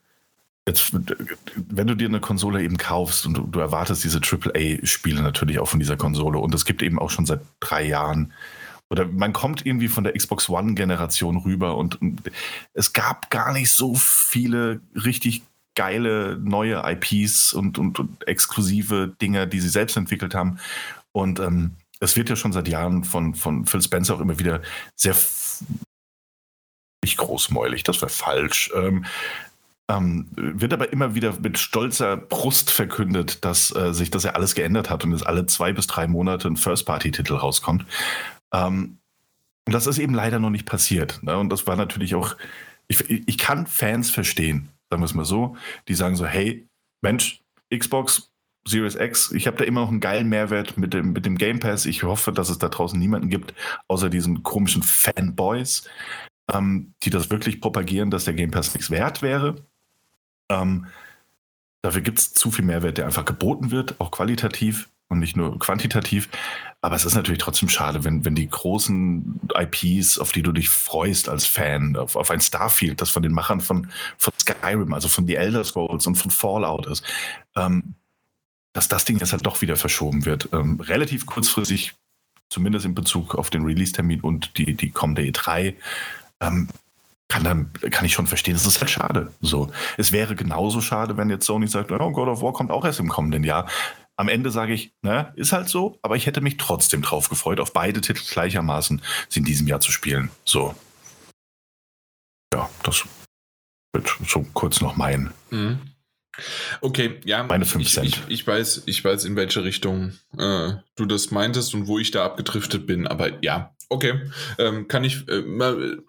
jetzt, wenn du dir eine Konsole eben kaufst und du, du erwartest diese AAA-Spiele natürlich auch von dieser Konsole und es gibt eben auch schon seit drei Jahren oder man kommt irgendwie von der Xbox One-Generation rüber und es gab gar nicht so viele richtig geile neue IPs und, und, und exklusive Dinge, die sie selbst entwickelt haben. Und ähm, es wird ja schon seit Jahren von, von Phil Spencer auch immer wieder sehr nicht großmäulig, das wäre falsch. Ähm, ähm, wird aber immer wieder mit stolzer Brust verkündet, dass äh, sich das ja alles geändert hat und es alle zwei bis drei Monate ein First-Party-Titel rauskommt. Ähm, und das ist eben leider noch nicht passiert. Ne? Und das war natürlich auch, ich, ich kann Fans verstehen, sagen wir es mal so, die sagen so, hey, Mensch, Xbox Series X, ich habe da immer noch einen geilen Mehrwert mit dem, mit dem Game Pass. Ich hoffe, dass es da draußen niemanden gibt, außer diesen komischen Fanboys, ähm, die das wirklich propagieren, dass der Game Pass nichts wert wäre. Ähm, dafür gibt es zu viel Mehrwert, der einfach geboten wird, auch qualitativ und nicht nur quantitativ. Aber es ist natürlich trotzdem schade, wenn, wenn die großen IPs, auf die du dich freust als Fan, auf, auf ein Starfield, das von den Machern von, von Skyrim, also von The Elder Scrolls und von Fallout ist, ähm, dass das Ding jetzt halt doch wieder verschoben wird. Ähm, relativ kurzfristig, zumindest in Bezug auf den Release-Termin und die, die kommende E3. Ähm, kann, dann, kann ich schon verstehen, das ist halt schade. So. Es wäre genauso schade, wenn jetzt Sony sagt, oh, God of War kommt auch erst im kommenden Jahr. Am Ende sage ich, ne, ist halt so, aber ich hätte mich trotzdem drauf gefreut, auf beide Titel gleichermaßen in diesem Jahr zu spielen. So. Ja, das wird so kurz noch mein. Mhm. Okay, ja. Meine 5 Cent. Ich, ich, weiß, ich weiß, in welche Richtung äh, du das meintest und wo ich da abgedriftet bin, aber ja, Okay, ähm, kann ich äh,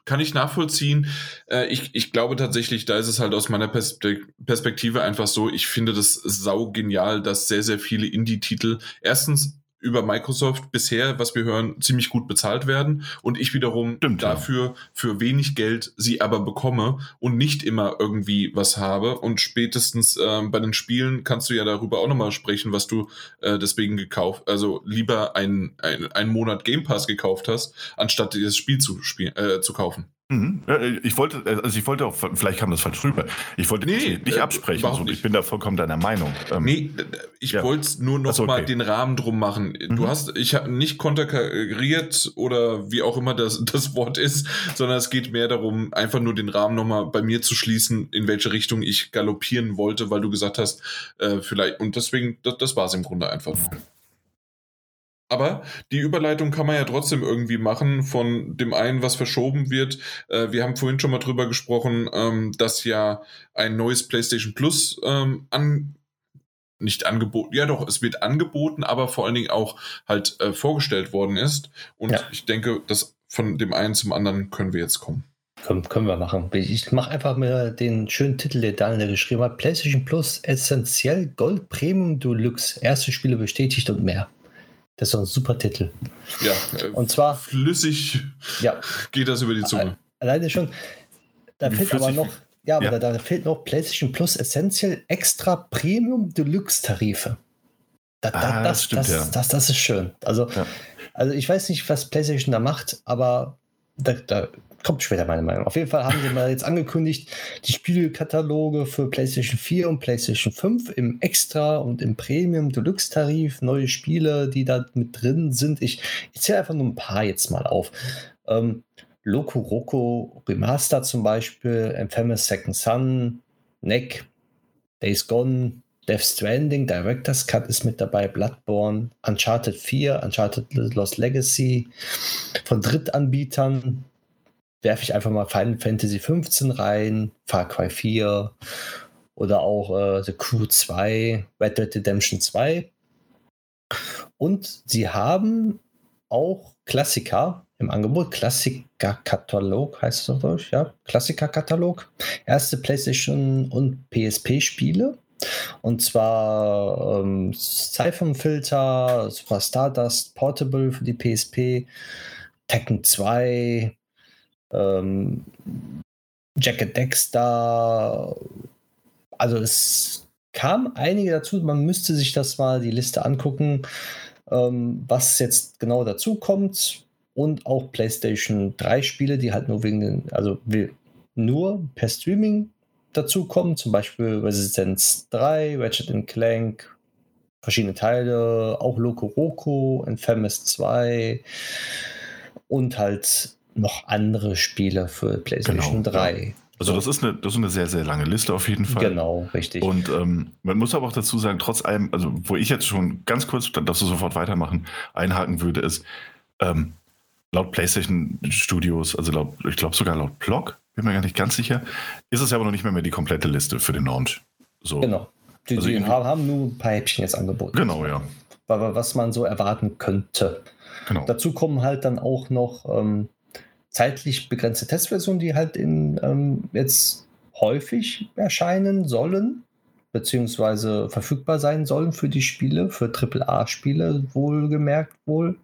kann ich nachvollziehen. Äh, ich, ich glaube tatsächlich, da ist es halt aus meiner Perspektive einfach so. Ich finde das sau genial, dass sehr sehr viele Indie-Titel erstens über Microsoft bisher, was wir hören, ziemlich gut bezahlt werden und ich wiederum Stimmt, dafür ja. für wenig Geld sie aber bekomme und nicht immer irgendwie was habe. Und spätestens äh, bei den Spielen kannst du ja darüber auch nochmal sprechen, was du äh, deswegen gekauft, also lieber einen ein Monat Game Pass gekauft hast, anstatt dieses Spiel zu, spielen, äh, zu kaufen. Mhm. Ich wollte, also ich wollte auch, vielleicht kam das falsch rüber. Ich wollte nee, nicht, nicht äh, absprechen. So. Ich bin da vollkommen deiner Meinung. Ähm, nee, ich ja. wollte nur noch so, okay. mal den Rahmen drum machen. Mhm. Du hast, ich habe nicht konterkariert oder wie auch immer das, das Wort ist, sondern es geht mehr darum, einfach nur den Rahmen nochmal bei mir zu schließen, in welche Richtung ich galoppieren wollte, weil du gesagt hast, äh, vielleicht, und deswegen, das, das war es im Grunde einfach nur. Aber die Überleitung kann man ja trotzdem irgendwie machen von dem einen, was verschoben wird. Äh, wir haben vorhin schon mal drüber gesprochen, ähm, dass ja ein neues PlayStation Plus ähm, an nicht angeboten, ja doch, es wird angeboten, aber vor allen Dingen auch halt äh, vorgestellt worden ist. Und ja. ich denke, dass von dem einen zum anderen können wir jetzt kommen. Können, können wir machen. Ich mache einfach mal den schönen Titel, der Daniel geschrieben hat. PlayStation Plus Essentiell Gold Premium Deluxe. Erste Spiele bestätigt und mehr. Das ist ein super Titel. Ja, äh, und zwar flüssig ja, geht das über die Zunge. Alleine schon. Da Wie fehlt aber noch, ja, aber ja. Da, da, fehlt noch PlayStation Plus Essential Extra Premium Deluxe Tarife. Da, da, ah, das, das, stimmt, das, ja. das, das, ist schön. Also, ja. also ich weiß nicht, was PlayStation da macht, aber da, da kommt später meine Meinung. Auf jeden Fall haben sie mal jetzt angekündigt, die Spielkataloge für PlayStation 4 und PlayStation 5 im Extra und im Premium Deluxe Tarif, neue Spiele, die da mit drin sind. Ich, ich zähle einfach nur ein paar jetzt mal auf. Ähm, Loco Roco Remaster zum Beispiel, Infamous Second Son, Neck, Days Gone, Death Stranding, Director's Cut ist mit dabei, Bloodborne, Uncharted 4, Uncharted Lost Legacy, von Drittanbietern, werfe ich einfach mal Final Fantasy 15 rein, Far Cry 4 oder auch äh, The Crew 2, Red Dead Redemption 2. und sie haben auch Klassiker im Angebot. Klassiker-Katalog heißt es auf Deutsch, ja. Klassiker-Katalog. Erste PlayStation und PSP-Spiele. Und zwar ähm, Siphon Filter, Super Stardust Portable für die PSP, Tekken 2, ähm, Jacket Dexter. Also es kam einige dazu. Man müsste sich das mal die Liste angucken, ähm, was jetzt genau dazu kommt. Und auch PlayStation 3 Spiele, die halt nur wegen den, also nur per Streaming dazu kommen, zum Beispiel Resistance 3, Ratchet Clank, verschiedene Teile, auch Loco Roco, Infamous 2 und halt noch andere Spiele für PlayStation genau, 3. Ja. Also das ist, eine, das ist eine sehr, sehr lange Liste auf jeden Fall. Genau, richtig. Und ähm, man muss aber auch dazu sagen, trotz allem, also wo ich jetzt schon ganz kurz, dann darfst du sofort weitermachen, einhaken würde, ist, ähm, laut PlayStation Studios, also laut, ich glaube sogar laut Blog, bin mir gar nicht ganz sicher, ist es aber noch nicht mehr, mehr die komplette Liste für den Launch. So. Genau. Die, also die haben nur ein paar Häppchen jetzt angeboten. Genau, ja. Was man so erwarten könnte. Genau. Dazu kommen halt dann auch noch ähm, zeitlich begrenzte Testversionen, die halt in ähm, jetzt häufig erscheinen sollen, beziehungsweise verfügbar sein sollen für die Spiele, für AAA-Spiele wohlgemerkt wohl,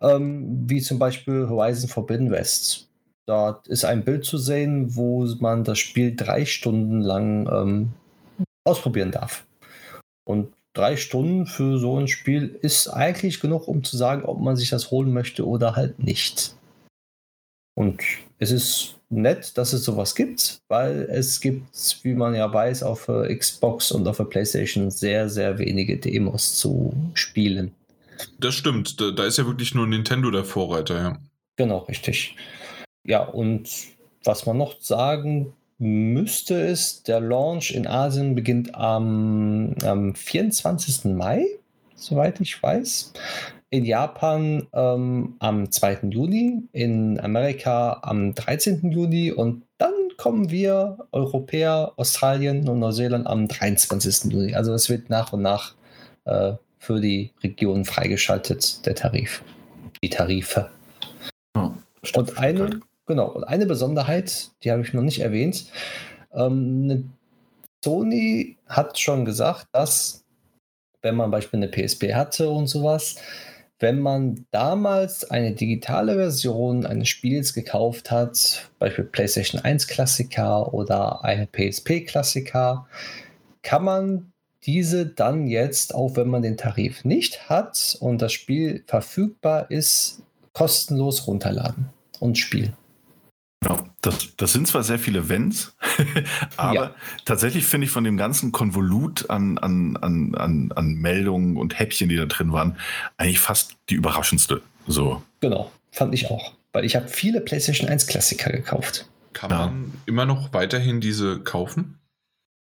ähm, wie zum Beispiel Horizon Forbidden West. Dort ist ein Bild zu sehen, wo man das Spiel drei Stunden lang ähm, ausprobieren darf. Und drei Stunden für so ein Spiel ist eigentlich genug, um zu sagen, ob man sich das holen möchte oder halt nicht. Und es ist nett, dass es sowas gibt, weil es gibt, wie man ja weiß, auf der Xbox und auf der PlayStation sehr, sehr wenige Demos zu spielen. Das stimmt, da, da ist ja wirklich nur Nintendo der Vorreiter, ja. Genau, richtig. Ja, und was man noch sagen müsste, ist, der Launch in Asien beginnt am, am 24. Mai, soweit ich weiß in Japan ähm, am 2. Juni, in Amerika am 13. Juni und dann kommen wir, Europäer, Australien und Neuseeland am 23. Juni. Also es wird nach und nach äh, für die Region freigeschaltet, der Tarif. Die Tarife. Oh, und eine, genau, und eine Besonderheit, die habe ich noch nicht erwähnt. Ähm, Sony hat schon gesagt, dass wenn man beispielsweise eine PSP hatte und sowas, wenn man damals eine digitale Version eines Spiels gekauft hat, Beispiel PlayStation 1 Klassiker oder eine PSP Klassiker, kann man diese dann jetzt, auch wenn man den Tarif nicht hat und das Spiel verfügbar ist, kostenlos runterladen und spielen. Ja, das, das sind zwar sehr viele Wenns, aber ja. tatsächlich finde ich von dem ganzen Konvolut an, an, an, an, an Meldungen und Häppchen, die da drin waren, eigentlich fast die überraschendste. So. Genau, fand ich auch. Weil ich habe viele PlayStation 1 Klassiker gekauft. Kann ja. man immer noch weiterhin diese kaufen?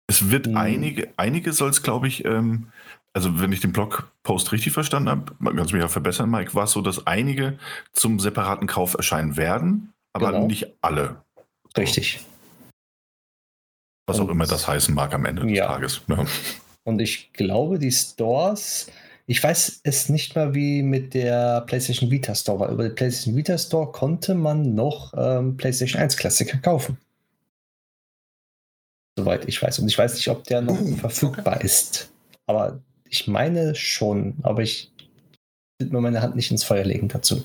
Es wird hm. einige, einige soll es, glaube ich, ähm, also wenn ich den Blogpost richtig verstanden habe, kannst du mich ja verbessern, Mike, war es so, dass einige zum separaten Kauf erscheinen werden aber genau. nicht alle. Richtig. Was und, auch immer das heißen mag am Ende des ja. Tages. Ja. Und ich glaube, die Stores, ich weiß es nicht mal wie mit der PlayStation Vita Store war. Über den PlayStation Vita Store konnte man noch ähm, PlayStation 1 Klassiker kaufen. Soweit ich weiß. Und ich weiß nicht, ob der noch uh, verfügbar okay. ist. Aber ich meine schon. Aber ich will mir meine Hand nicht ins Feuer legen dazu.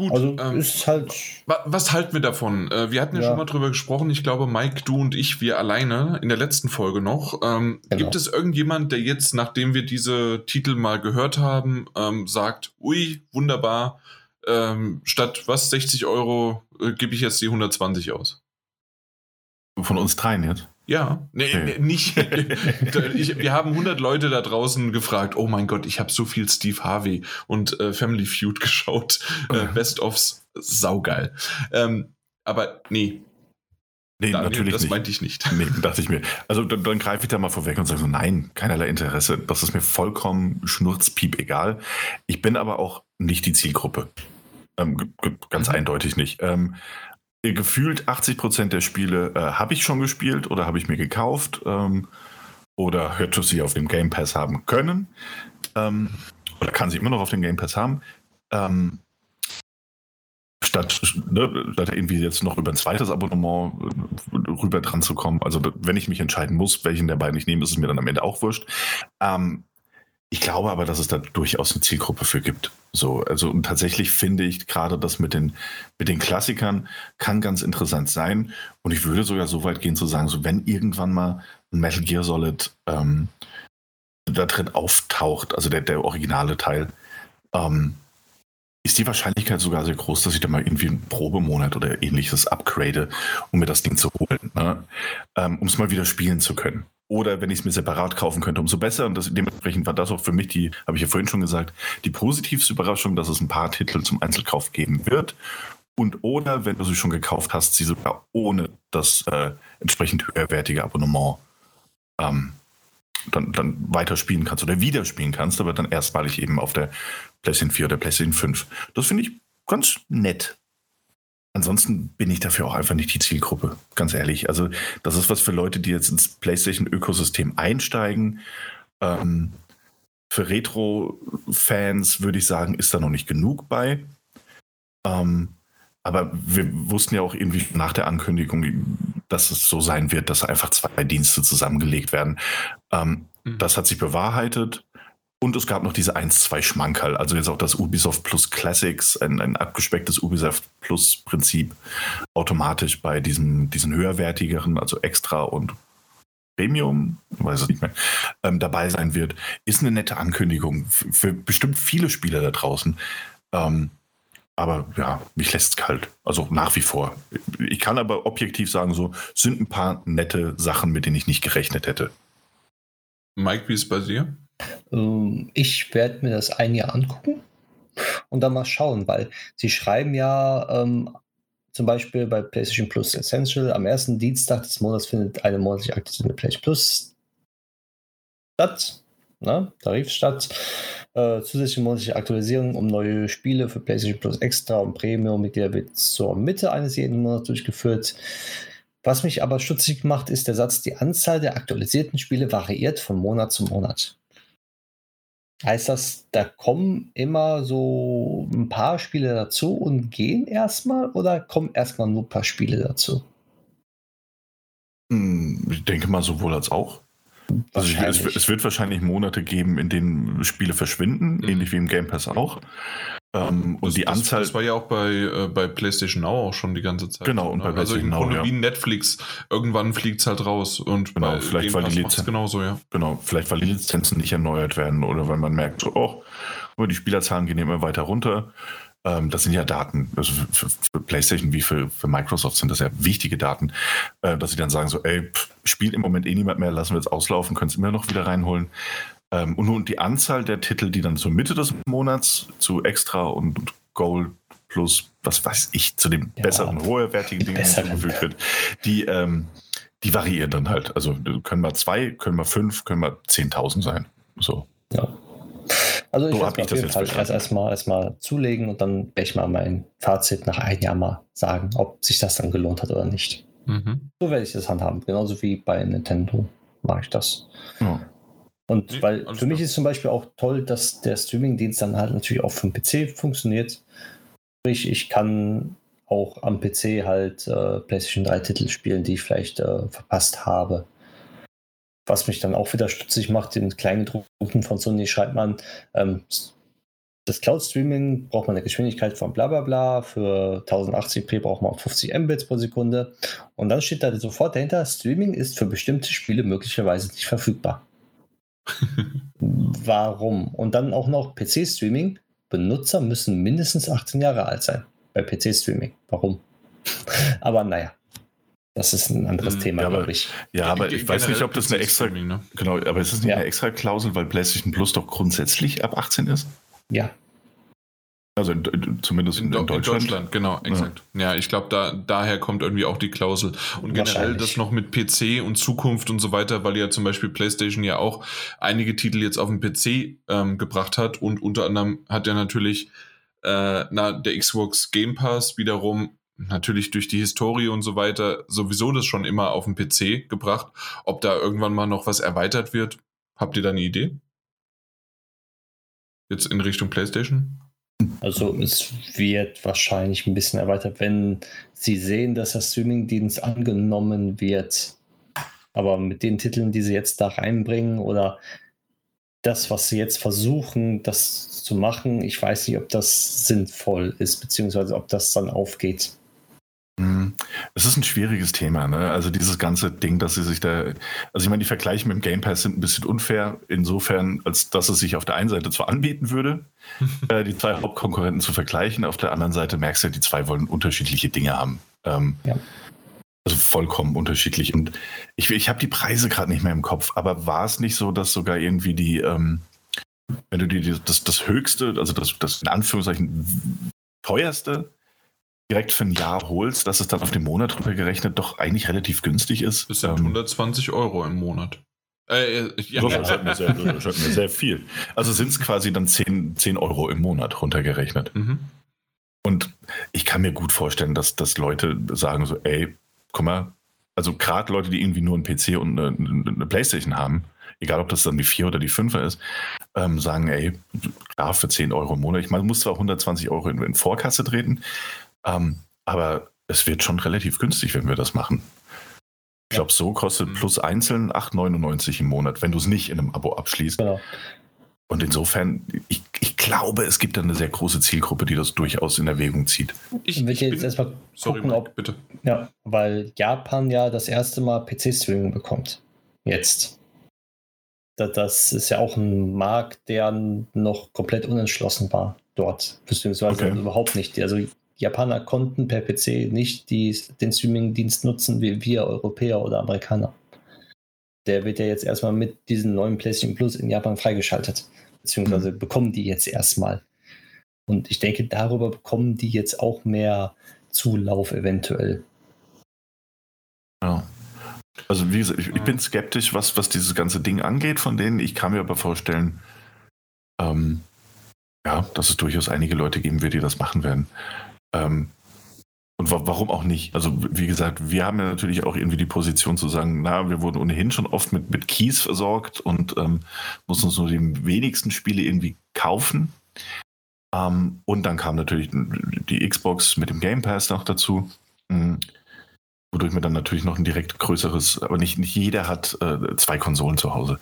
Gut, also ähm, ist halt. Was halten wir davon? Äh, wir hatten ja, ja, schon mal drüber gesprochen. Ich glaube, Mike, du und ich, wir alleine in der letzten Folge noch. Ähm, genau. Gibt es irgendjemand, der jetzt, nachdem wir diese Titel mal gehört haben, ähm, sagt, ui, wunderbar, ähm, statt was 60 Euro äh, gebe ich jetzt die 120 aus? Von uns dreien jetzt? Ja, nee, nee. nicht. ich, wir haben 100 Leute da draußen gefragt, oh mein Gott, ich habe so viel Steve Harvey und äh, Family Feud geschaut. Äh, Best-ofs, saugeil. Ähm, aber nee. Nee, Daniel, natürlich das nicht. meinte ich nicht. Nee, dachte ich mir. Also dann, dann greife ich da mal vorweg und sage so, nein, keinerlei Interesse. Das ist mir vollkommen schnurzpiep egal. Ich bin aber auch nicht die Zielgruppe. Ähm, ganz mhm. eindeutig nicht. Ähm, gefühlt 80 Prozent der Spiele äh, habe ich schon gespielt oder habe ich mir gekauft. Ähm, oder hätte sie auf dem Game Pass haben können. Ähm, oder kann sie immer noch auf dem Game Pass haben. Ähm, statt, ne, statt irgendwie jetzt noch über ein zweites Abonnement äh, rüber dran zu kommen. Also wenn ich mich entscheiden muss, welchen der beiden ich nehme, ist es mir dann am Ende auch wurscht. Ähm, ich glaube aber, dass es da durchaus eine Zielgruppe für gibt. So, also und tatsächlich finde ich gerade das mit den, mit den Klassikern kann ganz interessant sein. Und ich würde sogar so weit gehen zu sagen, so wenn irgendwann mal ein Metal Gear Solid ähm, da drin auftaucht, also der, der originale Teil, ähm, ist die Wahrscheinlichkeit sogar sehr groß, dass ich da mal irgendwie einen Probemonat oder ähnliches upgrade, um mir das Ding zu holen, ne? ähm, um es mal wieder spielen zu können. Oder wenn ich es mir separat kaufen könnte, umso besser. Und das, dementsprechend war das auch für mich die, habe ich ja vorhin schon gesagt, die positivste Überraschung, dass es ein paar Titel zum Einzelkauf geben wird. Und oder, wenn du sie schon gekauft hast, sie sogar ohne das äh, entsprechend höherwertige Abonnement ähm, dann, dann weiter spielen kannst oder wieder spielen kannst, aber dann erstmalig eben auf der PlayStation 4 oder PlayStation 5. Das finde ich ganz nett. Ansonsten bin ich dafür auch einfach nicht die Zielgruppe, ganz ehrlich. Also, das ist was für Leute, die jetzt ins PlayStation-Ökosystem einsteigen. Ähm, für Retro-Fans würde ich sagen, ist da noch nicht genug bei. Ähm, aber wir wussten ja auch irgendwie nach der Ankündigung, dass es so sein wird, dass einfach zwei Dienste zusammengelegt werden. Ähm, mhm. Das hat sich bewahrheitet. Und es gab noch diese 1-2 Schmankerl, also jetzt auch das Ubisoft Plus Classics, ein, ein abgespecktes Ubisoft Plus Prinzip, automatisch bei diesem, diesen höherwertigeren, also Extra und Premium, weiß es nicht mehr, ähm, dabei sein wird, ist eine nette Ankündigung für bestimmt viele Spieler da draußen. Ähm, aber ja, mich lässt es kalt. Also nach wie vor. Ich kann aber objektiv sagen, so sind ein paar nette Sachen, mit denen ich nicht gerechnet hätte. Mike, wie ist es bei dir? Ähm, ich werde mir das ein Jahr angucken und dann mal schauen, weil sie schreiben ja ähm, zum Beispiel bei PlayStation Plus Essential am ersten Dienstag des Monats findet eine monatliche Aktion mit PlayStation Plus statt, ne? Tarif statt. Äh, zusätzliche monatliche Aktualisierung um neue Spiele für PlayStation Plus Extra und Premium mit der wird zur Mitte eines jeden Monats durchgeführt. Was mich aber stutzig macht, ist der Satz, die Anzahl der aktualisierten Spiele variiert von Monat zu Monat. Heißt das, da kommen immer so ein paar Spiele dazu und gehen erstmal oder kommen erstmal nur ein paar Spiele dazu? Hm, ich denke mal sowohl als auch. Also es, es, wird wahrscheinlich Monate geben, in denen Spiele verschwinden, mhm. ähnlich wie im Game Pass auch. Ähm, und das, die Anzahl. Das war ja auch bei, äh, bei PlayStation Now auch schon die ganze Zeit. Genau, und ne? bei also PlayStation Now. Also wie Netflix, irgendwann fliegt es halt raus. Und genau, vielleicht weil die Lizenzen genauso, ja. Genau, vielleicht weil die Lizenzen nicht erneuert werden oder weil man merkt, so, oh, die Spielerzahlen gehen immer weiter runter. Ähm, das sind ja Daten, also für, für, PlayStation wie für, für Microsoft sind das ja wichtige Daten, äh, dass sie dann sagen so, ey, pff, spielt im Moment eh niemand mehr, lassen wir jetzt auslaufen, können es immer noch wieder reinholen. Ähm, und nun die Anzahl der Titel, die dann zur Mitte des Monats zu Extra und Gold plus, was weiß ich, zu dem ja, besseren, hoherwertigen Dingen hinzugefügt wird, die, ähm, die variieren dann halt. Also können wir zwei, können wir fünf, können wir 10.000 sein. So. Ja. Also ich so werde auf jeden Fall erst erstmal erstmal zulegen und dann werde ich mal mein Fazit nach einem Jahr mal sagen, ob sich das dann gelohnt hat oder nicht. Mhm. So werde ich das handhaben. Genauso wie bei Nintendo mache ich das. Ja. Und nee, weil für mich klar. ist zum Beispiel auch toll, dass der Streaming-Dienst dann halt natürlich auch den PC funktioniert. Sprich, ich kann auch am PC halt äh, PlayStation 3 Titel spielen, die ich vielleicht äh, verpasst habe. Was mich dann auch wieder stutzig macht, in kleinen Drucken von Sony schreibt man, ähm, das Cloud-Streaming braucht man eine Geschwindigkeit von bla bla bla, für 1080p braucht man auch 50 Mbits pro Sekunde. Und dann steht da sofort dahinter, Streaming ist für bestimmte Spiele möglicherweise nicht verfügbar. Warum? Und dann auch noch PC-Streaming. Benutzer müssen mindestens 18 Jahre alt sein bei PC-Streaming. Warum? Aber naja, das ist ein anderes mhm, Thema, ja, glaube ich. Ja, aber ich weiß nicht, ob das eine extra. Ne? Genau, aber ist das nicht ja. eine extra Klausel, weil PlayStation Plus doch grundsätzlich ab 18 ist? Ja. Also in, zumindest in, in, Deutschland. In Deutschland, genau, exakt. Ja, ja ich glaube, da, daher kommt irgendwie auch die Klausel. Und generell das noch mit PC und Zukunft und so weiter, weil ja zum Beispiel PlayStation ja auch einige Titel jetzt auf dem PC ähm, gebracht hat und unter anderem hat ja natürlich äh, na, der Xbox Game Pass wiederum natürlich durch die Historie und so weiter sowieso das schon immer auf den PC gebracht. Ob da irgendwann mal noch was erweitert wird, habt ihr da eine Idee? Jetzt in Richtung PlayStation? Also es wird wahrscheinlich ein bisschen erweitert, wenn sie sehen, dass der Streamingdienst angenommen wird. Aber mit den Titeln, die sie jetzt da reinbringen oder das, was sie jetzt versuchen, das zu machen, ich weiß nicht, ob das sinnvoll ist, beziehungsweise ob das dann aufgeht. Mhm. Es ist ein schwieriges Thema, ne? Also dieses ganze Ding, dass sie sich da, also ich meine, die Vergleiche mit dem Game Pass sind ein bisschen unfair, insofern, als dass es sich auf der einen Seite zwar anbieten würde, äh, die zwei Hauptkonkurrenten zu vergleichen, auf der anderen Seite merkst du, die zwei wollen unterschiedliche Dinge haben. Ähm, ja. Also vollkommen unterschiedlich. Und ich, ich habe die Preise gerade nicht mehr im Kopf, aber war es nicht so, dass sogar irgendwie die, ähm, wenn du dir das, das höchste, also das, das in Anführungszeichen teuerste direkt für ein Jahr holst, dass es dann auf den Monat runtergerechnet doch eigentlich relativ günstig ist. Das sind ähm, 120 Euro im Monat. Äh, äh ja. Das ist mir sehr, mir sehr viel. Also sind es quasi dann 10, 10 Euro im Monat runtergerechnet. Mhm. Und ich kann mir gut vorstellen, dass, dass Leute sagen so, ey, guck mal, also gerade Leute, die irgendwie nur einen PC und eine, eine, Playstation haben, egal ob das dann die 4 oder die 5 ist, ähm, sagen, ey, klar, für 10 Euro im Monat. Ich meine, muss zwar 120 Euro in, in Vorkasse treten, ähm, aber es wird schon relativ günstig, wenn wir das machen. Ich glaube, so kostet mhm. plus einzeln 8,99 im Monat, wenn du es nicht in einem Abo abschließt. Genau. Und insofern, ich, ich, glaube, es gibt da eine sehr große Zielgruppe, die das durchaus in Erwägung zieht. Ich, will jetzt erstmal sorry, gucken, ob, bitte. Ja, weil Japan ja das erste Mal PC-Streaming bekommt. Jetzt. Das ist ja auch ein Markt, der noch komplett unentschlossen war dort, beziehungsweise okay. überhaupt nicht. Also Japaner konnten per PC nicht die, den Streaming-Dienst nutzen wie wir Europäer oder Amerikaner. Der wird ja jetzt erstmal mit diesem neuen PlayStation Plus in Japan freigeschaltet. Beziehungsweise mhm. bekommen die jetzt erstmal. Und ich denke, darüber bekommen die jetzt auch mehr Zulauf eventuell. Ja. Also wie gesagt, ich, ich bin skeptisch, was, was dieses ganze Ding angeht von denen. Ich kann mir aber vorstellen, ähm, ja, dass es durchaus einige Leute geben wird, die das machen werden. Ähm, und wa warum auch nicht? Also, wie gesagt, wir haben ja natürlich auch irgendwie die Position zu sagen, na, wir wurden ohnehin schon oft mit, mit Keys versorgt und ähm, mussten uns nur die wenigsten Spiele irgendwie kaufen. Ähm, und dann kam natürlich die Xbox mit dem Game Pass noch dazu. Mhm. Wodurch man dann natürlich noch ein direkt größeres, aber nicht, nicht jeder hat äh, zwei Konsolen zu Hause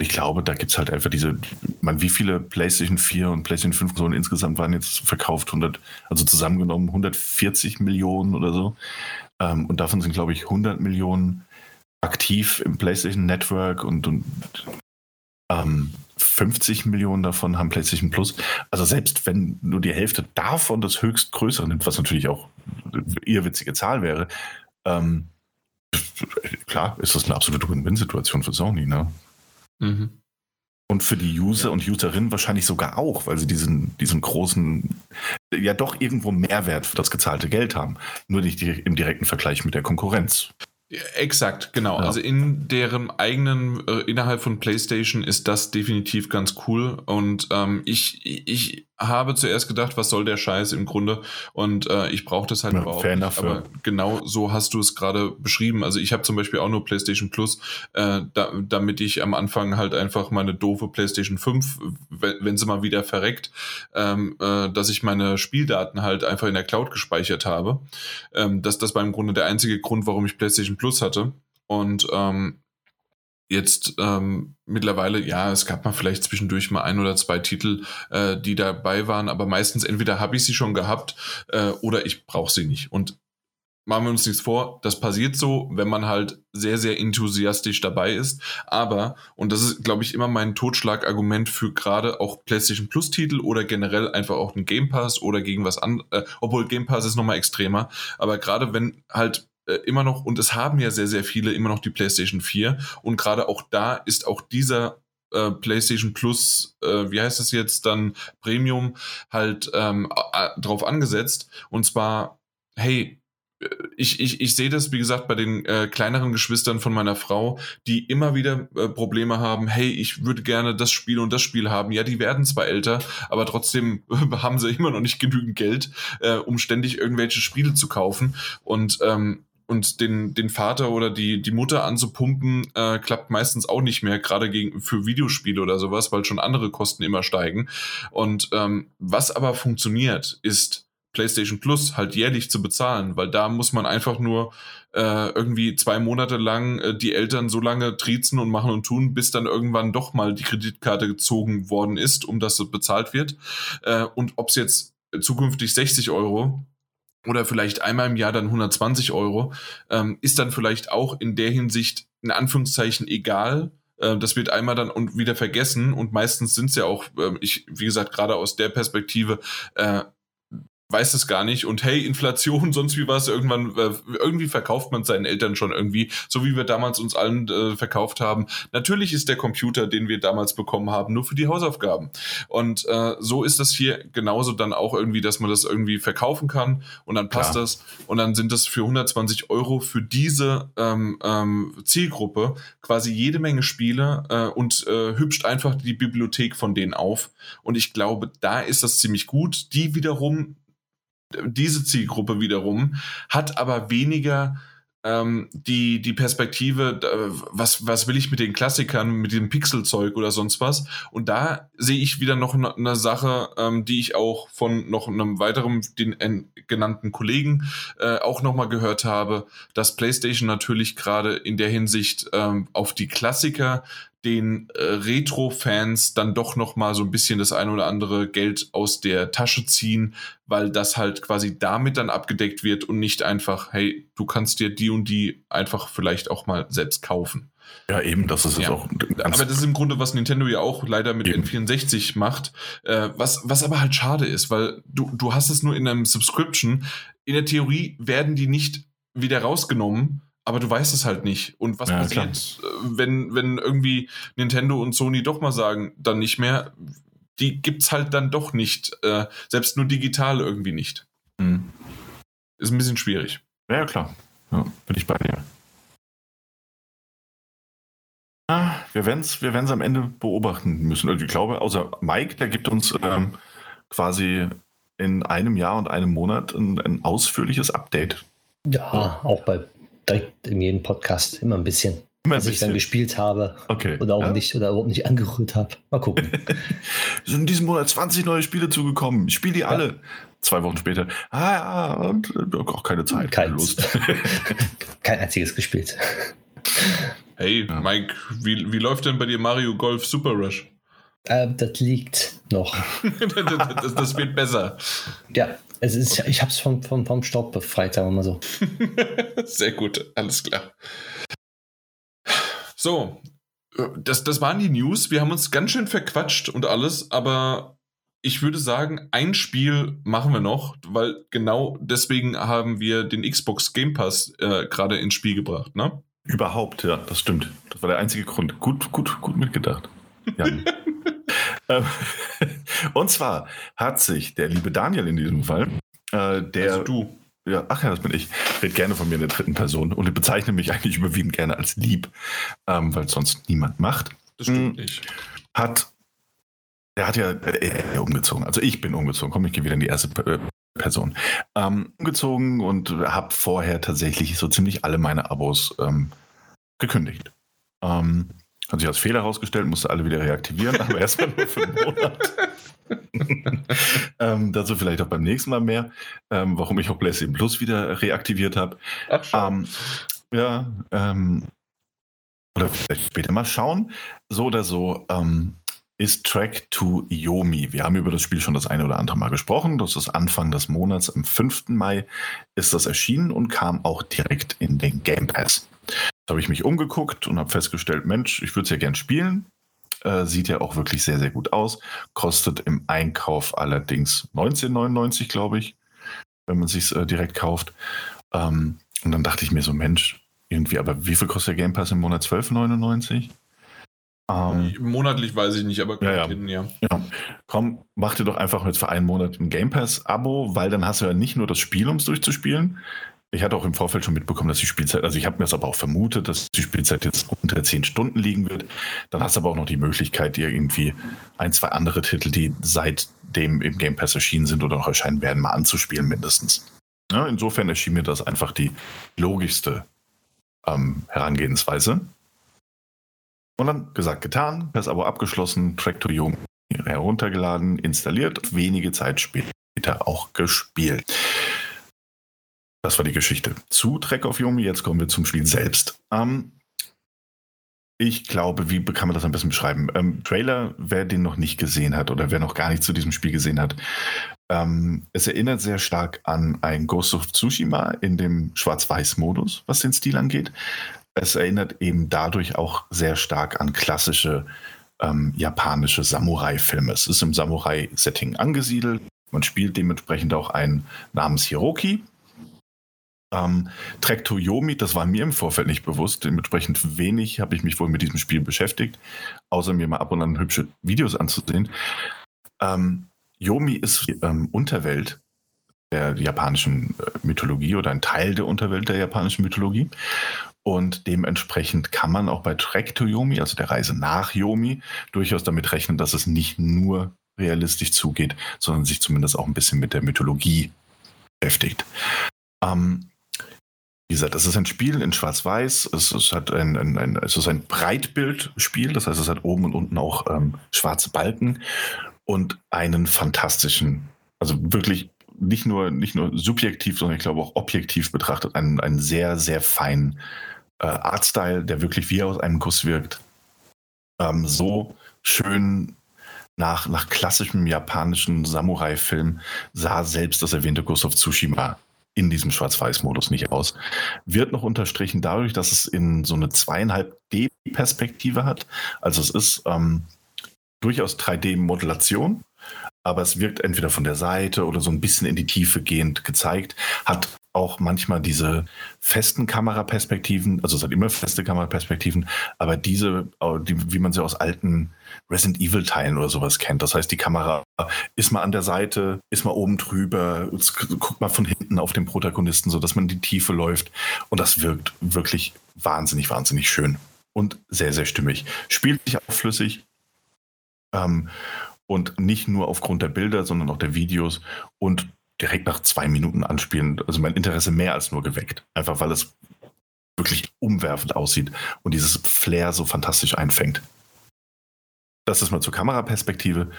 ich glaube, da gibt es halt einfach diese, man, wie viele PlayStation 4 und PlayStation 5 Konsolen insgesamt waren jetzt verkauft? 100, also zusammengenommen 140 Millionen oder so. Ähm, und davon sind, glaube ich, 100 Millionen aktiv im PlayStation Network und, und ähm, 50 Millionen davon haben PlayStation Plus. Also selbst wenn nur die Hälfte davon das höchst größere nimmt, was natürlich auch irrwitzige Zahl wäre, ähm, klar ist das eine absolute Win-Win-Situation für Sony, ne? Mhm. Und für die User und Userinnen wahrscheinlich sogar auch, weil sie diesen, diesen großen, ja doch irgendwo Mehrwert für das gezahlte Geld haben. Nur nicht im direkten Vergleich mit der Konkurrenz. Exakt, genau. Ja. Also in deren eigenen, äh, innerhalb von PlayStation ist das definitiv ganz cool. Und ähm, ich, ich habe zuerst gedacht, was soll der Scheiß im Grunde? Und äh, ich brauche das halt ja, überhaupt nicht. Enough, aber genau so hast du es gerade beschrieben. Also ich habe zum Beispiel auch nur PlayStation Plus, äh, da, damit ich am Anfang halt einfach meine doofe PlayStation 5, wenn, wenn sie mal wieder verreckt, ähm, äh, dass ich meine Spieldaten halt einfach in der Cloud gespeichert habe. Ähm, das, das war im Grunde der einzige Grund, warum ich PlayStation Plus hatte. Und ähm, jetzt ähm, mittlerweile, ja, es gab mal vielleicht zwischendurch mal ein oder zwei Titel, äh, die dabei waren, aber meistens entweder habe ich sie schon gehabt äh, oder ich brauche sie nicht. Und machen wir uns nichts vor, das passiert so, wenn man halt sehr, sehr enthusiastisch dabei ist. Aber, und das ist, glaube ich, immer mein Totschlagargument für gerade auch PlayStation Plus-Titel oder generell einfach auch einen Game Pass oder gegen was anderes, äh, obwohl Game Pass ist nochmal extremer, aber gerade wenn halt äh, immer noch, und es haben ja sehr, sehr viele immer noch die PlayStation 4. Und gerade auch da ist auch dieser äh, PlayStation Plus, äh, wie heißt es jetzt dann, Premium halt ähm, drauf angesetzt. Und zwar, hey, ich, ich, ich sehe das, wie gesagt, bei den äh, kleineren Geschwistern von meiner Frau, die immer wieder äh, Probleme haben, hey, ich würde gerne das Spiel und das Spiel haben. Ja, die werden zwar älter, aber trotzdem haben sie immer noch nicht genügend Geld, äh, um ständig irgendwelche Spiele zu kaufen. Und ähm, und den, den Vater oder die, die Mutter anzupumpen, äh, klappt meistens auch nicht mehr, gerade gegen, für Videospiele oder sowas, weil schon andere Kosten immer steigen. Und ähm, was aber funktioniert, ist PlayStation Plus halt jährlich zu bezahlen, weil da muss man einfach nur äh, irgendwie zwei Monate lang äh, die Eltern so lange triezen und machen und tun, bis dann irgendwann doch mal die Kreditkarte gezogen worden ist, um dass es bezahlt wird. Äh, und ob es jetzt zukünftig 60 Euro oder vielleicht einmal im Jahr dann 120 Euro, ähm, ist dann vielleicht auch in der Hinsicht in Anführungszeichen egal, äh, das wird einmal dann und wieder vergessen und meistens sind es ja auch, äh, ich, wie gesagt, gerade aus der Perspektive, äh, weiß es gar nicht und hey, Inflation, sonst wie was, irgendwann, äh, irgendwie verkauft man seinen Eltern schon irgendwie, so wie wir damals uns allen äh, verkauft haben. Natürlich ist der Computer, den wir damals bekommen haben, nur für die Hausaufgaben. Und äh, so ist das hier genauso dann auch irgendwie, dass man das irgendwie verkaufen kann und dann passt Klar. das und dann sind das für 120 Euro für diese ähm, ähm, Zielgruppe quasi jede Menge Spiele äh, und äh, hübscht einfach die Bibliothek von denen auf. Und ich glaube, da ist das ziemlich gut. Die wiederum diese Zielgruppe wiederum hat aber weniger ähm, die, die Perspektive, was, was will ich mit den Klassikern, mit dem Pixelzeug oder sonst was. Und da sehe ich wieder noch eine, eine Sache, ähm, die ich auch von noch einem weiteren, den äh, genannten Kollegen äh, auch nochmal gehört habe, dass PlayStation natürlich gerade in der Hinsicht ähm, auf die Klassiker den äh, Retro-Fans dann doch noch mal so ein bisschen das ein oder andere Geld aus der Tasche ziehen, weil das halt quasi damit dann abgedeckt wird und nicht einfach, hey, du kannst dir die und die einfach vielleicht auch mal selbst kaufen. Ja, eben, das ist ja. auch. Aber das ist im Grunde, was Nintendo ja auch leider mit eben. N64 macht, äh, was, was aber halt schade ist, weil du, du hast es nur in einem Subscription. In der Theorie werden die nicht wieder rausgenommen, aber du weißt es halt nicht. Und was ja, passiert, klar. Äh, wenn, wenn irgendwie Nintendo und Sony doch mal sagen, dann nicht mehr, die gibt's halt dann doch nicht, äh, selbst nur digital irgendwie nicht. Mhm. Ist ein bisschen schwierig. Ja, klar. Ja, bin ich bei dir. Ah, wir werden es wir am Ende beobachten müssen. Also ich glaube, außer Mike, der gibt uns ähm, quasi in einem Jahr und einem Monat ein, ein ausführliches Update. Ja, auch bei direkt in jedem Podcast immer ein bisschen. Immer was ich dann gespielt habe okay. oder auch ja. nicht oder überhaupt nicht angerührt habe. Mal gucken. Es sind in diesem Monat 20 neue Spiele zugekommen. Ich spiele die ja. alle. Zwei Wochen später. Ah ja, und äh, auch keine Zeit, keine Lust. Kein einziges gespielt. Hey, ja. Mike, wie, wie läuft denn bei dir Mario Golf Super Rush? Äh, das liegt noch. das, das, wird besser. Ja, es ist, ich habe es vom, vom, vom Staub befreit, sagen wir mal so. Sehr gut, alles klar. So, das, das waren die News. Wir haben uns ganz schön verquatscht und alles, aber ich würde sagen, ein Spiel machen wir noch, weil genau deswegen haben wir den Xbox Game Pass äh, gerade ins Spiel gebracht, ne? Überhaupt, ja, das stimmt. Das war der einzige Grund. Gut, gut, gut mitgedacht. Ja. Ähm, und zwar hat sich der liebe Daniel in diesem Fall, äh, der. Also du. Ja, ach ja, das bin ich. Red gerne von mir in der dritten Person und ich bezeichne mich eigentlich überwiegend gerne als lieb, ähm, weil es sonst niemand macht. Das stimmt hm, nicht. Hat, der hat ja äh, umgezogen. Also ich bin umgezogen. Komm, ich gehe wieder in die erste äh, Person. Ähm, umgezogen und habe vorher tatsächlich so ziemlich alle meine Abos ähm, gekündigt. Ähm, hat sich als Fehler herausgestellt, musste alle wieder reaktivieren, aber erstmal nur für einen Monat. ähm, dazu vielleicht auch beim nächsten Mal mehr, ähm, warum ich auch PlayStation Plus wieder reaktiviert habe. Ach schon. Ähm, ja, ähm, oder vielleicht später mal schauen. So oder so ähm, ist Track to Yomi. Wir haben über das Spiel schon das eine oder andere Mal gesprochen. Das ist Anfang des Monats, am 5. Mai ist das erschienen und kam auch direkt in den Game Pass. Habe ich mich umgeguckt und habe festgestellt, Mensch, ich würde es ja gern spielen. Äh, sieht ja auch wirklich sehr, sehr gut aus. Kostet im Einkauf allerdings 19,99, glaube ich, wenn man sich äh, direkt kauft. Ähm, und dann dachte ich mir so, Mensch, irgendwie, aber wie viel kostet der Game Pass im Monat? 12,99? Ähm, Monatlich weiß ich nicht, aber ja. Hin, ja. ja. Komm, mach dir doch einfach jetzt für einen Monat ein Game Pass-Abo, weil dann hast du ja nicht nur das Spiel, um es durchzuspielen, Ich hatte auch im Vorfeld schon mitbekommen, dass die Spielzeit, also ich habe mir das aber auch vermutet, dass die Spielzeit jetzt unter 10 Stunden liegen wird. Dann hast du aber auch noch die Möglichkeit, dir irgendwie ein, zwei andere Titel, die seitdem im Game Pass erschienen sind oder noch erscheinen werden, mal anzuspielen mindestens. Ja, insofern erschien mir das einfach die logischste ähm, Herangehensweise. Und dann gesagt, getan, das Abo abgeschlossen, Track to Young heruntergeladen, installiert, wenige Zeit später auch gespielt. Das war die Geschichte zu Track of Yomi. Jetzt kommen wir zum Spiel selbst. Ähm, ich glaube, wie kann man das am besten beschreiben? Ähm, Trailer, wer den noch nicht gesehen hat oder wer noch gar nicht zu diesem Spiel gesehen hat, ähm, es erinnert sehr stark an ein Ghost of Tsushima in dem Schwarz-Weiß-Modus, was den Stil angeht. Es erinnert eben dadurch auch sehr stark an klassische ähm, japanische Samurai-Filme. Es ist im Samurai-Setting angesiedelt. Man spielt dementsprechend auch einen namens Hiroki, ähm, Trek Toyomi, das war mir im Vorfeld nicht bewusst. Dementsprechend wenig habe ich mich wohl mit diesem Spiel beschäftigt, außer mir mal ab und an hübsche Videos anzusehen. Ähm, Yomi ist ähm, Unterwelt der japanischen äh, Mythologie oder ein Teil der Unterwelt der japanischen Mythologie. Und dementsprechend kann man auch bei Trek to Yomi, also der Reise nach Yomi, durchaus damit rechnen, dass es nicht nur realistisch zugeht, sondern sich zumindest auch ein bisschen mit der Mythologie beschäftigt. Ähm, wie gesagt, es ist ein Spiel in Schwarz-Weiß. Es, es, hat ein, ein, ein, es ist ein Breitbildspiel, das heißt, es hat oben und unten auch ähm, schwarze Balken und einen fantastischen, also wirklich nicht nur, nicht nur subjektiv, sondern ich glaube auch objektiv betrachtet, einen, einen sehr, sehr feinen äh, Artstyle, der wirklich wie aus einem Guss wirkt. Ähm, so schön nach, nach klassischem japanischen Samurai-Film sah selbst das erwähnte Ghost of Tsushima in diesem Schwarz-Weiß-Modus nicht aus. Wird noch unterstrichen dadurch, dass es in so eine zweieinhalb D-Perspektive hat. Also es ist ähm, durchaus 3D-Modulation, aber es wirkt entweder von der Seite oder so ein bisschen in die Tiefe gehend gezeigt, hat auch manchmal diese festen Kameraperspektiven, also es hat immer feste Kameraperspektiven, aber diese, die, wie man sie aus alten Resident Evil Teilen oder sowas kennt. Das heißt, die Kamera ist mal an der Seite, ist mal oben drüber, guckt mal von hinten auf den Protagonisten, sodass man in die Tiefe läuft. Und das wirkt wirklich wahnsinnig, wahnsinnig schön und sehr, sehr stimmig. Spielt sich auch flüssig. Ähm, und nicht nur aufgrund der Bilder, sondern auch der Videos und direkt nach zwei Minuten anspielen, also mein Interesse mehr als nur geweckt. Einfach weil es wirklich umwerfend aussieht und dieses Flair so fantastisch einfängt. Das ist mal zur Kameraperspektive.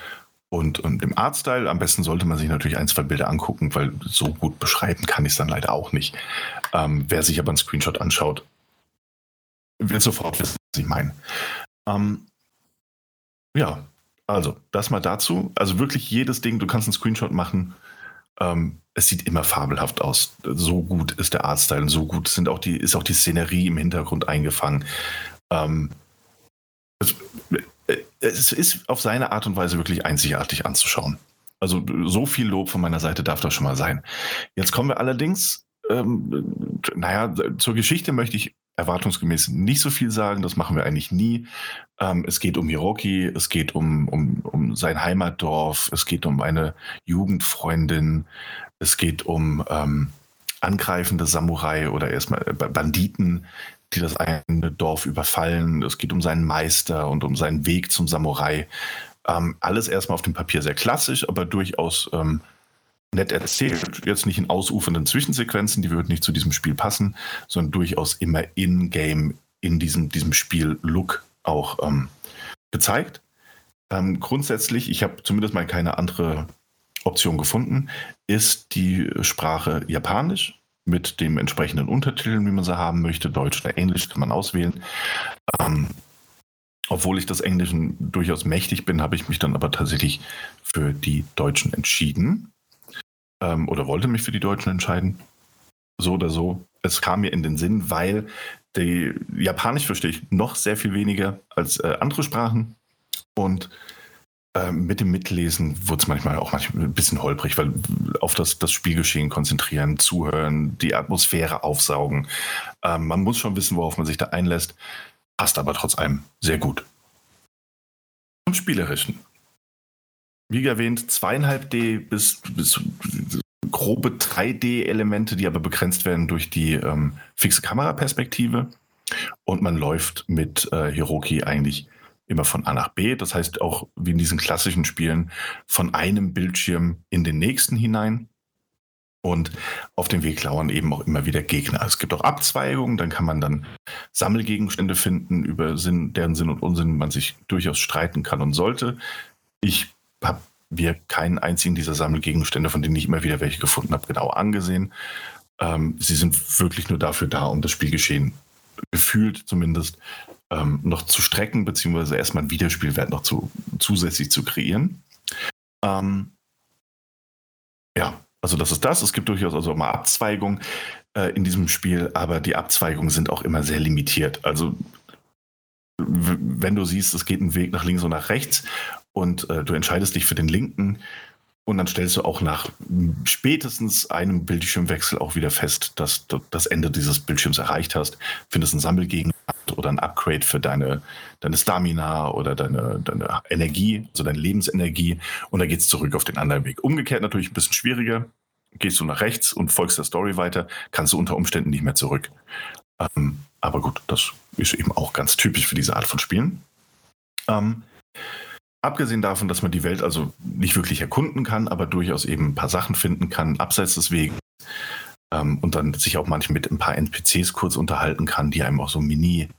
Und, und im Artstyle, am besten sollte man sich natürlich ein, zwei Bilder angucken, weil so gut beschreiben kann ich es dann leider auch nicht. Ähm, wer sich aber einen Screenshot anschaut, wird sofort wissen, was ich meine. Ähm, ja, also das mal dazu. Also wirklich jedes Ding, du kannst einen Screenshot machen, ähm, es sieht immer fabelhaft aus. So gut ist der Artstyle und so gut sind auch die, ist auch die Szenerie im Hintergrund eingefangen. Ähm, es, äh, es, ist auf seine Art und Weise wirklich einzigartig anzuschauen. Also so viel Lob von meiner Seite darf das schon mal sein. Jetzt kommen wir allerdings, ähm, naja, zur Geschichte möchte ich erwartungsgemäß nicht so viel sagen. Das machen wir eigentlich nie. Ähm, es geht um Hiroki, es geht um, um, um sein Heimatdorf, es geht um eine Jugendfreundin, es geht um ähm, angreifende Samurai oder erstmal äh, Banditen, die das eine Dorf überfallen. Es geht um seinen Meister und um seinen Weg zum Samurai. Ähm, alles erstmal auf dem Papier sehr klassisch, aber durchaus ähm, nett erzählt, jetzt nicht in ausufernden Zwischensequenzen, die würden nicht zu diesem Spiel passen, sondern durchaus immer in-game, in diesem, diesem Spiel-Look auch ähm, gezeigt. Ähm, grundsätzlich, ich habe zumindest mal keine andere Option gefunden, ist die Sprache Japanisch mit dem entsprechenden Untertiteln, wie man sie haben möchte. Deutsch oder Englisch kann man auswählen. Ähm, obwohl ich das Englischen durchaus mächtig bin, habe ich mich dann aber tatsächlich für die Deutschen entschieden ähm, oder wollte mich für die Deutschen entscheiden. So oder so. Es kam mir in den Sinn, weil die Japanisch verstehe ich noch sehr viel weniger als äh, andere Sprachen. Und äh, mit dem Mitlesen wurde es manchmal auch manchmal ein bisschen holprig, weil auf das, das Spielgeschehen konzentrieren, zuhören, die Atmosphäre aufsaugen. Ähm, man muss schon wissen, worauf man sich da einlässt. Passt aber trotz allem sehr gut. Zum Spielerischen wie erwähnt, zweieinhalb D bis, bis grobe 3D-Elemente, die aber begrenzt werden durch die ähm, fixe Kameraperspektive. Und man läuft mit äh, Hiroki eigentlich immer von A nach B. Das heißt auch wie in diesen klassischen Spielen von einem Bildschirm in den nächsten hinein. Und auf dem Weg lauern eben auch immer wieder Gegner. Es gibt auch Abzweigungen, dann kann man dann Sammelgegenstände finden, über Sinn, deren Sinn und Unsinn man sich durchaus streiten kann und sollte. Ich habe mir keinen einzigen dieser Sammelgegenstände, von denen ich immer wieder welche gefunden habe, genau angesehen. Ähm, sie sind wirklich nur dafür da, um das Spielgeschehen gefühlt zumindest ähm, noch zu strecken, beziehungsweise erstmal einen Wiederspielwert noch zu, zusätzlich zu kreieren. Ähm, ja, also das ist das. Es gibt durchaus also mal Abzweigungen äh, in diesem Spiel, aber die Abzweigungen sind auch immer sehr limitiert. Also wenn du siehst, es geht ein Weg nach links und nach rechts und äh, du entscheidest dich für den linken und dann stellst du auch nach spätestens einem Bildschirmwechsel auch wieder fest, dass du das Ende dieses Bildschirms erreicht hast, findest ein Sammelgegenstand oder ein Upgrade für deine, deine Stamina oder deine, deine Energie, also deine Lebensenergie und dann geht es zurück auf den anderen Weg. Umgekehrt natürlich ein bisschen schwieriger. Gehst du nach rechts und folgst der Story weiter, kannst du unter Umständen nicht mehr zurück. Ähm, aber gut, das ist eben auch ganz typisch für diese Art von Spielen. Ähm, abgesehen davon, dass man die Welt also nicht wirklich erkunden kann, aber durchaus eben ein paar Sachen finden kann, abseits des Weges. Ähm, und dann sich auch manchmal mit ein paar NPCs kurz unterhalten kann, die einem auch so mini,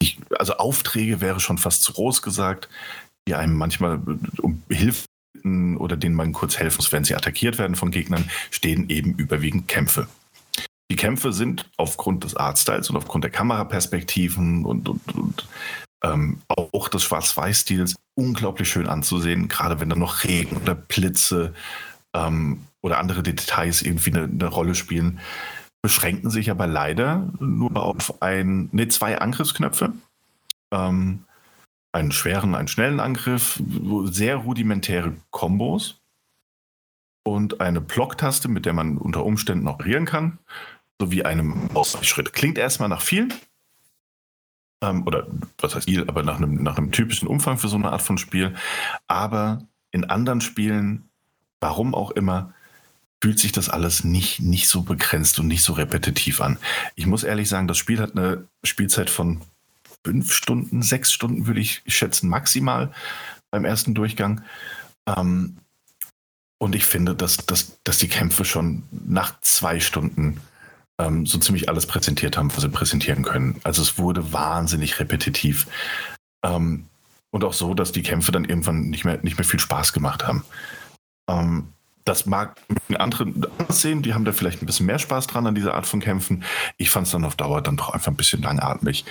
ich, also Aufträge wäre schon fast zu groß gesagt, die einem manchmal um Hilfe oder denen man kurz helfen muss, wenn sie attackiert werden von Gegnern, stehen eben überwiegend Kämpfe. Die Kämpfe sind aufgrund des Artstyles und aufgrund der Kameraperspektiven und, und, und ähm, auch des Schwarz-Weiß-Stils unglaublich schön anzusehen, gerade wenn da noch Regen oder Blitze ähm, oder andere Details irgendwie eine, eine, Rolle spielen. Beschränken sich aber leider nur auf ein, nee, zwei Angriffsknöpfe. Ähm, einen schweren, einen schnellen Angriff, sehr rudimentäre Kombos und eine Blocktaste, mit der man unter Umständen operieren kann, sowie einem Ausweichschritt. Klingt erstmal nach viel, ähm, oder was heißt viel, aber nach einem, nach einem typischen Umfang für so eine Art von Spiel. Aber in anderen Spielen, warum auch immer, fühlt sich das alles nicht, nicht so begrenzt und nicht so repetitiv an. Ich muss ehrlich sagen, das Spiel hat eine Spielzeit von fünf Stunden, sechs Stunden würde ich schätzen, maximal beim ersten Durchgang. Ähm, und ich finde, dass, dass, dass die Kämpfe schon nach zwei Stunden ähm, so ziemlich alles präsentiert haben, was sie präsentieren können. Also es wurde wahnsinnig repetitiv. Ähm, und auch so, dass die Kämpfe dann irgendwann nicht mehr, nicht mehr viel Spaß gemacht haben. Ähm, das mag andere anders sehen, die haben da vielleicht ein bisschen mehr Spaß dran an dieser Art von Kämpfen. Ich fand es dann auf Dauer dann doch einfach ein bisschen langatmig.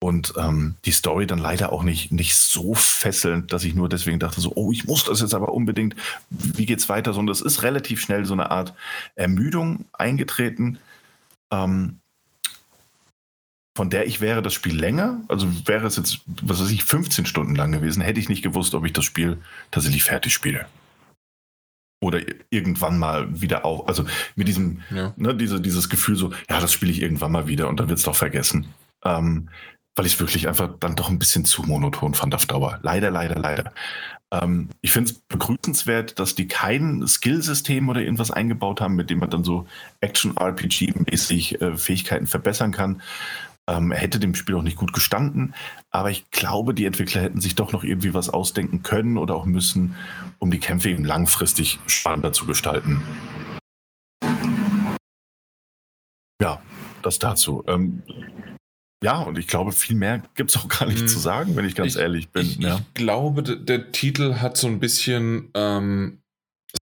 Und ähm, die Story dann leider auch nicht, nicht so fesselnd, dass ich nur deswegen dachte, so, oh, ich muss das jetzt aber unbedingt, wie geht's weiter? Sondern es ist relativ schnell so eine Art Ermüdung eingetreten ähm, von der ich wäre das Spiel länger, also wäre es jetzt, was weiß ich, 15 Stunden lang gewesen, hätte ich nicht gewusst, ob ich das Spiel tatsächlich fertig spiele. Oder irgendwann mal wieder auch, also mit diesem, ja. ne, diese, dieses Gefühl so, ja, das spiele ich irgendwann mal wieder und dann wird es doch vergessen. Ähm, weil ich es wirklich einfach dann doch ein bisschen zu monoton fand auf Dauer. Leider, leider, leider. Ähm, ich finde es begrüßenswert, dass die kein Skillsystem oder irgendwas eingebaut haben, mit dem man dann so Action-RPG-mäßig äh, Fähigkeiten verbessern kann. Ähm, hätte dem Spiel auch nicht gut gestanden, aber ich glaube, die Entwickler hätten sich doch noch irgendwie was ausdenken können oder auch müssen, um die Kämpfe eben langfristig spannender zu gestalten. Ja, das dazu. Ähm, ja, und ich glaube, viel mehr gibt es auch gar nicht hm. zu sagen, wenn ich ganz ich, ehrlich bin. Ich, ja. ich glaube, der Titel hat so ein bisschen ähm,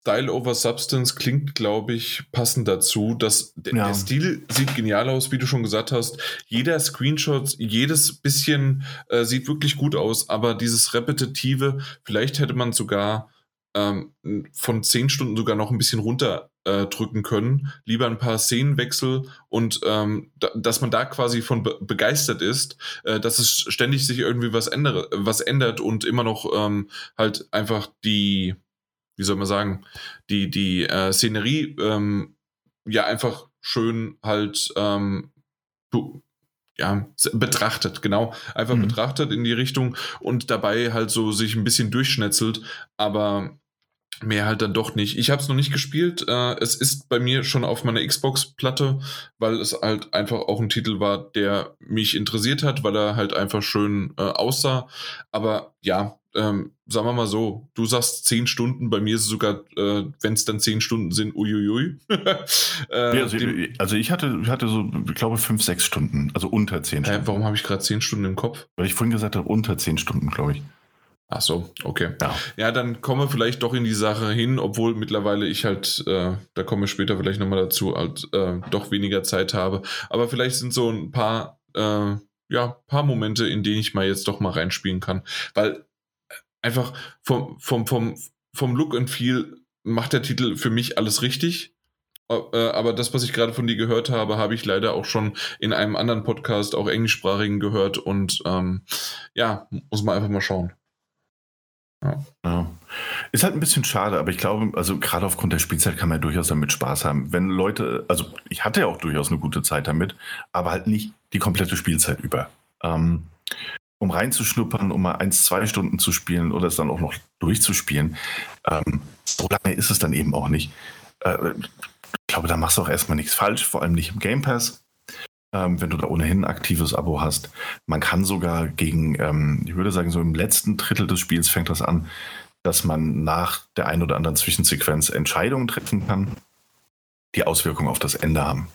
Style over Substance klingt, glaube ich, passend dazu. Dass ja. Der Stil sieht genial aus, wie du schon gesagt hast. Jeder Screenshot, jedes bisschen äh, sieht wirklich gut aus, aber dieses Repetitive, vielleicht hätte man sogar ähm, von zehn Stunden sogar noch ein bisschen runter äh, drücken können. Lieber ein paar Szenenwechsel und ähm, da, dass man da quasi von be begeistert ist, äh, dass es ständig sich irgendwie was, ändere, was ändert und immer noch ähm, halt einfach die, wie soll man sagen, die, die äh, Szenerie ähm, ja einfach schön halt ähm, ja, betrachtet, genau, einfach mhm. betrachtet in die Richtung und dabei halt so sich ein bisschen durchschnetzelt, aber Mehr halt dann doch nicht. Ich habe es noch nicht gespielt. Äh, es ist bei mir schon auf meiner Xbox-Platte, weil es halt einfach auch ein Titel war, der mich interessiert hat, weil er halt einfach schön äh, aussah. Aber ja, ähm, sagen wir mal so, du sagst zehn Stunden, bei mir ist es sogar, äh, wenn es dann zehn Stunden sind, uiuiui. äh, ja, also, also, ich hatte, ich hatte so, ich glaube, fünf, sechs Stunden, also unter zehn Stunden. warum habe ich gerade zehn Stunden im Kopf? Weil ich vorhin gesagt habe, unter zehn Stunden, glaube ich. Ach so, okay. Ja. ja, dann kommen wir vielleicht doch in die Sache hin, obwohl mittlerweile ich halt, äh, da komme ich später vielleicht nochmal dazu, halt äh, doch weniger Zeit habe. Aber vielleicht sind so ein paar, äh, ja, paar Momente, in denen ich mal jetzt doch mal reinspielen kann. Weil äh, einfach vom, vom, vom, vom Look and Feel macht der Titel für mich alles richtig. Äh, aber das, was ich gerade von dir gehört habe, habe ich leider auch schon in einem anderen Podcast, auch englischsprachigen, gehört. Und ähm, ja, muss man einfach mal schauen. Ja. ja. Ist halt ein bisschen schade, aber ich glaube, also gerade aufgrund der Spielzeit kann man ja durchaus damit Spaß haben. Wenn Leute, also ich hatte ja auch durchaus eine gute Zeit damit, aber halt nicht die komplette Spielzeit über. Ähm, um reinzuschnuppern, um mal eins, zwei Stunden zu spielen oder es dann auch noch durchzuspielen, ähm, so lange ist es dann eben auch nicht. Äh, ich glaube, da machst du auch erstmal nichts falsch, vor allem nicht im Game Pass ähm, wenn du da ohnehin ein aktives Abo hast. Man kann sogar gegen, ähm, ich würde sagen, so im letzten Drittel des Spiels fängt das an, dass man nach der ein oder anderen Zwischensequenz Entscheidungen treffen kann, die Auswirkungen auf das Ende haben.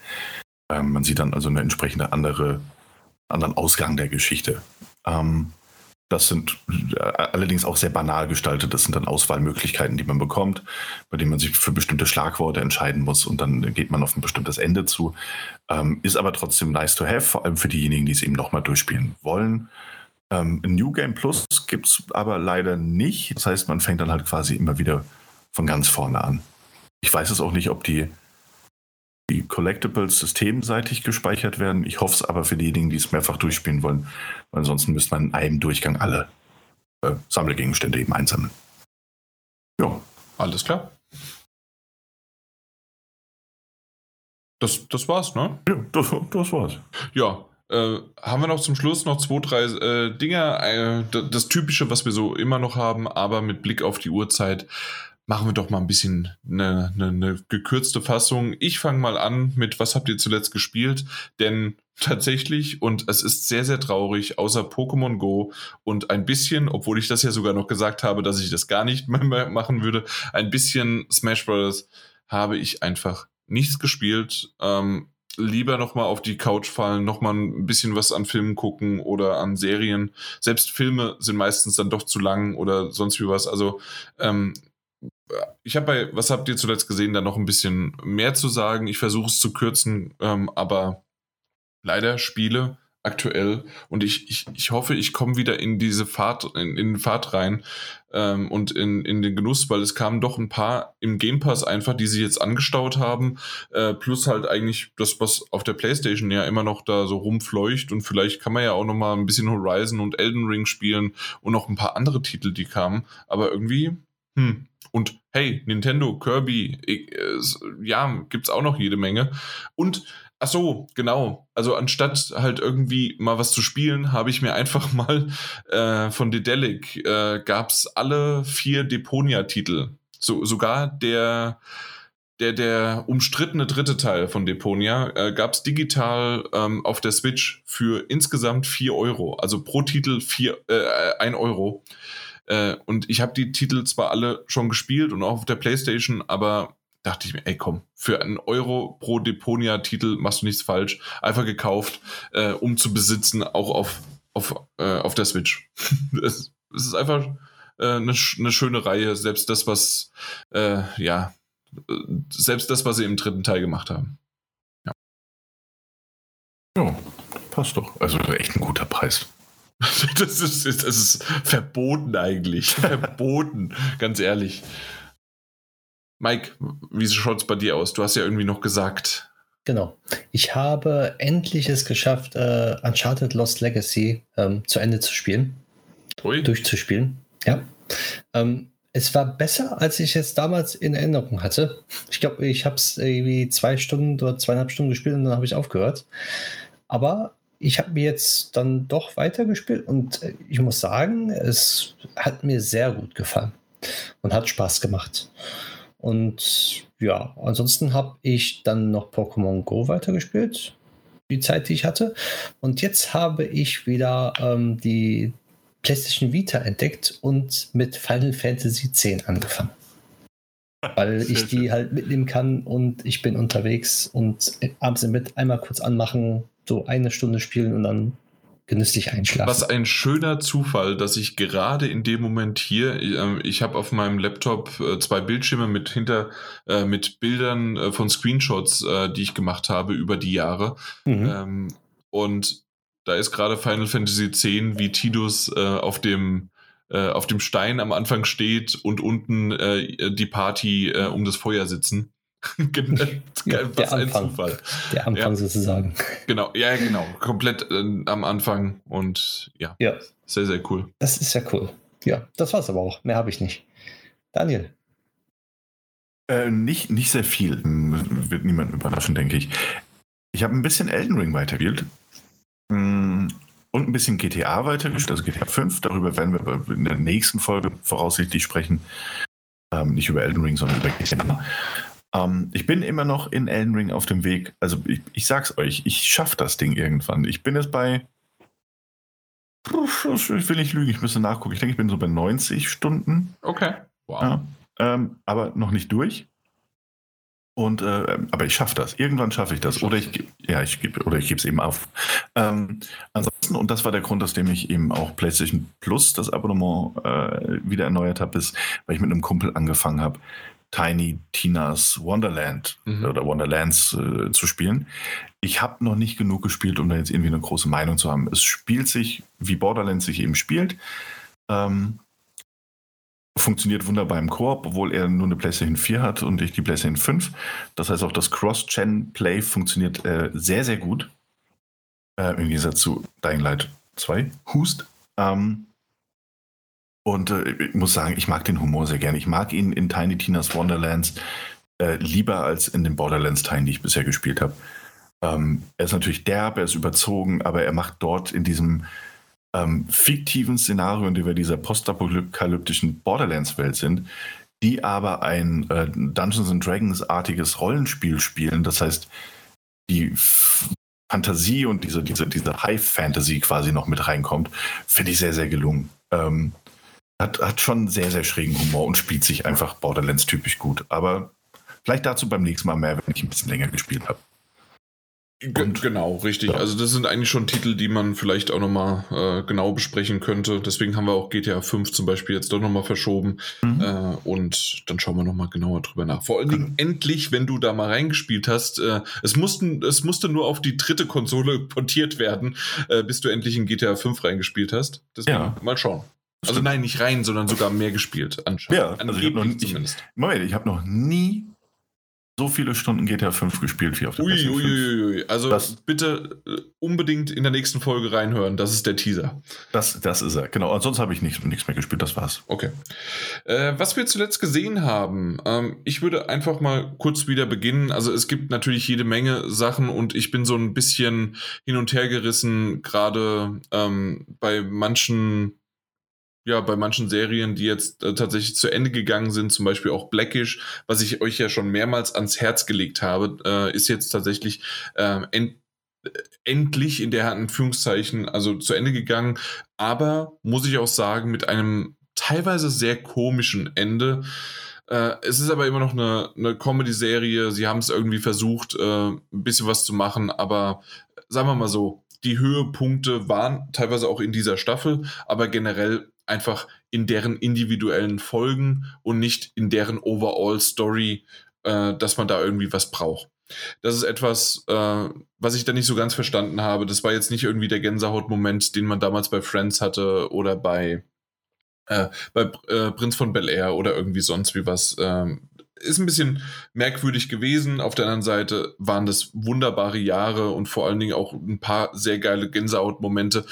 Ähm, man sieht dann also eine entsprechende andere, anderen Ausgang der Geschichte. Ähm, das sind äh, allerdings auch sehr banal gestaltet. Das sind dann Auswahlmöglichkeiten, die man bekommt, bei denen man sich für bestimmte Schlagworte entscheiden muss und dann geht man auf ein bestimmtes Ende zu. Ähm, ist aber trotzdem nice to have, vor allem für diejenigen, die es eben nochmal durchspielen wollen. Ähm, New Game Plus gibt es aber leider nicht. Das heißt, man fängt dann halt quasi immer wieder von ganz vorne an. Ich weiß es auch nicht, ob die die Collectibles systemseitig gespeichert werden. Ich hoffe es aber für diejenigen, die es mehrfach durchspielen wollen. Ansonsten müsste man in einem Durchgang alle äh, Sammelgegenstände eben einsammeln. Ja. Alles klar. Das, das war's, ne? Ja, das, das war's. Ja, äh, haben wir noch zum Schluss noch zwei, drei äh, Dinge. Äh, das Typische, was wir so immer noch haben, aber mit Blick auf die Uhrzeit machen wir doch mal ein bisschen eine, eine, eine gekürzte Fassung. Ich fange mal an mit, was habt ihr zuletzt gespielt? Denn tatsächlich, und es ist sehr, sehr traurig, außer Pokémon Go und ein bisschen, obwohl ich das ja sogar noch gesagt habe, dass ich das gar nicht mehr machen würde, ein bisschen Smash Bros. habe ich einfach nichts gespielt. Ähm, lieber nochmal auf die Couch fallen, nochmal ein bisschen was an Filmen gucken oder an Serien. Selbst Filme sind meistens dann doch zu lang oder sonst wie was. Also ähm, ich habe bei Was habt ihr zuletzt gesehen, da noch ein bisschen mehr zu sagen. Ich versuche es zu kürzen, ähm, aber leider Spiele aktuell. Und ich, ich, ich hoffe, ich komme wieder in diese Fahrt, in, in Fahrt rein ähm, und in, in den Genuss, weil es kamen doch ein paar im Game Pass einfach, die sie jetzt angestaut haben, äh, plus halt eigentlich das, was auf der Playstation ja immer noch da so rumfleucht. Und vielleicht kann man ja auch noch mal ein bisschen Horizon und Elden Ring spielen und noch ein paar andere Titel, die kamen, aber irgendwie, hm, und hey, Nintendo, Kirby, äh, ja, gibt's auch noch jede Menge. Und Ach so, genau. Also anstatt halt irgendwie mal was zu spielen, habe ich mir einfach mal äh, von Dedelic äh, gab es alle vier Deponia-Titel. So, sogar der, der, der umstrittene dritte Teil von Deponia äh, gab es digital ähm, auf der Switch für insgesamt vier Euro. Also pro Titel vier, äh, Euro. Äh, und ich habe die Titel zwar alle schon gespielt und auch auf der Playstation, aber dachte ich mir, ey komm, für einen Euro pro Deponia-Titel machst du nichts falsch. Einfach gekauft, äh, um zu besitzen, auch auf, auf, äh, auf der Switch. es, es ist einfach äh, eine, eine schöne Reihe, selbst das, was, äh, ja, selbst das, was sie im dritten Teil gemacht haben. Ja. Ja, passt doch. Also echt ein guter Preis. Das ist, das ist verboten eigentlich. verboten, ganz ehrlich. Mike, wie schaut es bei dir aus? Du hast ja irgendwie noch gesagt. Genau. Ich habe endlich es geschafft, äh, Uncharted Lost Legacy ähm, zu Ende zu spielen. Ui. Durchzuspielen. Ja. Ähm, es war besser, als ich es damals in Erinnerung hatte. Ich glaube, ich habe es irgendwie zwei Stunden oder zweieinhalb Stunden gespielt und dann habe ich aufgehört. Aber ich habe mir jetzt dann doch weitergespielt und äh, ich muss sagen, es hat mir sehr gut gefallen. und hat Spaß gemacht. Und ja, ansonsten habe ich dann noch Pokémon Go weitergespielt, die Zeit, die ich hatte. Und jetzt habe ich wieder ähm, die PlayStation Vita entdeckt und mit Final Fantasy X angefangen. Weil ich die halt mitnehmen kann und ich bin unterwegs und abends im Bett einmal kurz anmachen, so eine Stunde spielen und dann genüsslich einschlafen. Was ein schöner Zufall, dass ich gerade in dem Moment hier, äh, ich habe auf meinem Laptop äh, zwei Bildschirme mit hinter äh, mit Bildern von Screenshots, die ich gemacht habe über die Jahre. Mhm. Ähm, und da ist gerade Final Fantasy X, wie Tidus auf dem auf dem Stein am Anfang steht und unten die Party um das Feuer sitzen. ja, der Anfang, Zufall. Der Anfang ja. sozusagen. Genau, ja, genau. Komplett äh, am Anfang und ja, ja. Sehr, sehr cool. Das ist ja cool. Ja, das war's aber auch. Mehr habe ich nicht. Daniel. Äh, nicht, nicht sehr viel. Wird niemand überraschen, denke ich. Ich habe ein bisschen Elden Ring weitergespielt. Mm, und ein bisschen GTA weitergespielt, also GTA 5. Darüber werden wir in der nächsten Folge voraussichtlich sprechen. Ähm, nicht über Elden Ring, sondern über GTA. Ähm, ich bin immer noch in Elden Ring auf dem Weg. Also ich, ich sag's euch, ich schaffe das Ding irgendwann. Ich bin jetzt bei. Ich will nicht lügen, ich müsste nachgucken. Ich denke, ich bin so bei 90 Stunden. Okay. Wow. Ja, ähm, aber noch nicht durch. Und äh, aber ich schaffe das. Irgendwann schaffe ich das. Oder ich ja, ich gebe oder ich gebe es eben auf. Ähm, ansonsten, und das war der Grund, aus dem ich eben auch PlayStation Plus das Abonnement äh, wieder erneuert habe, ist, weil ich mit einem Kumpel angefangen habe, Tiny Tinas Wonderland mhm. oder Wonderlands äh, zu spielen. Ich habe noch nicht genug gespielt, um da jetzt irgendwie eine große Meinung zu haben. Es spielt sich, wie Borderlands sich eben spielt. Ähm, funktioniert wunderbar im Koop, obwohl er nur eine PlayStation 4 hat und ich die PlayStation 5. Das heißt, auch das Cross-Gen-Play funktioniert äh, sehr, sehr gut. Äh, Im Gegensatz zu Dying Light 2. Hust. Ähm, und äh, ich muss sagen, ich mag den Humor sehr gerne. Ich mag ihn in Tiny Tina's Wonderlands äh, lieber als in den Borderlands-Teilen, die ich bisher gespielt habe. Ähm, er ist natürlich derb, er ist überzogen, aber er macht dort in diesem ähm, fiktiven Szenario, in dem wir dieser postapokalyptischen Borderlands-Welt sind, die aber ein äh, Dungeons and Dragons-artiges Rollenspiel spielen. Das heißt, die Fantasie und diese, diese, diese High-Fantasy quasi noch mit reinkommt, finde ich sehr, sehr gelungen. Ähm, hat, hat schon sehr, sehr schrägen Humor und spielt sich einfach Borderlands-typisch gut. Aber vielleicht dazu beim nächsten Mal mehr, wenn ich ein bisschen länger gespielt habe. Und, genau, richtig. Ja. Also das sind eigentlich schon Titel, die man vielleicht auch nochmal äh, genau besprechen könnte. Deswegen haben wir auch GTA 5 zum Beispiel jetzt doch nochmal verschoben. Mhm. Äh, und dann schauen wir nochmal genauer drüber nach. Vor allen Dingen mhm. endlich, wenn du da mal reingespielt hast. Äh, es, mussten, es musste nur auf die dritte Konsole portiert werden, äh, bis du endlich in GTA 5 reingespielt hast. Deswegen ja. mal schauen. Also nein, nicht rein, sondern sogar mehr gespielt anscheinend. Ja, also ich noch, zumindest. Ich, Moment, ich habe noch nie so viele Stunden GTA 5 gespielt wie auf der ui, ui, ui, ui. Also das, bitte äh, unbedingt in der nächsten Folge reinhören. Das ist der Teaser. Das, das ist er, genau. Ansonsten habe ich nicht, nichts mehr gespielt. Das war's. Okay. Äh, was wir zuletzt gesehen haben, ähm, ich würde einfach mal kurz wieder beginnen. Also es gibt natürlich jede Menge Sachen und ich bin so ein bisschen hin und her gerissen, gerade ähm, bei manchen ja, bei manchen Serien, die jetzt äh, tatsächlich zu Ende gegangen sind, zum Beispiel auch Blackish, was ich euch ja schon mehrmals ans Herz gelegt habe, äh, ist jetzt tatsächlich ähm, äh, end endlich in der Anführungszeichen also zu Ende gegangen. Aber muss ich auch sagen, mit einem teilweise sehr komischen Ende. Äh, es ist aber immer noch eine, eine Comedy-Serie. Sie haben es irgendwie versucht, äh, ein bisschen was zu machen, aber sagen wir mal so, die Höhepunkte waren teilweise auch in dieser Staffel, aber generell einfach in deren individuellen Folgen und nicht in deren Overall-Story, äh, dass man da irgendwie was braucht. Das ist etwas, äh, was ich da nicht so ganz verstanden habe. Das war jetzt nicht irgendwie der Gänsehaut-Moment, den man damals bei Friends hatte oder bei, äh, bei äh, Prinz von Bel Air oder irgendwie sonst wie was. Ähm, ist ein bisschen merkwürdig gewesen. Auf der anderen Seite waren das wunderbare Jahre und vor allen Dingen auch ein paar sehr geile Gänsehaut-Momente.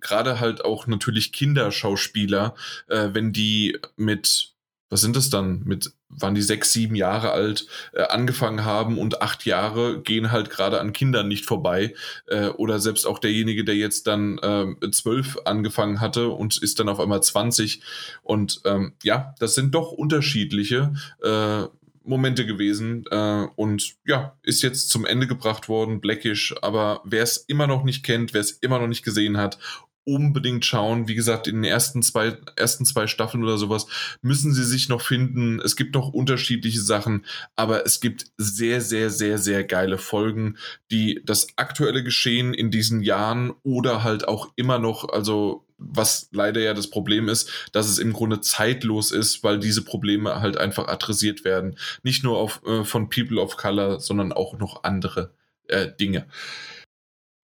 Gerade halt auch natürlich Kinderschauspieler, äh, wenn die mit was sind das dann, mit, wann die sechs, sieben Jahre alt, äh, angefangen haben und acht Jahre gehen halt gerade an Kindern nicht vorbei. Äh, oder selbst auch derjenige, der jetzt dann äh, zwölf angefangen hatte und ist dann auf einmal 20. Und ähm, ja, das sind doch unterschiedliche äh, Momente gewesen äh, und ja, ist jetzt zum Ende gebracht worden, Blackish, aber wer es immer noch nicht kennt, wer es immer noch nicht gesehen hat unbedingt schauen. Wie gesagt, in den ersten zwei, ersten zwei Staffeln oder sowas müssen sie sich noch finden. Es gibt noch unterschiedliche Sachen, aber es gibt sehr, sehr, sehr, sehr geile Folgen, die das aktuelle Geschehen in diesen Jahren oder halt auch immer noch, also was leider ja das Problem ist, dass es im Grunde zeitlos ist, weil diese Probleme halt einfach adressiert werden. Nicht nur auf, äh, von People of Color, sondern auch noch andere äh, Dinge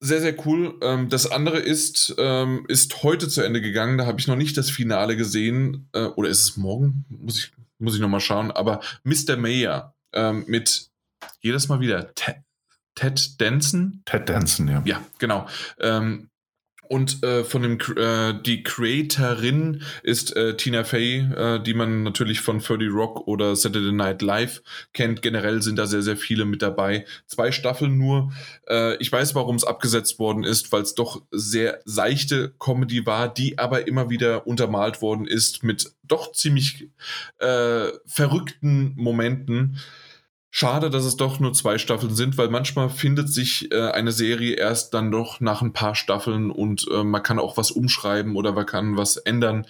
sehr, sehr cool. Ähm, das andere ist, ähm, ist heute zu Ende gegangen. Da habe ich noch nicht das Finale gesehen. Äh, oder ist es morgen? Muss ich, muss ich nochmal schauen. Aber Mr. Mayor ähm, mit jedes Mal wieder Ted, Ted Danson. Ted Danson, ja. Ja, genau. Ähm, und äh, von dem äh, die Creatorin ist äh, Tina Fey, äh, die man natürlich von 30 Rock oder Saturday Night Live kennt. Generell sind da sehr, sehr viele mit dabei. Zwei Staffeln nur. Äh, ich weiß, warum es abgesetzt worden ist, weil es doch sehr seichte Comedy war, die aber immer wieder untermalt worden ist mit doch ziemlich äh, verrückten Momenten. Schade, dass es doch nur zwei Staffeln sind, weil manchmal findet sich äh, eine Serie erst dann doch nach ein paar Staffeln und äh, man kann auch was umschreiben oder man kann was ändern.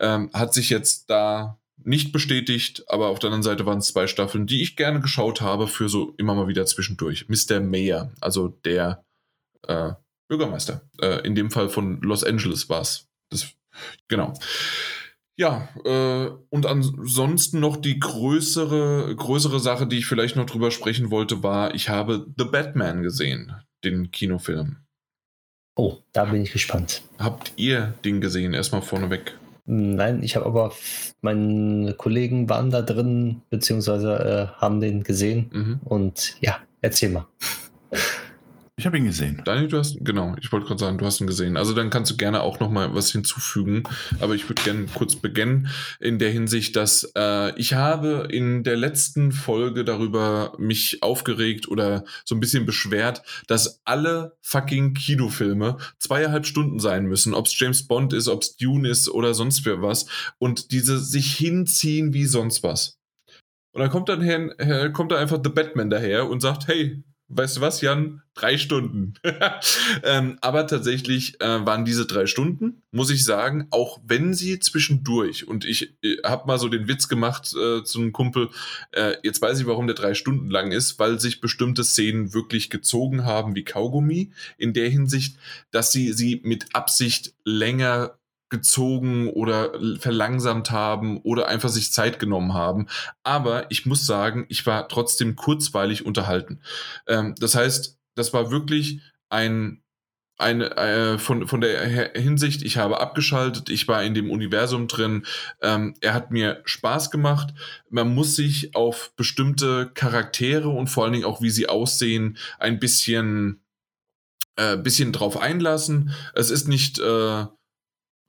Ähm, hat sich jetzt da nicht bestätigt, aber auf der anderen Seite waren es zwei Staffeln, die ich gerne geschaut habe für so immer mal wieder zwischendurch. Mr. Mayor, also der äh, Bürgermeister. Äh, in dem Fall von Los Angeles war es. Genau. Ja, äh, und ansonsten noch die größere, größere Sache, die ich vielleicht noch drüber sprechen wollte, war, ich habe The Batman gesehen, den Kinofilm. Oh, da bin ich gespannt. Habt ihr den gesehen? Erstmal vorneweg. Nein, ich habe aber, meine Kollegen waren da drin, beziehungsweise äh, haben den gesehen. Mhm. Und ja, erzähl mal. Ich habe ihn gesehen. Daniel, du hast, genau, ich wollte gerade sagen, du hast ihn gesehen. Also dann kannst du gerne auch noch mal was hinzufügen. Aber ich würde gerne kurz beginnen in der Hinsicht, dass äh, ich habe in der letzten Folge darüber mich aufgeregt oder so ein bisschen beschwert, dass alle fucking Kinofilme zweieinhalb Stunden sein müssen. Ob es James Bond ist, ob es Dune ist oder sonst wer was. Und diese sich hinziehen wie sonst was. Und dann kommt dann her, kommt da einfach The Batman daher und sagt, hey, weißt du was, Jan? Drei Stunden. ähm, aber tatsächlich äh, waren diese drei Stunden, muss ich sagen, auch wenn sie zwischendurch, und ich äh, habe mal so den Witz gemacht äh, zu einem Kumpel, äh, jetzt weiß ich, warum der drei Stunden lang ist, weil sich bestimmte Szenen wirklich gezogen haben wie Kaugummi, in der Hinsicht, dass sie sie mit Absicht länger gezogen oder verlangsamt haben oder einfach sich Zeit genommen haben. Aber ich muss sagen, ich war trotzdem kurzweilig unterhalten. Ähm, das heißt, das war wirklich ein eine, äh, von, von der Hinsicht, ich habe abgeschaltet, ich war in dem Universum drin, ähm, er hat mir Spaß gemacht. Man muss sich auf bestimmte Charaktere und vor allen Dingen auch, wie sie aussehen, ein bisschen, äh, bisschen drauf einlassen. Es ist nicht äh,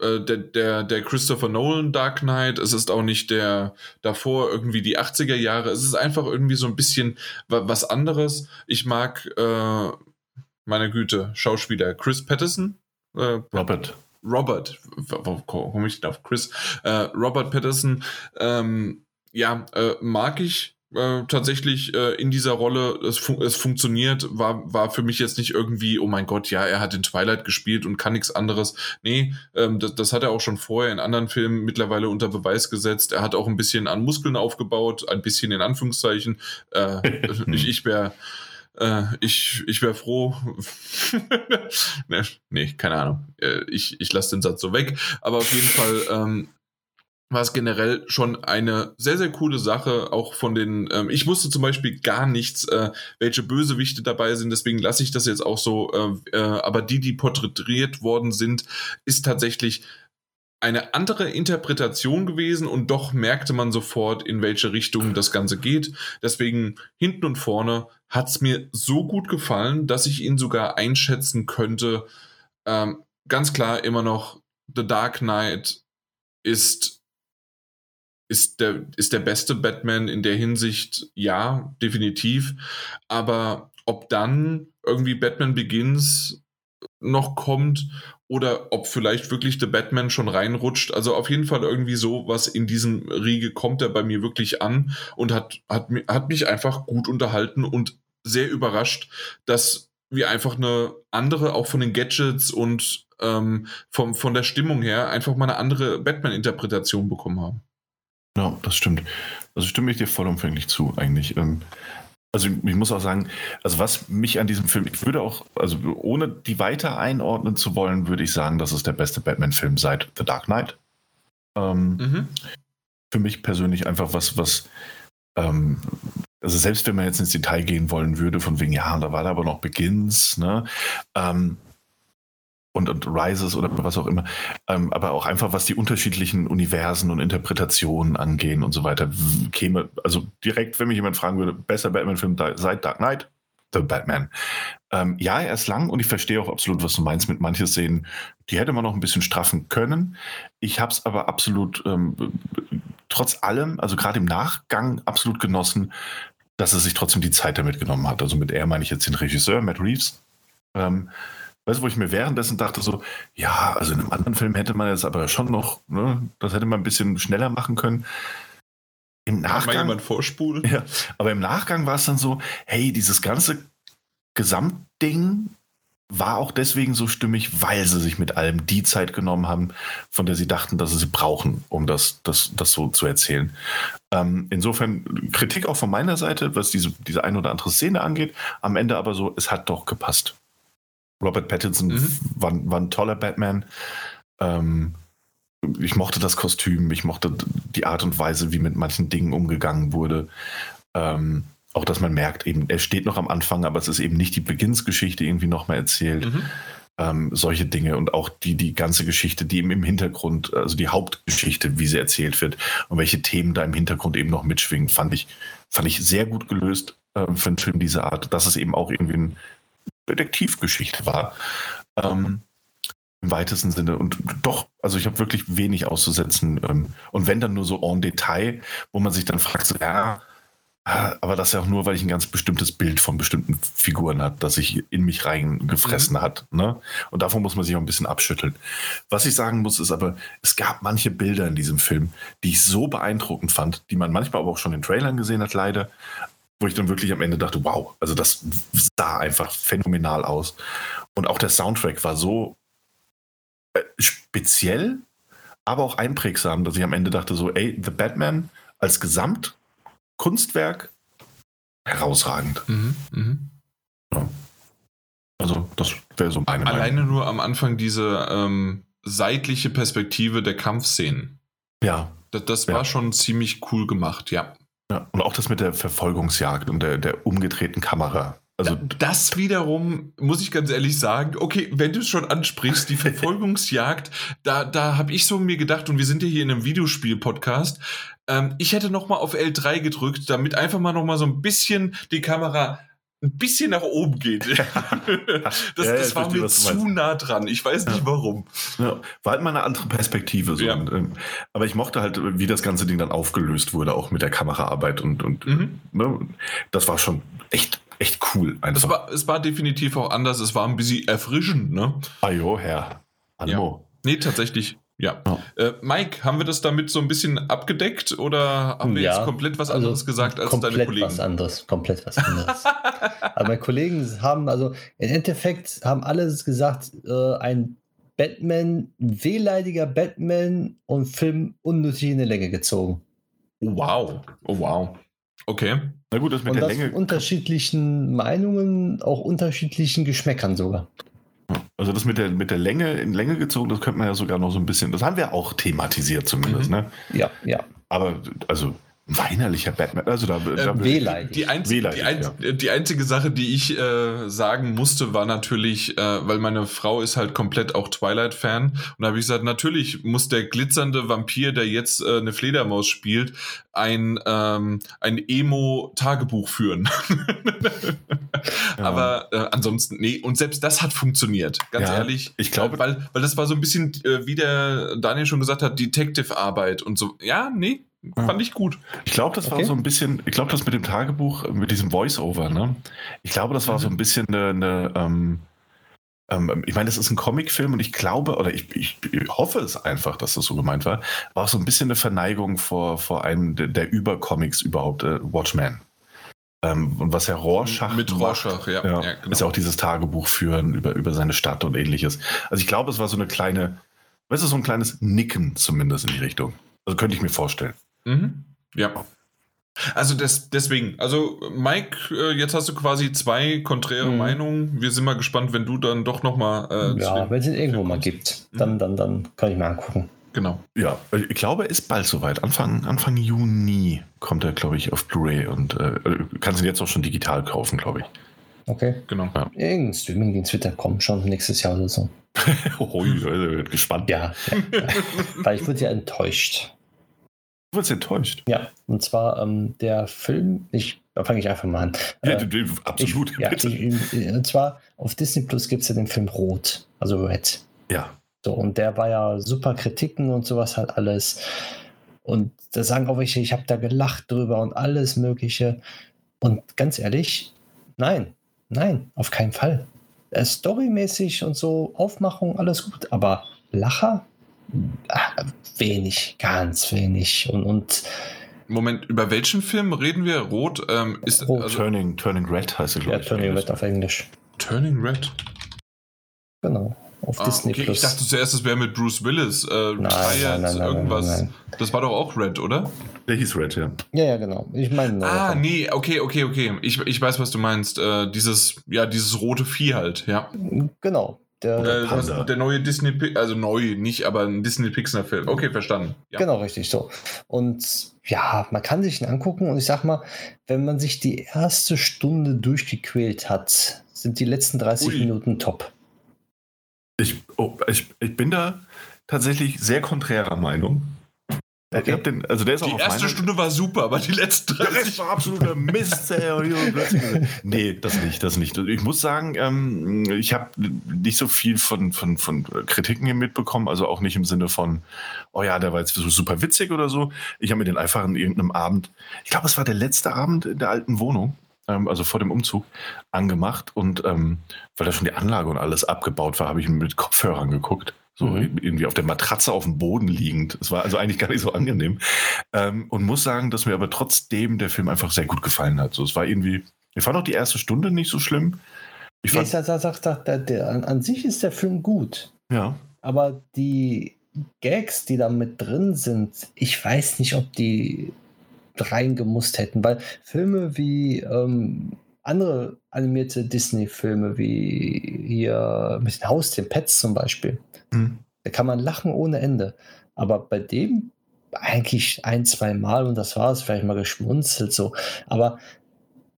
äh, der, der, der Christopher Nolan Dark Knight, es ist auch nicht der davor irgendwie die 80er Jahre, es ist einfach irgendwie so ein bisschen was anderes. Ich mag, äh, meine Güte, Schauspieler Chris Patterson. Äh, Robert. Robert, wo komme ich denn auf Chris? Äh, Robert Patterson, ähm, ja, äh, mag ich äh, tatsächlich äh, in dieser Rolle, es, fun es funktioniert, war, war für mich jetzt nicht irgendwie, oh mein Gott, ja, er hat in Twilight gespielt und kann nichts anderes. Nee, ähm, das, das hat er auch schon vorher in anderen Filmen mittlerweile unter Beweis gesetzt. Er hat auch ein bisschen an Muskeln aufgebaut, ein bisschen in Anführungszeichen. Äh, ich ich wäre äh, ich ich wäre froh. nee, nee, keine Ahnung. Äh, ich, ich lasse den Satz so weg. Aber auf jeden Fall ähm, war es generell schon eine sehr, sehr coole Sache, auch von den, ähm, ich wusste zum Beispiel gar nichts, äh, welche Bösewichte dabei sind, deswegen lasse ich das jetzt auch so, äh, äh, aber die, die porträtiert worden sind, ist tatsächlich eine andere Interpretation gewesen und doch merkte man sofort, in welche Richtung das Ganze geht. Deswegen hinten und vorne hat es mir so gut gefallen, dass ich ihn sogar einschätzen könnte. Ähm, ganz klar immer noch, The Dark Knight ist ist der, ist der beste Batman in der Hinsicht, ja, definitiv. Aber ob dann irgendwie Batman Begins noch kommt oder ob vielleicht wirklich der Batman schon reinrutscht. Also auf jeden Fall irgendwie so, was in diesem Riege kommt er bei mir wirklich an und hat, hat, hat mich einfach gut unterhalten und sehr überrascht, dass wir einfach eine andere, auch von den Gadgets und ähm, vom, von der Stimmung her, einfach mal eine andere Batman-Interpretation bekommen haben. Ja, das stimmt. Also stimme ich dir vollumfänglich zu, eigentlich. Ähm, also ich muss auch sagen, also was mich an diesem Film, ich würde auch, also ohne die weiter einordnen zu wollen, würde ich sagen, das ist der beste Batman-Film seit The Dark Knight. Ähm, mhm. Für mich persönlich einfach was, was, ähm, also selbst wenn man jetzt ins Detail gehen wollen würde, von wegen, ja, da war da aber noch Begins, ne? Ähm, und, und Rises oder was auch immer, ähm, aber auch einfach, was die unterschiedlichen Universen und Interpretationen angehen und so weiter, käme, also direkt, wenn mich jemand fragen würde, besser Batman-Film seit Dark Knight, The Batman. Ähm, ja, er ist lang und ich verstehe auch absolut, was du meinst mit manchen Szenen. Die hätte man noch ein bisschen straffen können. Ich habe es aber absolut, ähm, trotz allem, also gerade im Nachgang, absolut genossen, dass er sich trotzdem die Zeit damit genommen hat. Also mit er meine ich jetzt den Regisseur, Matt Reeves. Ähm, Weißt du, wo ich mir währenddessen dachte, so, ja, also in einem anderen Film hätte man jetzt aber schon noch, ne, das hätte man ein bisschen schneller machen können. Im Nachgang. Mal jemand vorspulen? Ja, aber im Nachgang war es dann so, hey, dieses ganze Gesamtding war auch deswegen so stimmig, weil sie sich mit allem die Zeit genommen haben, von der sie dachten, dass sie sie brauchen, um das, das, das so zu erzählen. Ähm, insofern Kritik auch von meiner Seite, was diese, diese ein oder andere Szene angeht. Am Ende aber so, es hat doch gepasst. Robert Pattinson mhm. war, war, ein toller Batman. Ähm, ich mochte das Kostüm, ich mochte die Art und Weise, wie mit manchen Dingen umgegangen wurde. Ähm, auch, dass man merkt, eben, er steht noch am Anfang, aber es ist eben nicht die Beginnsgeschichte irgendwie nochmal erzählt. Mhm. Ähm, solche Dinge und auch die, die ganze Geschichte, die eben im Hintergrund, also die Hauptgeschichte, wie sie erzählt wird und welche Themen da im Hintergrund eben noch mitschwingen, fand ich, fand ich sehr gut gelöst äh, für einen Film dieser Art, dass es eben auch irgendwie ein Detektivgeschichte war. Ähm, Im weitesten Sinne. Und doch, also ich habe wirklich wenig auszusetzen. Ähm, und wenn dann nur so en Detail, wo man sich dann fragt, so, ja, aber das ja auch nur, weil ich ein ganz bestimmtes Bild von bestimmten Figuren hat, das sich in mich reingefressen mhm. hat. Ne? Und davon muss man sich auch ein bisschen abschütteln. Was ich sagen muss, ist aber, es gab manche Bilder in diesem Film, die ich so beeindruckend fand, die man manchmal aber auch schon in Trailern gesehen hat, leider, wo ich dann wirklich am Ende dachte, wow, also das sah einfach phänomenal aus. Und auch der Soundtrack war so äh, speziell, aber auch einprägsam, dass ich am Ende dachte so, ey, The Batman als Gesamtkunstwerk herausragend. Mhm, mh. ja. Also das wäre so meine Alleine Meinung. nur am Anfang diese ähm, seitliche Perspektive der Kampfszenen. Ja. Das, das war ja. schon ziemlich cool gemacht, ja. Ja, und auch das mit der Verfolgungsjagd und der, der umgedrehten Kamera. Also das wiederum, muss ich ganz ehrlich sagen, okay, wenn du es schon ansprichst, die Verfolgungsjagd, da, da habe ich so mir gedacht, und wir sind ja hier in einem Videospiel-Podcast, ähm, ich hätte noch mal auf L3 gedrückt, damit einfach mal noch mal so ein bisschen die Kamera ein bisschen nach oben geht. das, ja, das war mir zu nah dran. Ich weiß nicht ja. warum. Ja, war halt mal eine andere Perspektive. So. Und, ähm, aber ich mochte halt, wie das ganze Ding dann aufgelöst wurde, auch mit der Kameraarbeit und, und mhm. ne, das war schon echt, echt cool. Einfach. Es, war, es war definitiv auch anders. Es war ein bisschen erfrischend. Ne? Ah jo, Herr. Anmo. Nee, tatsächlich. Ja. Oh. Äh, Mike, haben wir das damit so ein bisschen abgedeckt oder haben wir ja, jetzt komplett was anderes also gesagt als deine Kollegen? was anderes, komplett was anderes. Aber meine Kollegen haben, also im Endeffekt haben alle gesagt, äh, ein Batman, wehleidiger Batman und Film unnötig in die Länge gezogen. Oh, wow. Oh, wow. Okay. Na gut, das mit und der das Länge. unterschiedlichen Meinungen, auch unterschiedlichen Geschmäckern sogar. Also das mit der, mit der Länge in Länge gezogen, das könnte man ja sogar noch so ein bisschen, das haben wir auch thematisiert zumindest, mhm. ne? Ja, ja. Aber also weinerlicher Batman, also da, äh, da wehleidig. Die, einzige, wehleidig, die, ein, ja. die, einzige Sache, die ich äh, sagen musste, war natürlich, äh, weil meine Frau ist halt komplett auch Twilight-Fan und da habe ich gesagt, natürlich muss der glitzernde Vampir, der jetzt äh, eine Fledermaus spielt, ein, ähm, ein Emo-Tagebuch führen. ja. Aber äh, ansonsten, nee, und selbst das hat funktioniert, ganz ja, ehrlich. Ich glaube, weil, weil das war so ein bisschen, äh, wie der Daniel schon gesagt hat, Detective-Arbeit und so. Ja, nee, Fand ich gut. Ich glaube, das okay. war so ein bisschen, ich glaube, das mit dem Tagebuch, mit diesem Voice-Over, ne? Ich glaube, das war mhm. so ein bisschen eine, eine ähm, ähm, ich meine, das ist ein Comicfilm und ich glaube, oder ich, ich, ich, hoffe es einfach, dass das so gemeint war, war auch so ein bisschen eine Verneigung vor, vor einem der, der Übercomics überhaupt, äh, Watchmen. Ähm, und was Herr Rorschach mit Rorschach, ja, ja, ja genau. ist ja auch dieses Tagebuch führen über, über seine Stadt und ähnliches. Also ich glaube, es war so eine kleine, weißt du, so ein kleines Nicken zumindest in die Richtung. Also könnte ich mir vorstellen. Mhm. Ja. Also des, deswegen, also Mike, äh, jetzt hast du quasi zwei konträre mhm. Meinungen. Wir sind mal gespannt, wenn du dann doch nochmal. Äh, ja, wenn es ihn irgendwo mal gibt, dann, mhm. dann, dann kann ich mal angucken. Genau. Ja, ich glaube, er ist bald soweit. Anfang, Anfang Juni kommt er, glaube ich, auf Blu-ray und äh, kannst ihn jetzt auch schon digital kaufen, glaube ich. Okay. Genau. Ja. Irgendein Streaming-Dienst wird da kommen, schon nächstes Jahr oder so. Hui, wird gespannt. Ja, ja. weil ich wurde ja enttäuscht. Du wurdest enttäuscht. Ja, und zwar ähm, der Film, ich, fange ich einfach mal an. Ja, äh, absolut. Ich, ja, ich, und zwar auf Disney Plus gibt es ja den Film Rot, also Red. Ja. So, und der war ja super Kritiken und sowas halt alles. Und da sagen auch welche, ich habe da gelacht drüber und alles Mögliche. Und ganz ehrlich, nein, nein, auf keinen Fall. Äh, storymäßig und so, Aufmachung, alles gut, aber Lacher, Ach, wenig, ganz wenig. Und, und Moment, über welchen Film reden wir? Rot ähm, ist Rot. Also, Turning, Turning Red heißt er, glaube ja, ich. Turning Red auf Englisch. Turning Red? Genau, auf ah, Disney okay. Plus. Ich dachte zuerst, es wäre mit Bruce Willis. Äh, nein, nein, nein, irgendwas. Nein, nein, Das war doch auch Red, oder? Der hieß Red, ja. Ja, ja, genau. Ich meine. Ah, nee, okay, okay, okay. Ich, ich weiß, was du meinst. Äh, dieses, ja, dieses rote Vieh halt, ja. Genau. Der, äh, der neue Disney, also neu, nicht, aber ein Disney Pixar Film. Okay, verstanden. Ja. Genau, richtig so. Und ja, man kann sich ihn angucken und ich sag mal, wenn man sich die erste Stunde durchgequält hat, sind die letzten 30 Ui. Minuten top. Ich, oh, ich, ich bin da tatsächlich sehr konträrer Meinung. Okay. Den, also der ist die auch erste Stunde war super, aber die letzten 30 Der Rest war absoluter Mist. nee, das nicht, das nicht. Ich muss sagen, ähm, ich habe nicht so viel von, von, von Kritiken hier mitbekommen, also auch nicht im Sinne von, oh ja, der war jetzt super witzig oder so. Ich habe mir den einfach an irgendeinem Abend, ich glaube, es war der letzte Abend in der alten Wohnung, ähm, also vor dem Umzug, angemacht und ähm, weil da schon die Anlage und alles abgebaut war, habe ich ihn mit Kopfhörern geguckt. So mhm. irgendwie auf der Matratze auf dem Boden liegend. Es war also eigentlich gar nicht so angenehm. Ähm, und muss sagen, dass mir aber trotzdem der Film einfach sehr gut gefallen hat. So, es war irgendwie, ich fand auch die erste Stunde nicht so schlimm. Ich fand, ja, sag, sag, sag, der, der, an, an sich ist der Film gut. Ja. Aber die Gags, die da mit drin sind, ich weiß nicht, ob die reingemusst hätten, weil Filme wie ähm, andere animierte Disney-Filme, wie hier mit den Haustieren, Pets zum Beispiel, Mhm. Da kann man lachen ohne Ende. Aber bei dem eigentlich ein, zwei Mal und das war es, vielleicht mal geschmunzelt so. Aber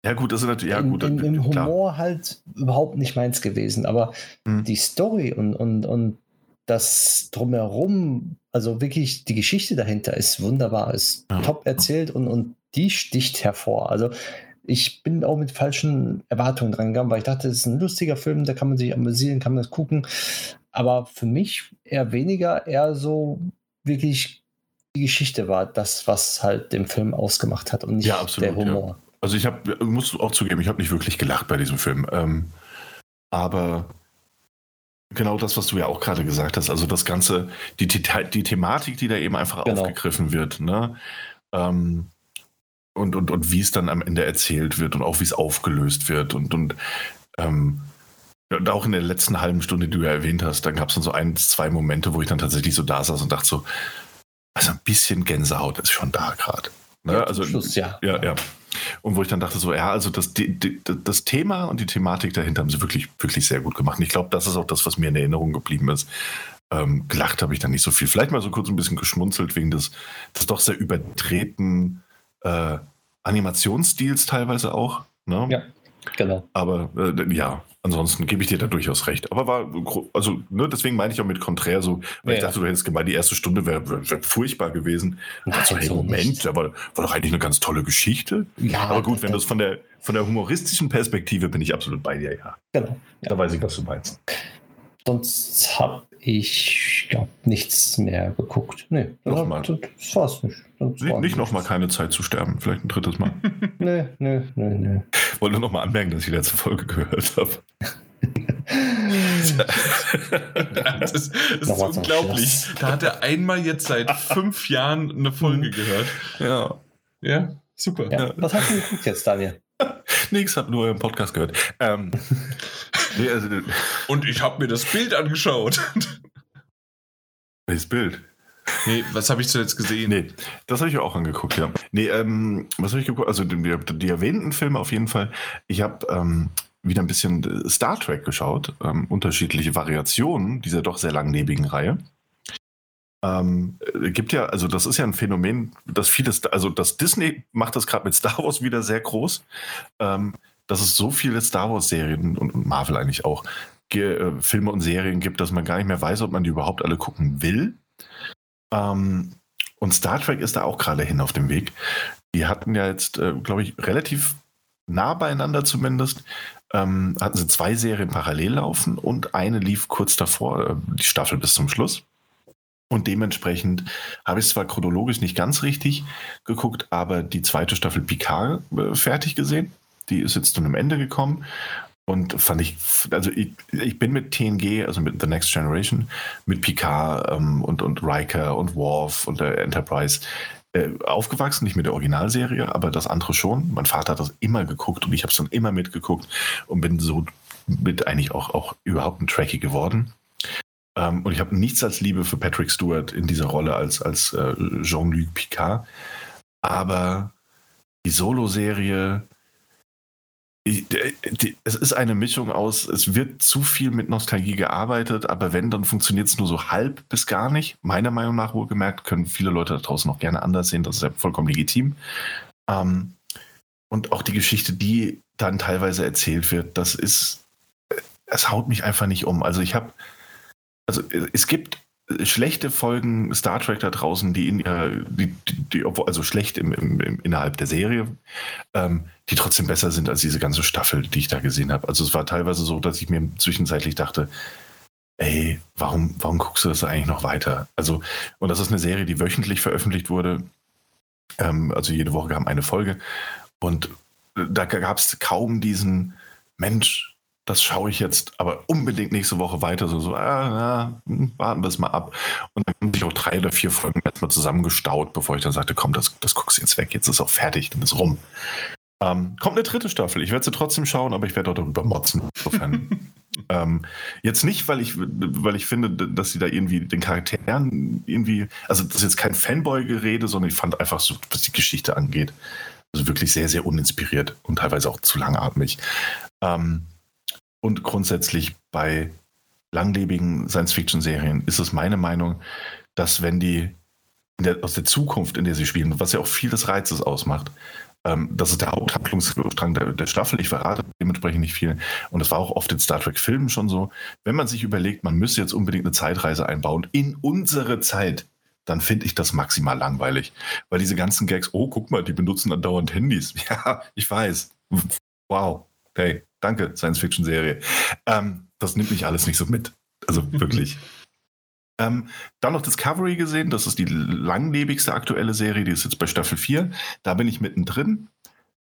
ja, gut, das ist natürlich, ja, gut. Im, im Humor klar. halt überhaupt nicht meins gewesen. Aber mhm. die Story und, und, und das drumherum, also wirklich die Geschichte dahinter ist wunderbar, ist ja. top erzählt und, und die sticht hervor. Also ich bin auch mit falschen Erwartungen dran gegangen, weil ich dachte, es ist ein lustiger Film, da kann man sich amüsieren, kann man das gucken. Aber für mich eher weniger, eher so wirklich die Geschichte war das, was halt den Film ausgemacht hat und nicht ja, absolut, der Humor. Ja. Also ich habe, muss auch zugeben, ich habe nicht wirklich gelacht bei diesem Film. Ähm, aber genau das, was du ja auch gerade gesagt hast, also das Ganze, die, die, die Thematik, die da eben einfach genau. aufgegriffen wird, ne? Ähm, und, und, und wie es dann am Ende erzählt wird und auch wie es aufgelöst wird und, und ähm, und auch in der letzten halben Stunde, die du ja erwähnt hast, dann gab es dann so ein, zwei Momente, wo ich dann tatsächlich so da saß und dachte so, also ein bisschen Gänsehaut ist schon da gerade. Ne? Ja, also, Schluss, ja. ja. Ja, Und wo ich dann dachte so, ja, also das, die, die, das Thema und die Thematik dahinter haben sie wirklich, wirklich sehr gut gemacht. Und ich glaube, das ist auch das, was mir in Erinnerung geblieben ist. Ähm, gelacht habe ich dann nicht so viel. Vielleicht mal so kurz ein bisschen geschmunzelt wegen des, des doch sehr übertreten äh, Animationsstils teilweise auch. Ne? Ja, genau. Aber äh, ja, Ansonsten gebe ich dir da durchaus recht. Aber war, also, ne, deswegen meine ich auch mit konträr so, weil ja, ich dachte, du hättest gemeint, die erste Stunde wäre wär, wär furchtbar gewesen. Und dachte so, hey, Moment, da war, war doch eigentlich eine ganz tolle Geschichte. Ja, aber gut, wenn du es von der, von der humoristischen Perspektive bin ich absolut bei dir, ja. Genau. Ja. Da weiß ich, was du meinst. Sonst habe ich habe nichts mehr geguckt. Nee, nochmal. Das, das war's nicht. Das war nicht nochmal keine Zeit zu sterben, vielleicht ein drittes Mal. nee, nee, nee, nee. Wollte nochmal anmerken, dass ich die letzte Folge gehört habe. das, das ist unglaublich. Da hat er einmal jetzt seit fünf Jahren eine Folge gehört. Ja. Ja, super. Ja, was hast du geguckt jetzt, Daniel? Nix, hab nur im Podcast gehört. Ähm, nee, also, Und ich habe mir das Bild angeschaut. Welches Bild? Nee, was habe ich zuletzt gesehen? Nee, das habe ich auch angeguckt, ja. Nee, ähm, was habe ich geguckt? Also die, die, erwähnten Filme auf jeden Fall. Ich habe ähm, wieder ein bisschen Star Trek geschaut, ähm, unterschiedliche Variationen dieser doch sehr langlebigen Reihe. Ähm, gibt ja, also das ist ja ein Phänomen, dass vieles, also das Disney macht das gerade mit Star Wars wieder sehr groß, ähm, dass es so viele Star Wars-Serien und, Marvel eigentlich auch äh, Filme und Serien gibt, dass man gar nicht mehr weiß, ob man die überhaupt alle gucken will. Ähm, und Star Trek ist da auch gerade hin auf dem Weg. Die hatten ja jetzt, äh, glaube ich, relativ nah beieinander zumindest, ähm, hatten sie zwei Serien parallel laufen und eine lief kurz davor, äh, die Staffel bis zum Schluss. Und dementsprechend habe ich zwar chronologisch nicht ganz richtig geguckt, aber die zweite Staffel Picard äh, fertig gesehen. Die ist jetzt zu einem Ende gekommen. Und fand ich, also ich, ich bin mit TNG, also mit The Next Generation, mit Picard ähm, und, und Riker und Worf und der Enterprise äh, aufgewachsen, nicht mit der Originalserie, aber das andere schon. Mein Vater hat das immer geguckt und ich habe es dann immer mitgeguckt und bin so mit eigentlich auch, auch überhaupt ein Trekkie geworden. Ähm, und ich habe nichts als Liebe für Patrick Stewart in dieser Rolle als, als äh, Jean-Luc Picard. Aber die Solo-Serie, es ist eine Mischung aus, es wird zu viel mit Nostalgie gearbeitet, aber wenn, dann funktioniert es nur so halb bis gar nicht. Meiner Meinung nach wohlgemerkt, können viele Leute da draußen auch gerne anders sehen, das ist ja vollkommen legitim. Ähm, und auch die Geschichte, die dann teilweise erzählt wird, das ist, es haut mich einfach nicht um. Also ich habe also es gibt schlechte Folgen Star Trek da draußen, die in die, die, die also schlecht im, im, im, innerhalb der Serie, ähm, die trotzdem besser sind als diese ganze Staffel, die ich da gesehen habe. Also es war teilweise so, dass ich mir zwischenzeitlich dachte, ey, warum, warum guckst du das eigentlich noch weiter? Also, und das ist eine Serie, die wöchentlich veröffentlicht wurde. Ähm, also jede Woche kam eine Folge. Und da gab es kaum diesen Mensch, das schaue ich jetzt aber unbedingt nächste Woche weiter. So, so ah, na, warten wir es mal ab. Und dann haben sich auch drei oder vier Folgen erstmal zusammengestaut, bevor ich dann sagte, komm, das, das guckst du jetzt weg, jetzt ist auch fertig, dann ist rum. Ähm, kommt eine dritte Staffel. Ich werde sie trotzdem schauen, aber ich werde auch darüber motzen. Insofern. ähm, jetzt nicht, weil ich, weil ich finde, dass sie da irgendwie den Charakteren irgendwie, also das ist jetzt kein Fanboy-Gerede, sondern ich fand einfach so, was die Geschichte angeht, also wirklich sehr, sehr uninspiriert und teilweise auch zu langatmig. Ähm, und grundsätzlich bei langlebigen Science-Fiction-Serien ist es meine Meinung, dass wenn die der, aus der Zukunft, in der sie spielen, was ja auch viel des Reizes ausmacht, ähm, das ist der Haupthandlungsstrang der, der, Staffel. Ich verrate dementsprechend nicht viel. Und das war auch oft in Star Trek-Filmen schon so. Wenn man sich überlegt, man müsse jetzt unbedingt eine Zeitreise einbauen in unsere Zeit, dann finde ich das maximal langweilig. Weil diese ganzen Gags, oh, guck mal, die benutzen andauernd Handys. Ja, ich weiß. Wow. Hey, danke, Science-Fiction-Serie. Ähm, das nimmt mich alles nicht so mit. Also wirklich. Ähm, dann noch Discovery gesehen, das ist die langlebigste aktuelle Serie, die ist jetzt bei Staffel 4. Da bin ich mittendrin.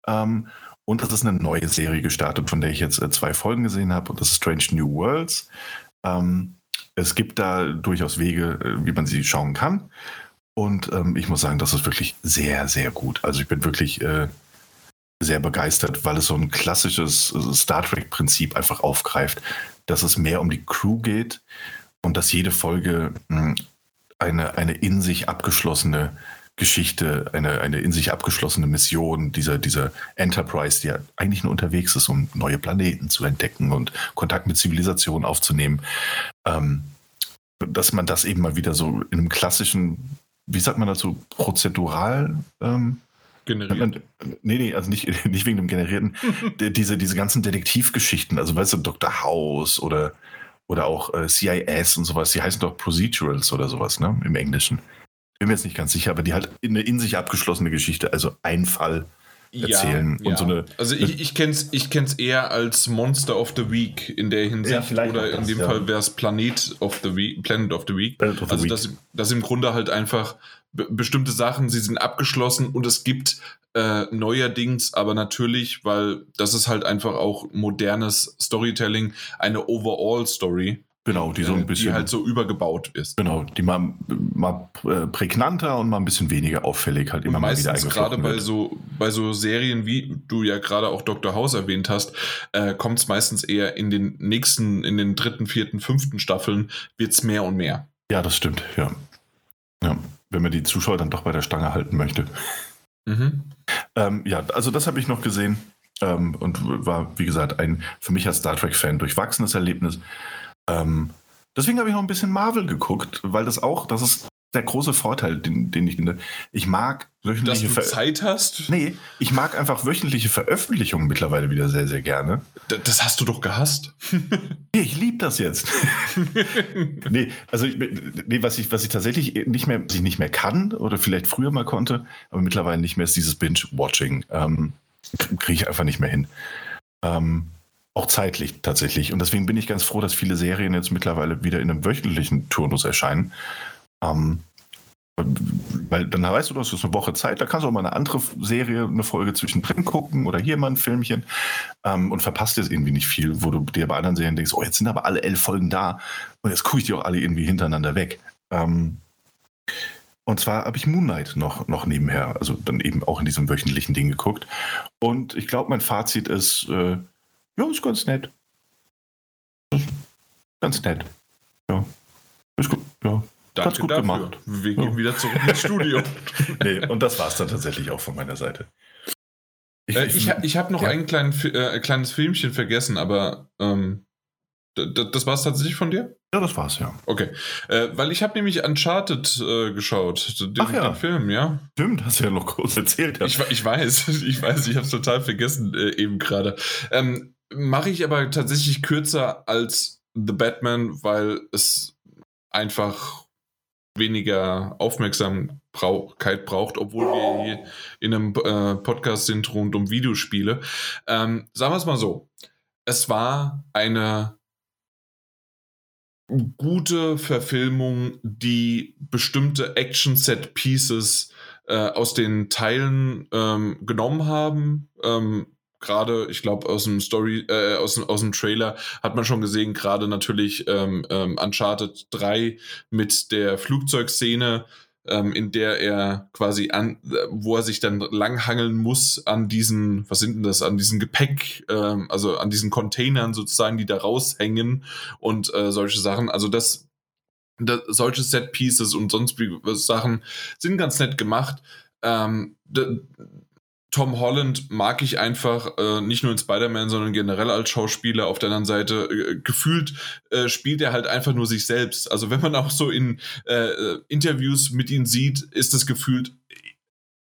Ähm, und das ist eine neue Serie gestartet, von der ich jetzt äh, zwei Folgen gesehen habe, und das ist Strange New Worlds. Ähm, es gibt da durchaus Wege, äh, wie man sie schauen kann. Und ähm, ich muss sagen, das ist wirklich sehr, sehr gut. Also ich bin wirklich äh, sehr begeistert, weil es so ein klassisches Star Trek-Prinzip einfach aufgreift, dass es mehr um die Crew geht und dass jede Folge hm, eine, eine in sich abgeschlossene Geschichte, eine, eine in sich abgeschlossene Mission dieser, dieser Enterprise, die ja eigentlich nur unterwegs ist, um neue Planeten zu entdecken und Kontakt mit Zivilisation aufzunehmen, ähm, dass man das eben mal wieder so in einem klassischen, wie sagt man dazu, prozedural ähm, generiert. Nee, nee, also nicht, nicht wegen dem generierten. diese, diese ganzen Detektivgeschichten, also weißt du, Dr. House oder, oder auch äh, CIS und sowas, die heißen doch Procedurals oder sowas, ne? Im Englischen. Bin mir jetzt nicht ganz sicher, aber die halt eine in sich abgeschlossene Geschichte, also ein Fall erzählen. Ja, ja. So eine, also ich, ich kenne es ich kenn's eher als Monster of the Week in der Hinsicht. Ja, oder in das, dem Fall wäre es Planet of the Week, Planet of the Week. Of the also Week. Das, das im Grunde halt einfach bestimmte Sachen, sie sind abgeschlossen und es gibt äh, neuerdings, aber natürlich, weil das ist halt einfach auch modernes Storytelling, eine Overall-Story. Genau, die so ein bisschen. Die halt so übergebaut ist. Genau, die mal, mal äh, prägnanter und mal ein bisschen weniger auffällig halt immer mal wieder gerade bei so, bei so Serien, wie du ja gerade auch Dr. House erwähnt hast, äh, kommt es meistens eher in den nächsten, in den dritten, vierten, fünften Staffeln, wird es mehr und mehr. Ja, das stimmt, ja. Ja, wenn man die Zuschauer dann doch bei der Stange halten möchte. Mhm. Ähm, ja, also das habe ich noch gesehen ähm, und war, wie gesagt, ein für mich als Star Trek-Fan durchwachsenes Erlebnis. Ähm, deswegen habe ich noch ein bisschen Marvel geguckt, weil das auch, das ist der große Vorteil, den, den ich finde. Ich mag Dass du Zeit hast? Nee, ich mag einfach wöchentliche Veröffentlichungen mittlerweile wieder sehr, sehr gerne. D das hast du doch gehasst. nee, ich liebe das jetzt. nee, also nee, was ich, was ich tatsächlich nicht mehr, was ich nicht mehr kann oder vielleicht früher mal konnte, aber mittlerweile nicht mehr ist dieses Binge-Watching. Ähm, Kriege ich einfach nicht mehr hin. Ähm, auch zeitlich tatsächlich. Und deswegen bin ich ganz froh, dass viele Serien jetzt mittlerweile wieder in einem wöchentlichen Turnus erscheinen. Ähm, weil dann weißt du, du hast eine Woche Zeit, da kannst du auch mal eine andere Serie, eine Folge zwischendrin gucken oder hier mal ein Filmchen ähm, und verpasst jetzt irgendwie nicht viel, wo du dir bei anderen Serien denkst, oh, jetzt sind aber alle elf Folgen da und jetzt gucke ich die auch alle irgendwie hintereinander weg. Ähm, und zwar habe ich Moon Knight noch, noch nebenher, also dann eben auch in diesem wöchentlichen Ding geguckt. Und ich glaube, mein Fazit ist, äh, ja, ist ganz nett. Ganz nett. Ja. Ist gut, ja. Danke ganz gut dafür. gemacht. Wir gehen ja. wieder zurück ins Studio. nee, und das war es dann tatsächlich auch von meiner Seite. Ich, äh, ich, ich habe noch ja. ein klein, äh, kleines Filmchen vergessen, aber ähm, das war es tatsächlich von dir? Ja, das war's, ja. Okay. Äh, weil ich habe nämlich Uncharted äh, geschaut, den, Ach ja. den Film, ja. Stimmt, hast du ja noch kurz erzählt. Ja. Ich, ich weiß, ich weiß, ich habe es total vergessen äh, eben gerade. Ähm, Mache ich aber tatsächlich kürzer als The Batman, weil es einfach weniger Aufmerksamkeit braucht, obwohl wir hier in einem äh, Podcast sind rund um Videospiele. Ähm, sagen wir es mal so. Es war eine gute Verfilmung, die bestimmte Action-Set-Pieces äh, aus den Teilen ähm, genommen haben. Ähm, gerade, ich glaube, aus dem Story, äh, aus, aus dem Trailer hat man schon gesehen, gerade natürlich ähm, ähm, Uncharted 3 mit der Flugzeugszene, ähm, in der er quasi an, wo er sich dann langhangeln muss an diesen, was sind denn das, an diesen Gepäck, ähm, also an diesen Containern sozusagen, die da raushängen und äh, solche Sachen. Also das, das solche Set Pieces und sonst Sachen sind ganz nett gemacht. Ähm, Tom Holland mag ich einfach äh, nicht nur in Spider-Man, sondern generell als Schauspieler. Auf der anderen Seite äh, gefühlt äh, spielt er halt einfach nur sich selbst. Also wenn man auch so in äh, Interviews mit ihm sieht, ist es gefühlt,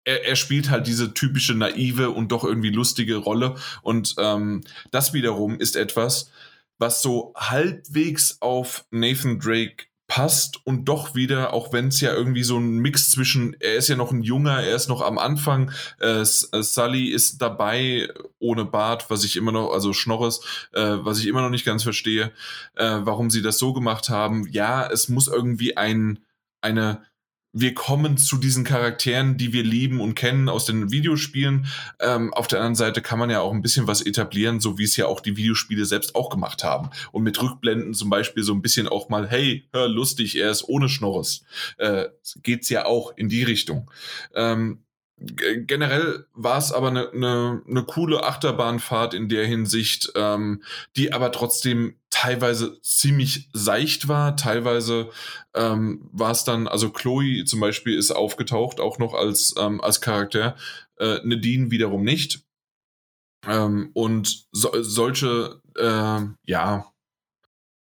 er, er, spielt halt diese typische naive und doch irgendwie lustige Rolle. Und ähm, das wiederum ist etwas, was so halbwegs auf Nathan Drake passt und doch wieder, auch wenn es ja irgendwie so ein Mix zwischen, er ist ja noch ein Junger, er ist noch am Anfang, äh, äh, Sully ist dabei ohne Bart, was ich immer noch, also Schnorres, äh, was ich immer noch nicht ganz verstehe, äh, warum sie das so gemacht haben. Ja, es muss irgendwie ein, eine wir kommen zu diesen Charakteren, die wir lieben und kennen aus den Videospielen. Ähm, auf der anderen Seite kann man ja auch ein bisschen was etablieren, so wie es ja auch die Videospiele selbst auch gemacht haben. Und mit Rückblenden zum Beispiel so ein bisschen auch mal, hey, hör lustig, er ist ohne Schnorres. Äh, geht's ja auch in die Richtung. Ähm, generell war es aber eine ne, ne coole Achterbahnfahrt in der Hinsicht, ähm, die aber trotzdem teilweise ziemlich seicht war. Teilweise ähm, war es dann, also Chloe zum Beispiel ist aufgetaucht, auch noch als, ähm, als Charakter, äh, Nadine wiederum nicht. Ähm, und so, solche, äh, ja,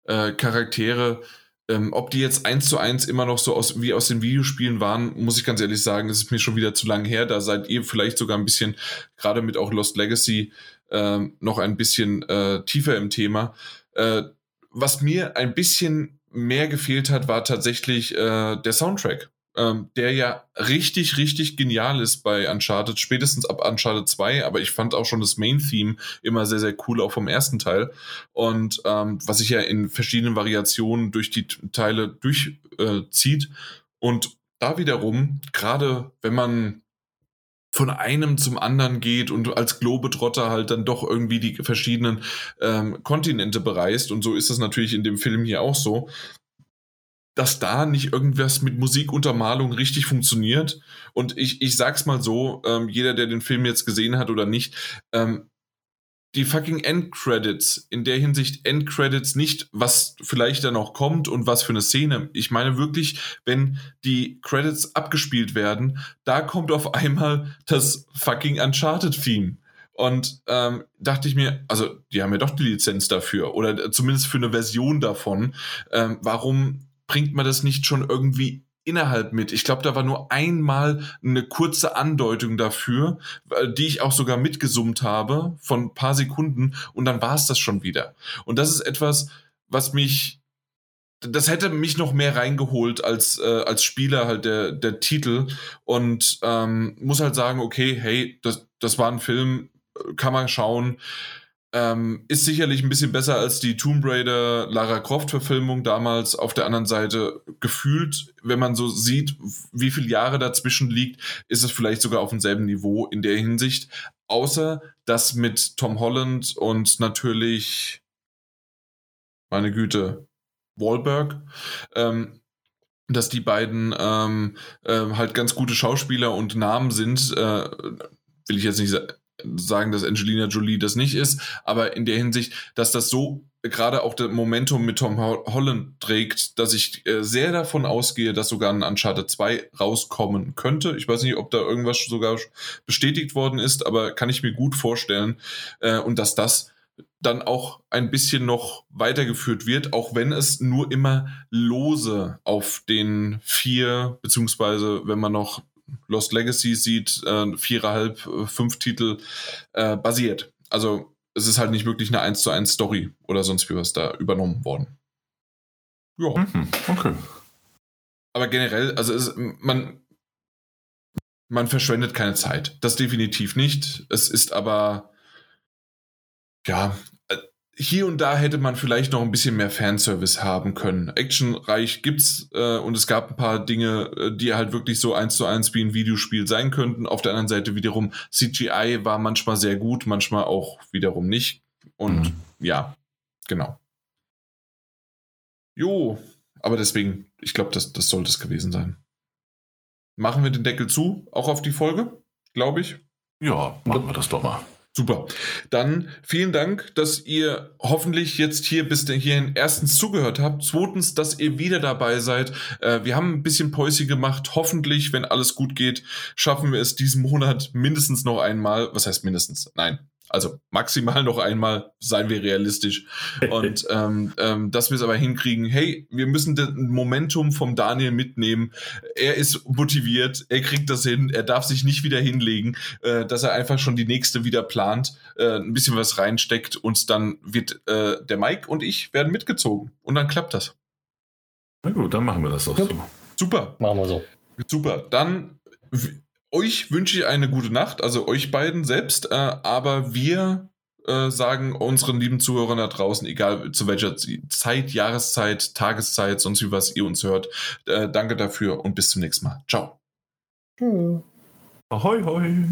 äh, Charaktere ähm, ob die jetzt eins zu eins immer noch so aus, wie aus den Videospielen waren, muss ich ganz ehrlich sagen, das ist mir schon wieder zu lang her. Da seid ihr vielleicht sogar ein bisschen, gerade mit auch Lost Legacy, äh, noch ein bisschen äh, tiefer im Thema. Äh, was mir ein bisschen mehr gefehlt hat, war tatsächlich äh, der Soundtrack. Ähm, der ja richtig, richtig genial ist bei Uncharted, spätestens ab Uncharted 2, aber ich fand auch schon das Main-Theme immer sehr, sehr cool, auch vom ersten Teil. Und ähm, was sich ja in verschiedenen Variationen durch die Teile durchzieht. Äh, und da wiederum, gerade wenn man von einem zum anderen geht und als Globetrotter halt dann doch irgendwie die verschiedenen ähm, Kontinente bereist. Und so ist das natürlich in dem Film hier auch so dass da nicht irgendwas mit Musikuntermalung richtig funktioniert. Und ich, ich sag's mal so, ähm, jeder, der den Film jetzt gesehen hat oder nicht, ähm, die fucking Endcredits, in der Hinsicht Endcredits nicht, was vielleicht dann noch kommt und was für eine Szene. Ich meine wirklich, wenn die Credits abgespielt werden, da kommt auf einmal das fucking Uncharted-Theme. Und ähm, dachte ich mir, also die haben ja doch die Lizenz dafür oder zumindest für eine Version davon. Ähm, warum bringt man das nicht schon irgendwie innerhalb mit. Ich glaube, da war nur einmal eine kurze Andeutung dafür, die ich auch sogar mitgesummt habe von ein paar Sekunden und dann war es das schon wieder. Und das ist etwas, was mich das hätte mich noch mehr reingeholt als, äh, als Spieler halt der, der Titel und ähm, muss halt sagen, okay, hey, das, das war ein Film, kann man schauen. Ähm, ist sicherlich ein bisschen besser als die Tomb Raider Lara Croft Verfilmung damals. Auf der anderen Seite gefühlt, wenn man so sieht, wie viele Jahre dazwischen liegt, ist es vielleicht sogar auf demselben Niveau in der Hinsicht. Außer dass mit Tom Holland und natürlich, meine Güte, Wahlberg, ähm, dass die beiden ähm, äh, halt ganz gute Schauspieler und Namen sind. Äh, will ich jetzt nicht sagen sagen, dass Angelina Jolie das nicht ist, aber in der Hinsicht, dass das so gerade auch das Momentum mit Tom Holland trägt, dass ich äh, sehr davon ausgehe, dass sogar ein Uncharted 2 rauskommen könnte. Ich weiß nicht, ob da irgendwas sogar bestätigt worden ist, aber kann ich mir gut vorstellen äh, und dass das dann auch ein bisschen noch weitergeführt wird, auch wenn es nur immer lose auf den vier, beziehungsweise wenn man noch Lost Legacy sieht, äh, viereinhalb, äh, fünf Titel äh, basiert. Also es ist halt nicht wirklich eine 1 zu 1 Story oder sonst wie was da übernommen worden. Ja. Mhm, okay. Aber generell, also es, man, man verschwendet keine Zeit. Das definitiv nicht. Es ist aber, ja, hier und da hätte man vielleicht noch ein bisschen mehr Fanservice haben können. Actionreich gibt's äh, und es gab ein paar Dinge, äh, die halt wirklich so eins zu eins wie ein Videospiel sein könnten. Auf der anderen Seite wiederum CGI war manchmal sehr gut, manchmal auch wiederum nicht. Und mhm. ja, genau. Jo, aber deswegen, ich glaube, das, das sollte es gewesen sein. Machen wir den Deckel zu, auch auf die Folge, glaube ich. Ja, machen wir das doch mal. Super. Dann vielen Dank, dass ihr hoffentlich jetzt hier bis hierhin erstens zugehört habt. Zweitens, dass ihr wieder dabei seid. Äh, wir haben ein bisschen Päuschen gemacht. Hoffentlich, wenn alles gut geht, schaffen wir es diesen Monat mindestens noch einmal. Was heißt mindestens? Nein, also maximal noch einmal, seien wir realistisch. Und ähm, ähm, dass wir es aber hinkriegen, hey, wir müssen das Momentum vom Daniel mitnehmen. Er ist motiviert, er kriegt das hin, er darf sich nicht wieder hinlegen, äh, dass er einfach schon die nächste wieder plant, äh, ein bisschen was reinsteckt und dann wird äh, der Mike und ich werden mitgezogen. Und dann klappt das. Na gut, dann machen wir das auch ja. so. Super. Machen wir so. Super. Dann euch wünsche ich eine gute Nacht, also euch beiden selbst, äh, aber wir äh, sagen unseren lieben Zuhörern da draußen, egal zu welcher Zeit, Jahreszeit, Tageszeit, sonst wie was ihr uns hört, äh, danke dafür und bis zum nächsten Mal. Ciao. Hm. Ahoi, hoi.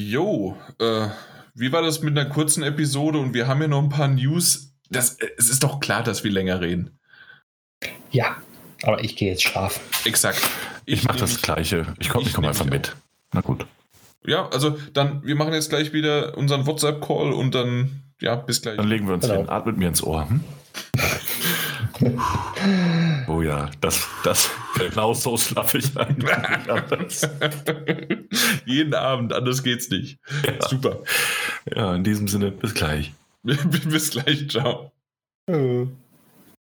Jo, äh, wie war das mit einer kurzen Episode und wir haben ja noch ein paar News. Das, es ist doch klar, dass wir länger reden. Ja, aber ich gehe jetzt schlafen. Exakt. Ich, ich mache das Gleiche. Ich komme komm einfach mit. Na gut. Ja, also dann, wir machen jetzt gleich wieder unseren WhatsApp-Call und dann, ja, bis gleich. Dann legen wir uns genau. hin. Atmet mir ins Ohr. Hm? oh ja, das, das, genau so schlafe ich eigentlich. Jeden Abend, anders geht's nicht. Ja. Super. Ja, in diesem Sinne, bis gleich. bis gleich, ciao. Mhm.